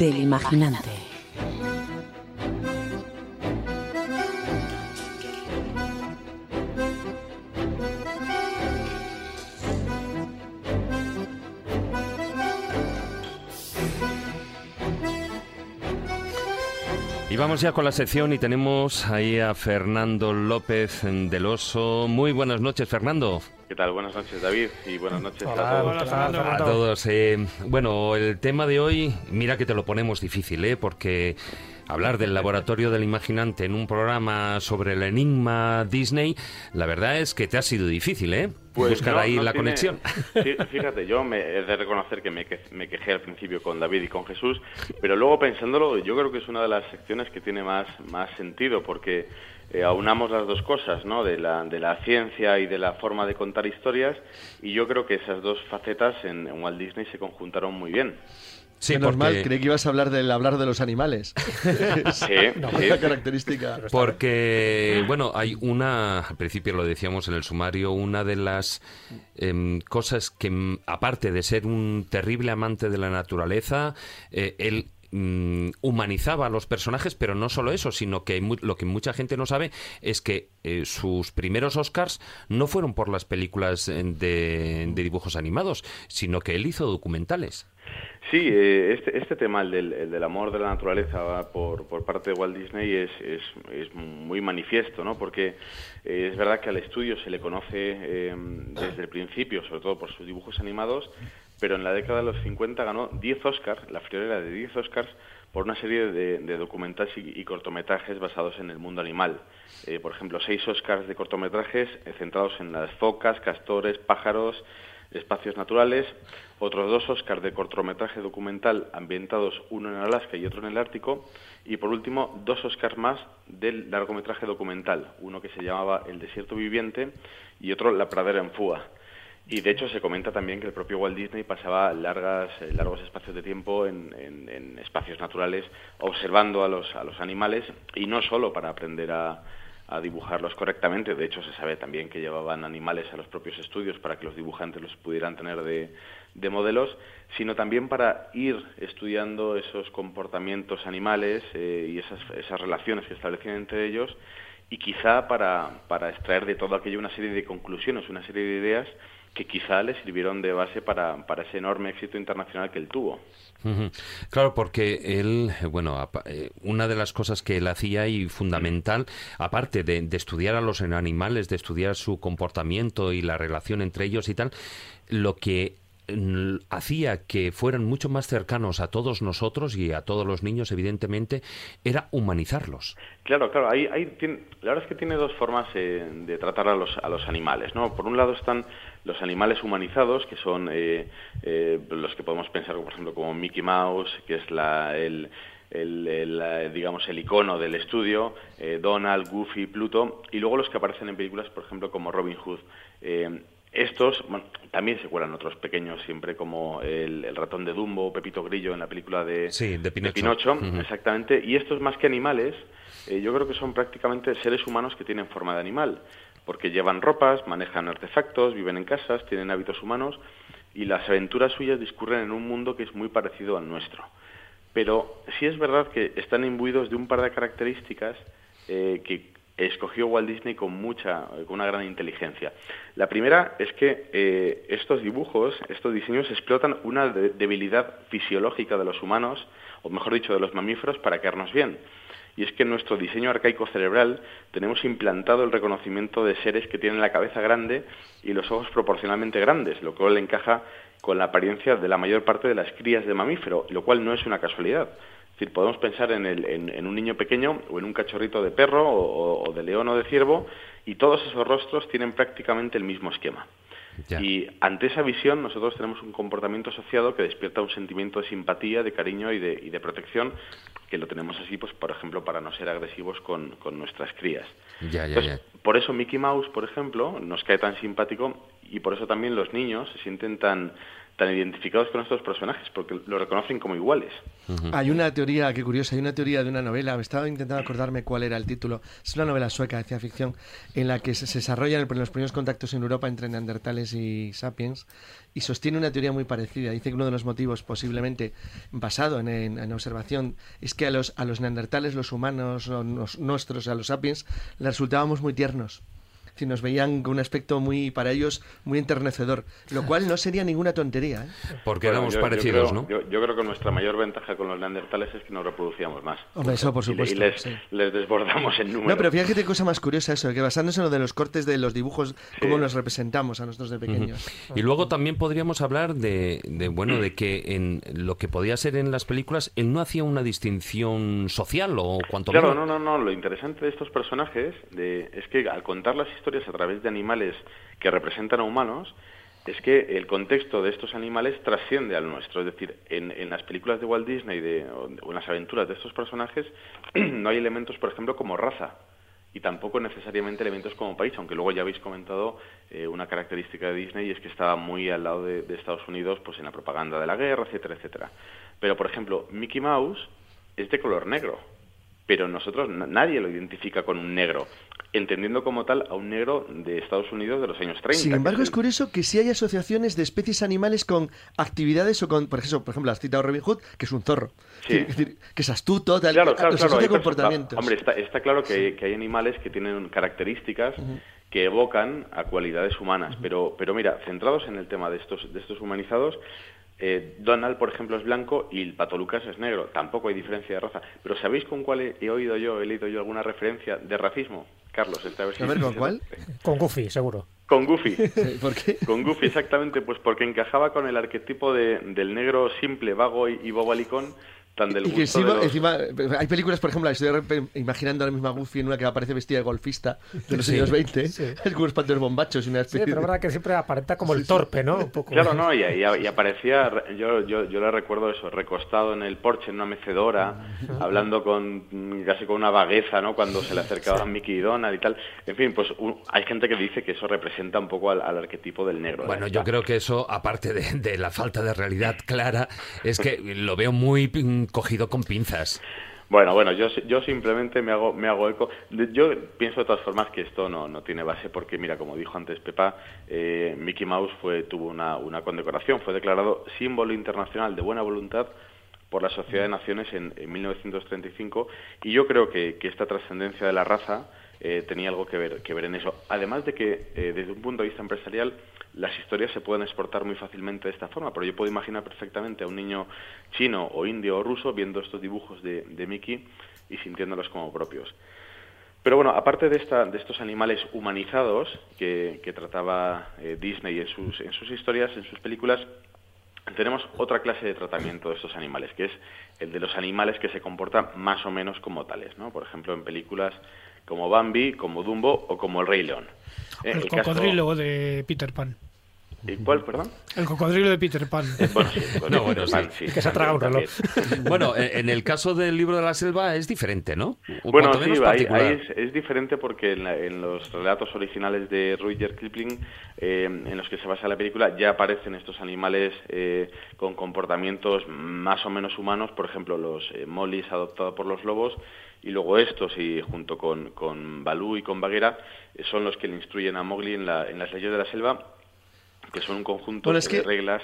del imaginante. Y vamos ya con la sección y tenemos ahí a Fernando López del Oso. Muy buenas noches, Fernando. ¿Qué tal? Buenas noches, David, y buenas noches Hola, a todos. ¿qué tal, A todos. eh, bueno, el tema de hoy, mira que te lo ponemos difícil, ¿eh? Porque hablar del laboratorio del imaginante en un programa sobre el enigma Disney, la verdad es que te ha sido difícil, ¿eh? Pues Buscar no, ahí no la tiene- conexión. Fíjate, yo me he de reconocer que me, que- me quejé al principio con David y con Jesús, pero luego pensándolo, yo creo que es una de las secciones que tiene más, más sentido, porque eh, aunamos las dos cosas, ¿no? De la, de la ciencia y de la forma de contar historias, y yo creo que esas dos facetas en, en Walt Disney se conjuntaron muy bien. Sí, porque- creí que ibas a hablar del hablar de los animales. Sí, No, sí. característica. Porque, bueno, hay una, al principio lo decíamos en el sumario, una de las em, cosas que, mm, aparte de ser un terrible amante de la naturaleza, eh, él mm, humanizaba a los personajes, pero no solo eso, sino que lo que mucha gente no sabe es que eh, sus primeros Oscars no fueron por las películas eh, de, dibujos animados, sino que él hizo documentales. Sí, eh, este, este tema, el del, el del amor de la naturaleza por, por parte de Walt Disney es, es, muy manifiesto, ¿no? Porque es verdad que al estudio se le conoce desde el principio, sobre todo por sus dibujos animados, pero en la década de los 50 ganó 10 Oscars, la friolera de 10 Oscars, por una serie de, documentales y, cortometrajes basados en el mundo animal. Eh, por ejemplo, seis Oscars de cortometrajes eh, centrados en las focas, castores, pájaros, espacios naturales, otros dos Oscars de cortometraje documental ambientados, uno en Alaska y otro en el Ártico, y por último dos Oscars más del largometraje documental, uno que se llamaba El desierto viviente y otro La pradera en fuga. Y de hecho se comenta también que el propio Walt Disney pasaba largas, eh, largos espacios de tiempo en, en, espacios naturales observando a los, a los animales y no solo para aprender a, a, dibujarlos correctamente, de hecho se sabe también que llevaban animales a los propios estudios para que los dibujantes los pudieran tener de, de modelos, sino también para ir estudiando esos comportamientos animales eh, y esas, esas relaciones que establecían entre ellos y quizá para, para extraer de todo aquello una serie de conclusiones, una serie de ideas que quizá le sirvieron de base para, para ese enorme éxito internacional que él tuvo. Uh -huh. Claro, porque él, bueno, eh, una de las cosas que él hacía y fundamental, aparte de, de estudiar a los animales, de estudiar su comportamiento y la relación entre ellos y tal, lo que hacía que fueran mucho más cercanos a todos nosotros y a todos los niños, evidentemente, era humanizarlos. Claro, claro. Ahí tiene, la verdad es que tiene dos formas eh, de tratar a los, a los animales. ¿no? Por un lado están los animales humanizados, que son eh, eh, los que podemos pensar, por ejemplo, como Mickey Mouse, que es la, el, el, el, digamos el icono del estudio, eh, Donald, Goofy, Pluto, y luego los que aparecen en películas, por ejemplo, como Robin Hood. Eh, estos bueno, también se cuelan otros pequeños, siempre como el, el, ratón de Dumbo, Pepito Grillo en la película de, sí, de Pinocho, de Pinocho uh -huh. exactamente. Y estos más que animales, eh, yo creo que son prácticamente seres humanos que tienen forma de animal, porque llevan ropas, manejan artefactos, viven en casas, tienen hábitos humanos y las aventuras suyas discurren en un mundo que es muy parecido al nuestro. Pero sí es verdad que están imbuidos de un par de características eh, que escogió Walt Disney con mucha, con una gran inteligencia. La primera es que eh, estos dibujos, estos diseños explotan una de debilidad fisiológica de los humanos, o mejor dicho, de los mamíferos, para quedarnos bien. Y es que en nuestro diseño arcaico cerebral tenemos implantado el reconocimiento de seres que tienen la cabeza grande y los ojos proporcionalmente grandes, lo cual encaja con la apariencia de la mayor parte de las crías de mamífero, lo cual no es una casualidad. Es decir, podemos pensar en, el, en, en, un niño pequeño o en un cachorrito de perro o, o, de león o de ciervo y todos esos rostros tienen prácticamente el mismo esquema. Ya. Y ante esa visión nosotros tenemos un comportamiento asociado que despierta un sentimiento de simpatía, de cariño y de, y de protección que lo tenemos así, pues por ejemplo, para no ser agresivos con, con nuestras crías. Ya, ya, Entonces, por eso Mickey Mouse, por ejemplo, nos cae tan simpático y por eso también los niños se sienten tan tan identificados con estos personajes, porque lo reconocen como iguales. Uh -huh. Hay una teoría, qué curiosa, hay una teoría de una novela, me estaba intentando acordarme cuál era el título, es una novela sueca de ciencia ficción, en la que se, se desarrollan los primeros contactos en Europa entre neandertales y sapiens, y sostiene una teoría muy parecida. Dice que uno de los motivos, posiblemente basado en, en, en observación, es que a los, a los neandertales, los humanos, los nuestros, a los sapiens, les resultábamos muy tiernos si nos veían con un aspecto muy, para ellos, muy enternecedor, lo cual no sería ninguna tontería. ¿eh? Porque bueno, éramos yo, parecidos, yo creo, ¿no? Yo, yo, creo que nuestra mayor ventaja con los neandertales es que nos reproducíamos más. Hombre, eso por supuesto. Y, les, sí. les, desbordamos en número. No, pero fíjate qué cosa más curiosa eso, que basándose en lo de los cortes de los dibujos, sí. cómo nos representamos a nosotros de pequeños. Uh -huh. Y luego también podríamos hablar de, de, bueno, de que en lo que podía ser en las películas, él no hacía una distinción social o cuanto Claro, menos... no, no, no. Lo interesante de estos personajes de, es que al contar las historias a través de animales que representan a humanos, es que el contexto de estos animales trasciende al nuestro. Es decir, en, en las películas de Walt Disney de, o en las aventuras de estos personajes no hay elementos, por ejemplo, como raza y tampoco necesariamente elementos como país, aunque luego ya habéis comentado eh, una característica de Disney y es que estaba muy al lado de, de Estados Unidos pues en la propaganda de la guerra, etcétera, etcétera. Pero, por ejemplo, Mickey Mouse es de color negro, pero nosotros nadie lo identifica con un negro entendiendo como tal a un negro de Estados Unidos de los años 30. Sin embargo, es, curioso que sí hay asociaciones de especies animales con actividades o con, por ejemplo, por ejemplo, has citado Robin Hood, que es un zorro, sí. es decir, que es astuto, tal, claro, claro, claro, comportamientos. Hombre, está, está claro que, hay, que, hay animales que tienen características uh -huh. que evocan a cualidades humanas, uh -huh. pero, pero mira, centrados en el tema de estos, de estos humanizados, eh, Donald, por ejemplo, es blanco y el Pato Lucas es negro. Tampoco hay diferencia de raza. Pero ¿sabéis con cuál he, he oído yo, he leído yo alguna referencia de racismo? Carlos, esta vez. A ver, ¿con cuál? Con Goofy, seguro. Con Goofy. ¿Por qué? Con Goofy, exactamente, pues porque encajaba con el arquetipo de, del negro simple, vago y, y bobalicón, tan del Y que encima, los- encima, hay películas, por ejemplo, la estoy imaginando ahora mismo a Goofy en una que aparece vestida de golfista de los Sí, años 20, sí. es como unos panteones bombachos y una Sí, pero es de... verdad que siempre aparenta como el torpe, ¿no? Un poco. Claro, no, y, y- y aparecía, re- yo, yo, yo le recuerdo eso, recostado en el porche, en una mecedora, hablando con casi con una vagueza, ¿no? Cuando se le acercaba a Mickey y Donald y tal. En fin, pues un- hay gente que dice que eso representa un poco al, al arquetipo del negro. Bueno, yo creo que eso, aparte de, de la falta de realidad clara, es que lo veo muy mm, cogido con pinzas. Bueno, bueno, yo, yo simplemente me hago, me hago eco. Yo pienso de todas formas que esto no, no tiene base porque, mira, como dijo antes Pepa, eh, Mickey Mouse fue, tuvo una, una condecoración, fue declarado símbolo internacional de buena voluntad por la Sociedad de Naciones en, en 1935 y yo creo que, que esta trascendencia de la raza eh, tenía algo que ver, que ver en eso. Además de que, eh, desde un punto de vista empresarial, las historias se pueden exportar muy fácilmente de esta forma, pero yo puedo imaginar perfectamente a un niño chino o indio o ruso viendo estos dibujos de, de Mickey y sintiéndolos como propios. Pero bueno, aparte de, esta, de estos animales humanizados que, que trataba eh, Disney en sus, en sus historias, en sus películas, tenemos otra clase de tratamiento de estos animales, que es el de los animales que se comportan más o menos como tales, ¿no? Por ejemplo, en películas como Bambi, como Dumbo o como El Rey León. Eh, El cocodrilo de Peter Pan. ¿Y ¿Cuál, perdón? El cocodrilo de Peter Pan. Bueno, sí, bueno, No, bueno, sí. Pan, sí, Y que se ha tragado un reloj. Bueno, en el caso del libro de la selva es diferente, ¿no? O Bueno, cuanto sí, menos ahí, particular. ahí es, es diferente porque en, la- en los relatos originales de Rudyard Kipling, eh, en los que se basa la película, ya aparecen estos animales eh, con comportamientos más o menos humanos, por ejemplo, los eh, molis adoptados por los lobos, y luego estos, y junto con, con Balú y con Bagheera, eh, son los que le instruyen a Mowgli en, la- en las leyes de la selva, que son un conjunto Bueno, de que- reglas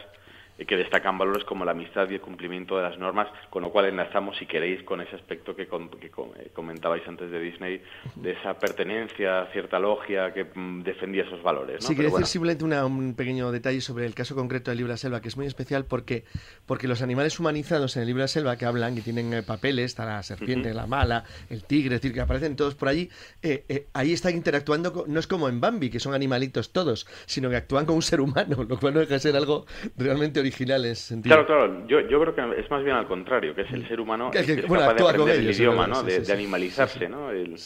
que destacan valores como la amistad y el cumplimiento de las normas, con lo cual enlazamos, si queréis, con ese aspecto que, com- que eh, comentabais antes de Disney, de esa pertenencia, cierta logia que mm, defendía esos valores. ¿no? Sí, quería bueno. decir simplemente una- un pequeño detalle sobre el caso concreto del libro de la selva, que es muy especial porque, porque los animales humanizados en el libro de la selva que hablan, que tienen eh, papeles, está la serpiente, la mala, el tigre, es decir, que aparecen todos por allí, eh, eh, ahí están interactuando, con- no es como en Bambi, que son animalitos todos, sino que actúan como un ser humano, lo cual no deja de ser algo realmente en. Claro, claro, yo, yo creo que es más bien al contrario, que es el ser humano Que- el que que- es bueno, capaz de aprender el ellos, es idioma, ¿no? sí, de, sí, de sí. animalizarse, ¿no? El-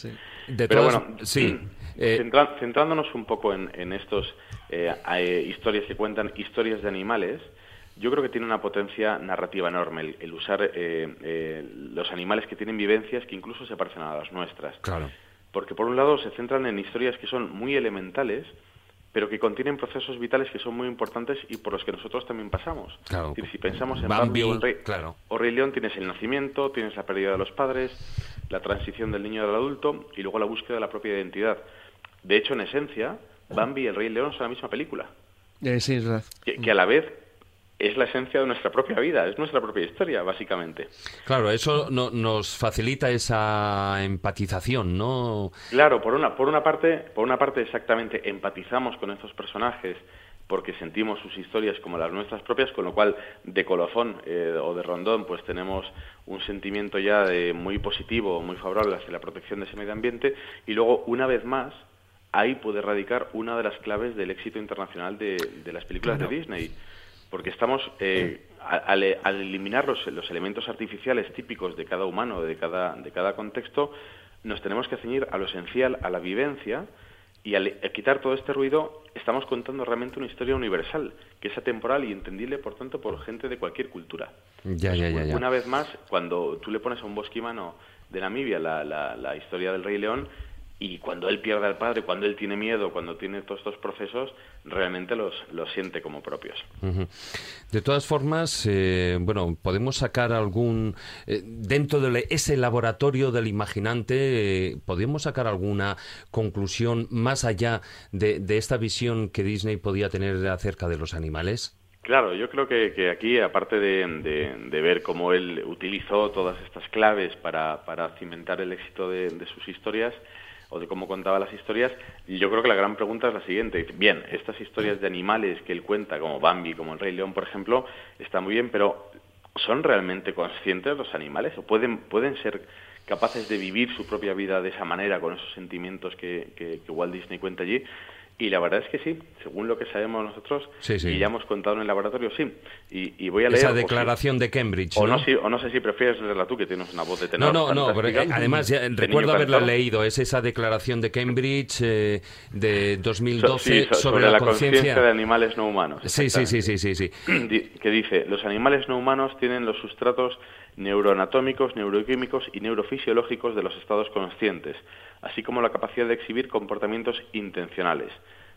De Pero todas- bueno, sí. Eh, centra- centrándonos un poco en, en estos eh, eh, historias que cuentan historias de animales, yo creo que tiene una potencia narrativa enorme el, el usar eh, eh, los animales que tienen vivencias que incluso se parecen a las nuestras. Claro. Porque por un lado se centran en historias que son muy elementales, pero que contienen procesos vitales que son muy importantes y por los que nosotros también pasamos. Claro. Es decir, si pensamos en Bambi, Bambi o en Rey, claro. o Rey León, tienes el nacimiento, tienes la pérdida de los padres, la transición del niño al adulto y luego la búsqueda de la propia identidad. De hecho, en esencia, Bambi y el Rey León son la misma película, Eh, sí, es verdad. que, que a la vez es la esencia de nuestra propia vida, es nuestra propia historia, básicamente. Claro, eso no- nos facilita esa empatización, ¿no? Claro, por una, por una parte, por una parte exactamente empatizamos con estos personajes porque sentimos sus historias como las nuestras propias, con lo cual de colofón eh, o de rondón pues tenemos un sentimiento ya de muy positivo, muy favorable hacia la protección de ese medio ambiente y luego una vez más ahí puede radicar una de las claves del éxito internacional de, de las películas Claro. de Disney, porque estamos eh, al, al eliminar los, los elementos artificiales típicos de cada humano, de cada, de cada contexto, nos tenemos que ceñir a lo esencial, a la vivencia, y al, quitar todo este ruido, estamos contando realmente una historia universal, que es atemporal y entendible, por tanto, por gente de cualquier cultura. Ya, ya, ya, ya. Una vez más, cuando tú le pones a un bosquimano de Namibia la, la, la historia del Rey León, y cuando él pierde al padre, cuando él tiene miedo, cuando tiene todos estos procesos, realmente los, los siente como propios. De todas formas, eh, bueno, podemos sacar algún eh, dentro de ese laboratorio del imaginante, eh, podemos sacar alguna conclusión más allá de, de esta visión que Disney podía tener acerca de los animales. Claro, yo creo que, que aquí, aparte de, de- de ver cómo él utilizó todas estas claves para, para cimentar el éxito de sus historias, o de cómo contaba las historias, yo creo que la gran pregunta es la siguiente. Bien, estas historias de animales que él cuenta, como Bambi, como el Rey León, por ejemplo, están muy bien, pero ¿son realmente conscientes los animales? ¿O pueden, pueden ser capaces de vivir su propia vida de esa manera, con esos sentimientos que, que- que Walt Disney cuenta allí? Y la verdad es que sí, según lo que sabemos nosotros Sí, sí. y ya hemos contado en el laboratorio, sí. Y, y voy a leer... Esa o declaración de Cambridge. O ¿no? no, si- o no sé si prefieres leerla tú, que tienes una voz de tenor. No, no, no, pero, además ya, recuerdo haberla leído, es esa declaración de Cambridge eh, de 2012 Sí, so- sobre, la conciencia de animales no humanos. Sí, sí, sí, sí, sí, que dice, los animales no humanos tienen los sustratos neuroanatómicos, neuroquímicos y neurofisiológicos de los estados conscientes, así como la capacidad de exhibir comportamientos intencionales.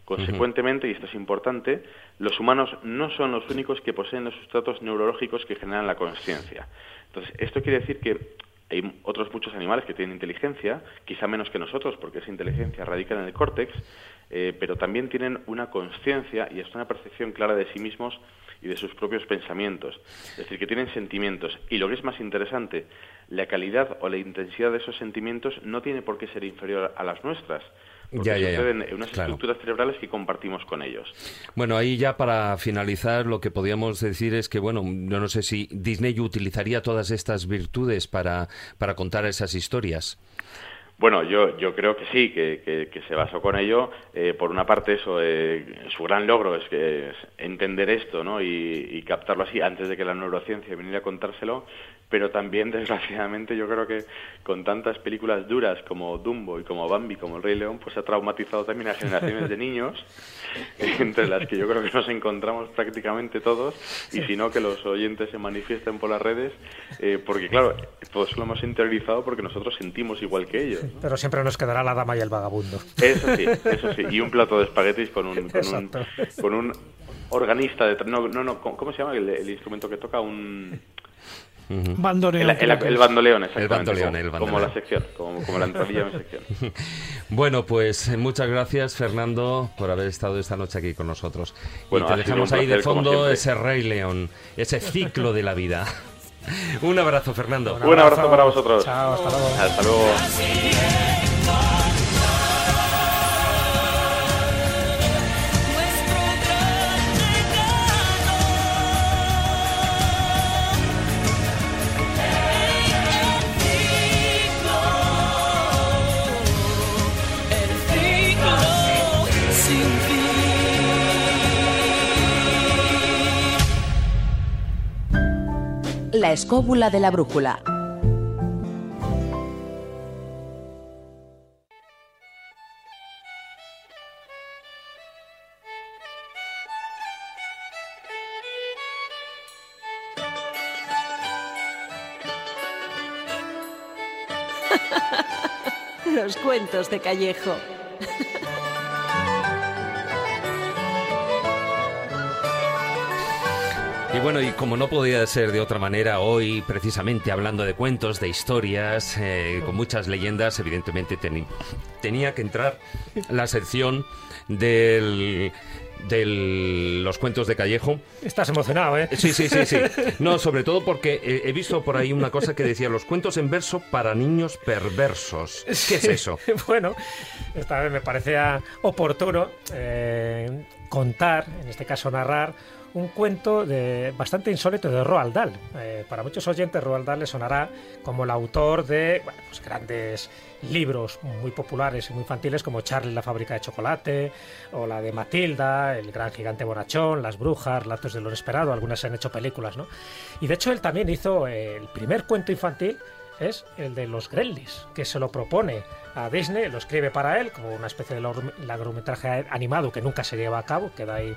Consecuentemente, y esto es importante, los humanos no son los únicos que poseen los sustratos neurológicos que generan la conciencia. Entonces, esto quiere decir que hay otros muchos animales que tienen inteligencia, quizá menos que nosotros, porque esa inteligencia radica en el córtex, eh, pero también tienen una conciencia y hasta una percepción clara de sí mismos y de sus propios pensamientos. Es decir, que tienen sentimientos. Y lo que es más interesante, la calidad o la intensidad de esos sentimientos no tiene por qué ser inferior a las nuestras. Porque Ya, ya, ya. suceden en unas Claro. estructuras cerebrales que compartimos con ellos. Bueno, ahí ya para finalizar lo que podríamos decir es que, bueno, yo no sé si Disney utilizaría todas estas virtudes para, para contar esas historias. Bueno, yo, yo creo que sí, que, que- se basó con ello. Eh, por una parte, eso, eh, su gran logro es que es entender esto ¿no? y, y captarlo así antes de que la neurociencia viniera a contárselo. Pero también, desgraciadamente, yo creo que con tantas películas duras como Dumbo y como Bambi, como El Rey León, pues ha traumatizado también a generaciones de niños, entre las que yo creo que nos encontramos prácticamente todos. Y si no, que los oyentes se manifiesten por las redes, eh, porque claro, todos lo hemos interiorizado porque nosotros sentimos igual que ellos. Pero siempre nos quedará la dama y el vagabundo. Eso sí, eso sí. Y un plato de espaguetis con un, con un, con un organista de... No, no, no, ¿cómo se llama el, el instrumento que toca? Un... Bandoneón. El, el- creo que el bandoleón, exactamente. bandoleón, como, el como bandoleón. la sección, como, como la entradilla de mi sección. Bueno, pues eh, muchas gracias, Fernando, por haber estado esta noche aquí con nosotros. Bueno, y te dejamos ahí de placer, fondo ese Rey León, ese ciclo de la vida. Un abrazo, Fernando. Un abrazo para vosotros. Chao, hasta luego. Hasta luego. La escóbula de la brújula. Los cuentos de Callejo. Y bueno, y como no podía ser de otra manera, hoy precisamente hablando de cuentos, de historias, eh, con muchas leyendas, evidentemente tenía que entrar la sección del de los cuentos de Callejo. Estás emocionado, ¿eh? Sí, sí, sí, sí. No, sobre todo porque eh, he visto por ahí una cosa que decía los cuentos en verso para niños perversos. ¿Qué es eso? bueno, esta vez me parecía oportuno eh, contar, en este caso narrar, un cuento de, bastante insólito de Roald Dahl. Eh, para muchos oyentes, Roald Dahl le sonará como el autor de bueno, pues grandes libros muy populares y muy infantiles como Charlie la fábrica de chocolate o la de Matilda, El gran gigante bonachón, Las brujas, Relatos de lo inesperado, algunas se han hecho películas, ¿no? Y de hecho él también hizo eh, el primer cuento infantil es el de los Gremlins, que se lo propone a Disney, lo escribe para él como una especie de largo- largometraje animado que nunca se lleva a cabo, queda ahí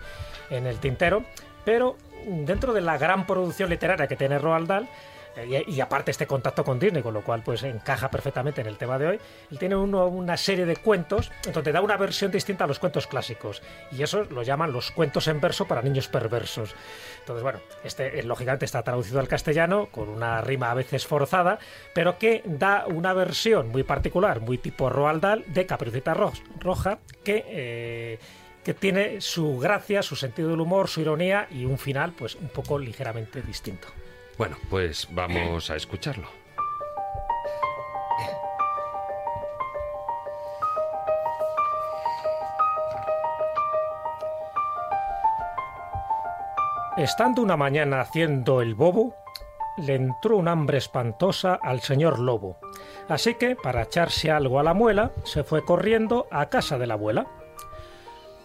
en el tintero, pero dentro de la gran producción literaria que tiene Roald Dahl, eh, y, aparte este contacto con Disney, con lo cual pues encaja perfectamente en el tema de hoy, él tiene una serie de cuentos donde da una versión distinta a los cuentos clásicos, y eso lo llaman los cuentos en verso para niños perversos. Entonces, bueno, este eh, lógicamente está traducido al castellano con una rima a veces forzada, pero que da una versión muy particular, muy tipo Roald Dahl, de Caperucita Ro- Roja, que, eh, que tiene su gracia, su sentido del humor, su ironía y un final, pues un poco ligeramente distinto. Bueno, pues vamos a escucharlo. Estando una mañana haciendo el bobo, le entró un hambre espantosa al señor lobo. Así que, para echarse algo a la muela, se fue corriendo a casa de la abuela.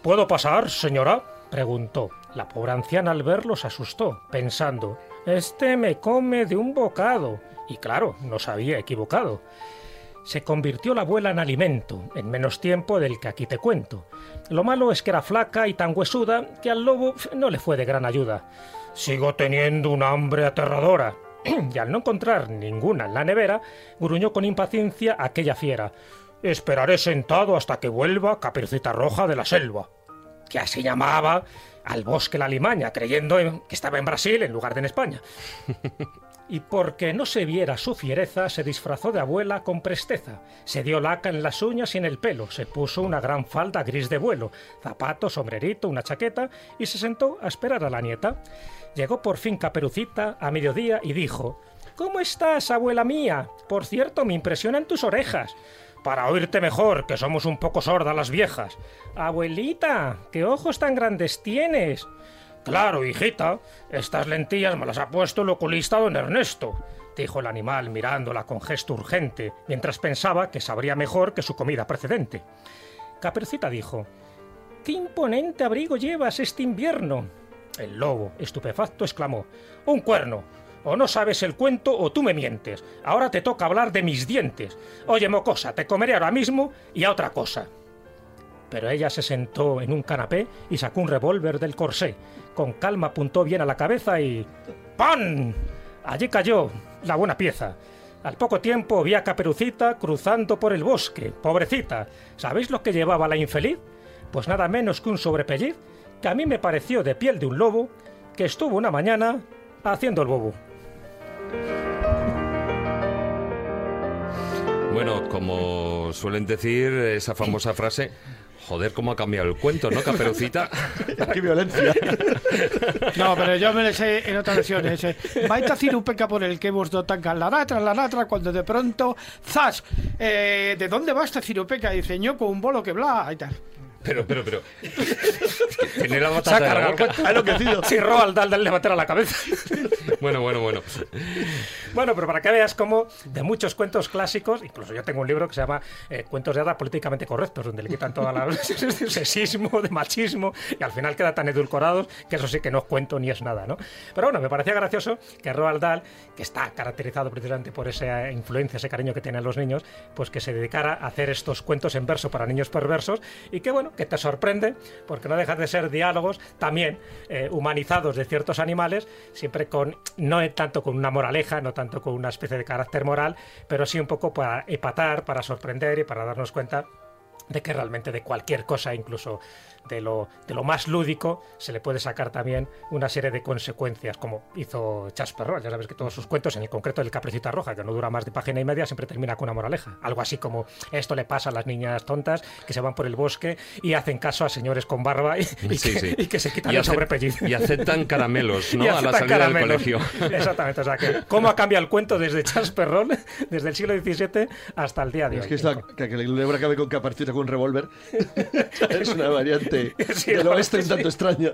¿Puedo pasar, señora? preguntó. La pobre anciana al verlo se asustó, pensando, Este me come de un bocado. Y claro, no se había equivocado. Se convirtió la abuela en alimento, en menos tiempo del que aquí te cuento. Lo malo es que era flaca y tan huesuda que al lobo no le fue de gran ayuda. Sigo teniendo una hambre aterradora. y al no encontrar ninguna en la nevera, gruñó con impaciencia aquella fiera. Esperaré sentado hasta que vuelva Caperucita Roja de la selva. Que así llamaba al bosque la limaña, creyendo en- que estaba en Brasil en lugar de en España. Y porque no se viera su fiereza, se disfrazó de abuela con presteza. Se dio laca en las uñas y en el pelo, se puso una gran falda gris de vuelo, zapato, sombrerito, una chaqueta, y se sentó a esperar a la nieta. Llegó por fin Caperucita a mediodía y dijo ¿Cómo estás, abuela mía? Por cierto, me impresionan tus orejas. Para oírte mejor, que somos un poco sordas las viejas. Abuelita, ¿qué ojos tan grandes tienes? Claro, hijita, estas lentillas me las ha puesto el oculista don Ernesto, dijo el animal mirándola con gesto urgente, mientras pensaba que sabría mejor que su comida precedente. Caperucita dijo, ¿Qué imponente abrigo llevas este invierno? El lobo, estupefacto, exclamó, Un cuerno. O no sabes el cuento o tú me mientes. Ahora te toca hablar de mis dientes. Oye, mocosa, te comeré ahora mismo y a otra cosa pero ella se sentó en un canapé y sacó un revólver del corsé. Con calma apuntó bien a la cabeza y... ¡Pan! Allí cayó la buena pieza. Al poco tiempo vi a Caperucita cruzando por el bosque. Pobrecita. ¿Sabéis lo que llevaba la infeliz? Pues nada menos que un sobrepelliz que a mí me pareció de piel de un lobo que estuvo una mañana haciendo el bobo. Bueno, como suelen decir esa famosa frase, joder, cómo ha cambiado el cuento, ¿no, Caperucita? ¡Qué violencia! No, pero yo me le sé en otra versión. Ese. Baita cirupeca por el que vos dotan la natra, la natra, cuando de pronto, ¡zas! Eh, ¿De dónde va esta cirupeca? Y dice, ñoco, un bolo que bla, y tal. Pero, pero, pero. Tiene la Se ha cargado. Sí, Roald Dahl le a la cabeza. Bueno, bueno, bueno. Bueno, pero para que veas cómo de muchos cuentos clásicos, incluso yo tengo un libro que se llama eh, Cuentos de hadas políticamente correctos, donde le quitan toda la de sexismo, de machismo, y al final queda tan edulcorados que eso sí que no es cuento ni es nada, ¿no? Pero bueno, me parecía gracioso que Roald Dahl, que está caracterizado precisamente por esa influencia, ese cariño que tienen los niños, pues que se dedicara a hacer estos cuentos en verso para niños perversos y que bueno, que te sorprende, porque no dejan de ser diálogos también eh, humanizados de ciertos animales, siempre con, no tanto con una moraleja, no tanto con una especie de carácter moral, pero sí un poco para epatar, para sorprender y para darnos cuenta de que realmente de cualquier cosa, incluso de lo, de lo más lúdico, se le puede sacar también una serie de consecuencias, como hizo Charles Perrault. Ya sabes que todos sus cuentos, en el concreto del Capricita Roja, que no dura más de página y media, siempre termina con una moraleja. Algo así como esto le pasa a las niñas tontas que se van por el bosque y hacen caso a señores con barba y, y Sí, que, sí. y que se quitan Y el sobrepelliz. y aceptan caramelos, ¿no? Y A la salida del colegio. Exactamente, o sea que cómo ha cambiado el cuento desde Charles Perrault, desde el siglo XVII hasta el día de Es hoy. que, esta, que que el libro acabe con Caperucita con un revólver es una variante Sí, del la oeste un tanto extraña.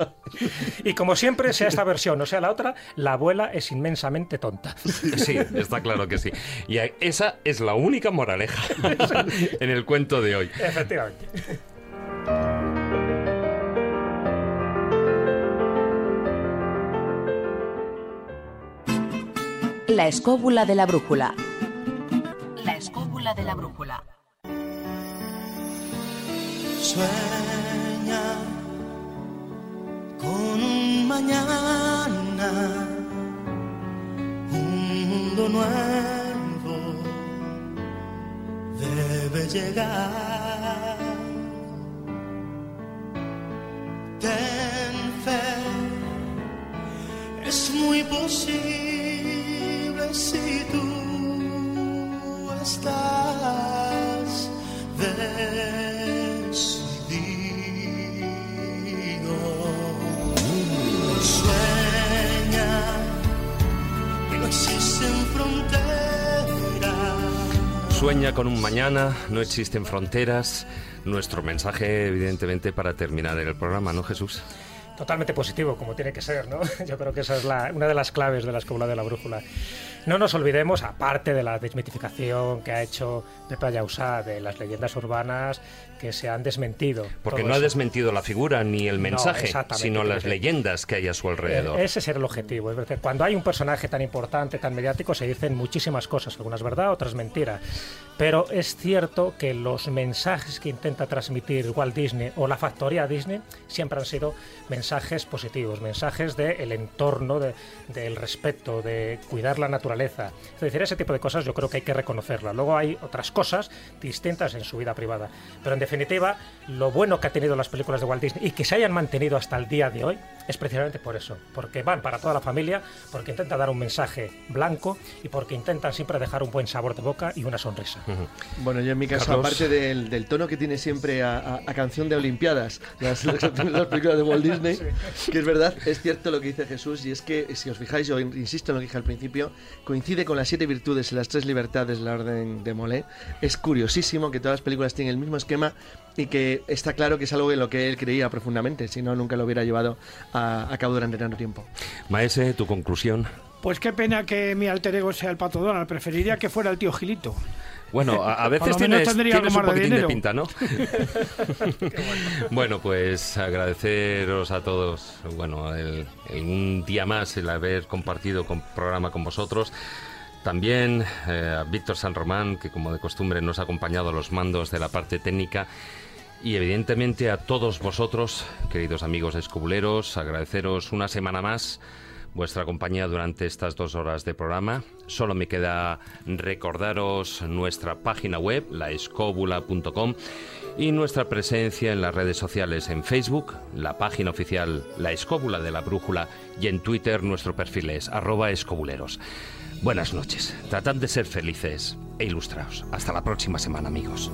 Y como siempre, sea esta versión o sea la otra, la abuela es inmensamente tonta. Sí, está claro que sí. Y esa es la única moraleja en el cuento de hoy. Efectivamente. La escóbula de la brújula. La escóbula de la brújula. Con un mañana, un mundo nuevo debe llegar. Ten fe, es muy posible si tú estás decidido. Sueña con un mañana, no existen fronteras. Nuestro mensaje, evidentemente, para terminar el programa, ¿no, Jesús? totalmente positivo, como tiene que ser, ¿no? Yo creo que esa es una de las claves de la escuela de la brújula. No nos olvidemos, aparte de la desmitificación que ha hecho Pepe Ayausá de las leyendas urbanas que se han desmentido. Porque no ha eso. desmentido la figura ni el No, mensaje, exactamente, sino las leyendas que hay a su alrededor. Eh, Ese será el objetivo. Es decir, cuando hay un personaje tan importante, tan mediático, se dicen muchísimas cosas, algunas verdad, otras mentira. Pero es cierto que los mensajes que intenta transmitir Walt Disney o la factoría Disney siempre han sido mensajes positivos, mensajes del entorno, de- del respeto, de cuidar la naturaleza. Es decir, ese tipo de cosas yo creo que hay que reconocerlas. Luego hay otras cosas distintas en su vida privada. Pero en definitiva, lo bueno que ha tenido las películas de Walt Disney y que se hayan mantenido hasta el día de hoy es precisamente por eso. Porque van para toda la familia, porque intentan dar un mensaje blanco y porque intentan siempre dejar un buen sabor de boca y una sonrisa. Bueno, yo en mi caso, Carlos. aparte del, del tono que tiene siempre a, a- a canción de Olimpiadas, las, las, las películas de Walt Disney, que es verdad, es cierto lo que dice Jesús, y es que, si os fijáis, yo insisto en lo que dije al principio, coincide con las siete virtudes y las tres libertades de la orden de Molé. Es curiosísimo que todas las películas tienen el mismo esquema y que está claro que es algo en lo que él creía profundamente, si no, nunca lo hubiera llevado a, a cabo durante tanto tiempo. Maese, tu conclusión. Pues qué pena que mi alter ego sea el pato Donald. Preferiría que fuera el tío Gilito. Bueno, a, a veces tienes, tienes un de poquitín de, dinero. pinta, ¿no? bueno, pues agradeceros a todos, bueno, el, el un día más el haber compartido con programa con vosotros. También eh, a Víctor San Román, que como de costumbre nos ha acompañado a los mandos de la parte técnica. Y evidentemente a todos vosotros, queridos amigos escobuleros, agradeceros una semana más vuestra compañía durante estas dos horas de programa. Solo me queda recordaros nuestra página web, laescobula.com, y nuestra presencia en las redes sociales en Facebook, la página oficial La Escóbula de la Brújula, y en Twitter nuestro perfil es arroba escobuleros. Buenas noches, tratad de ser felices e ilustraos. Hasta la próxima semana, amigos.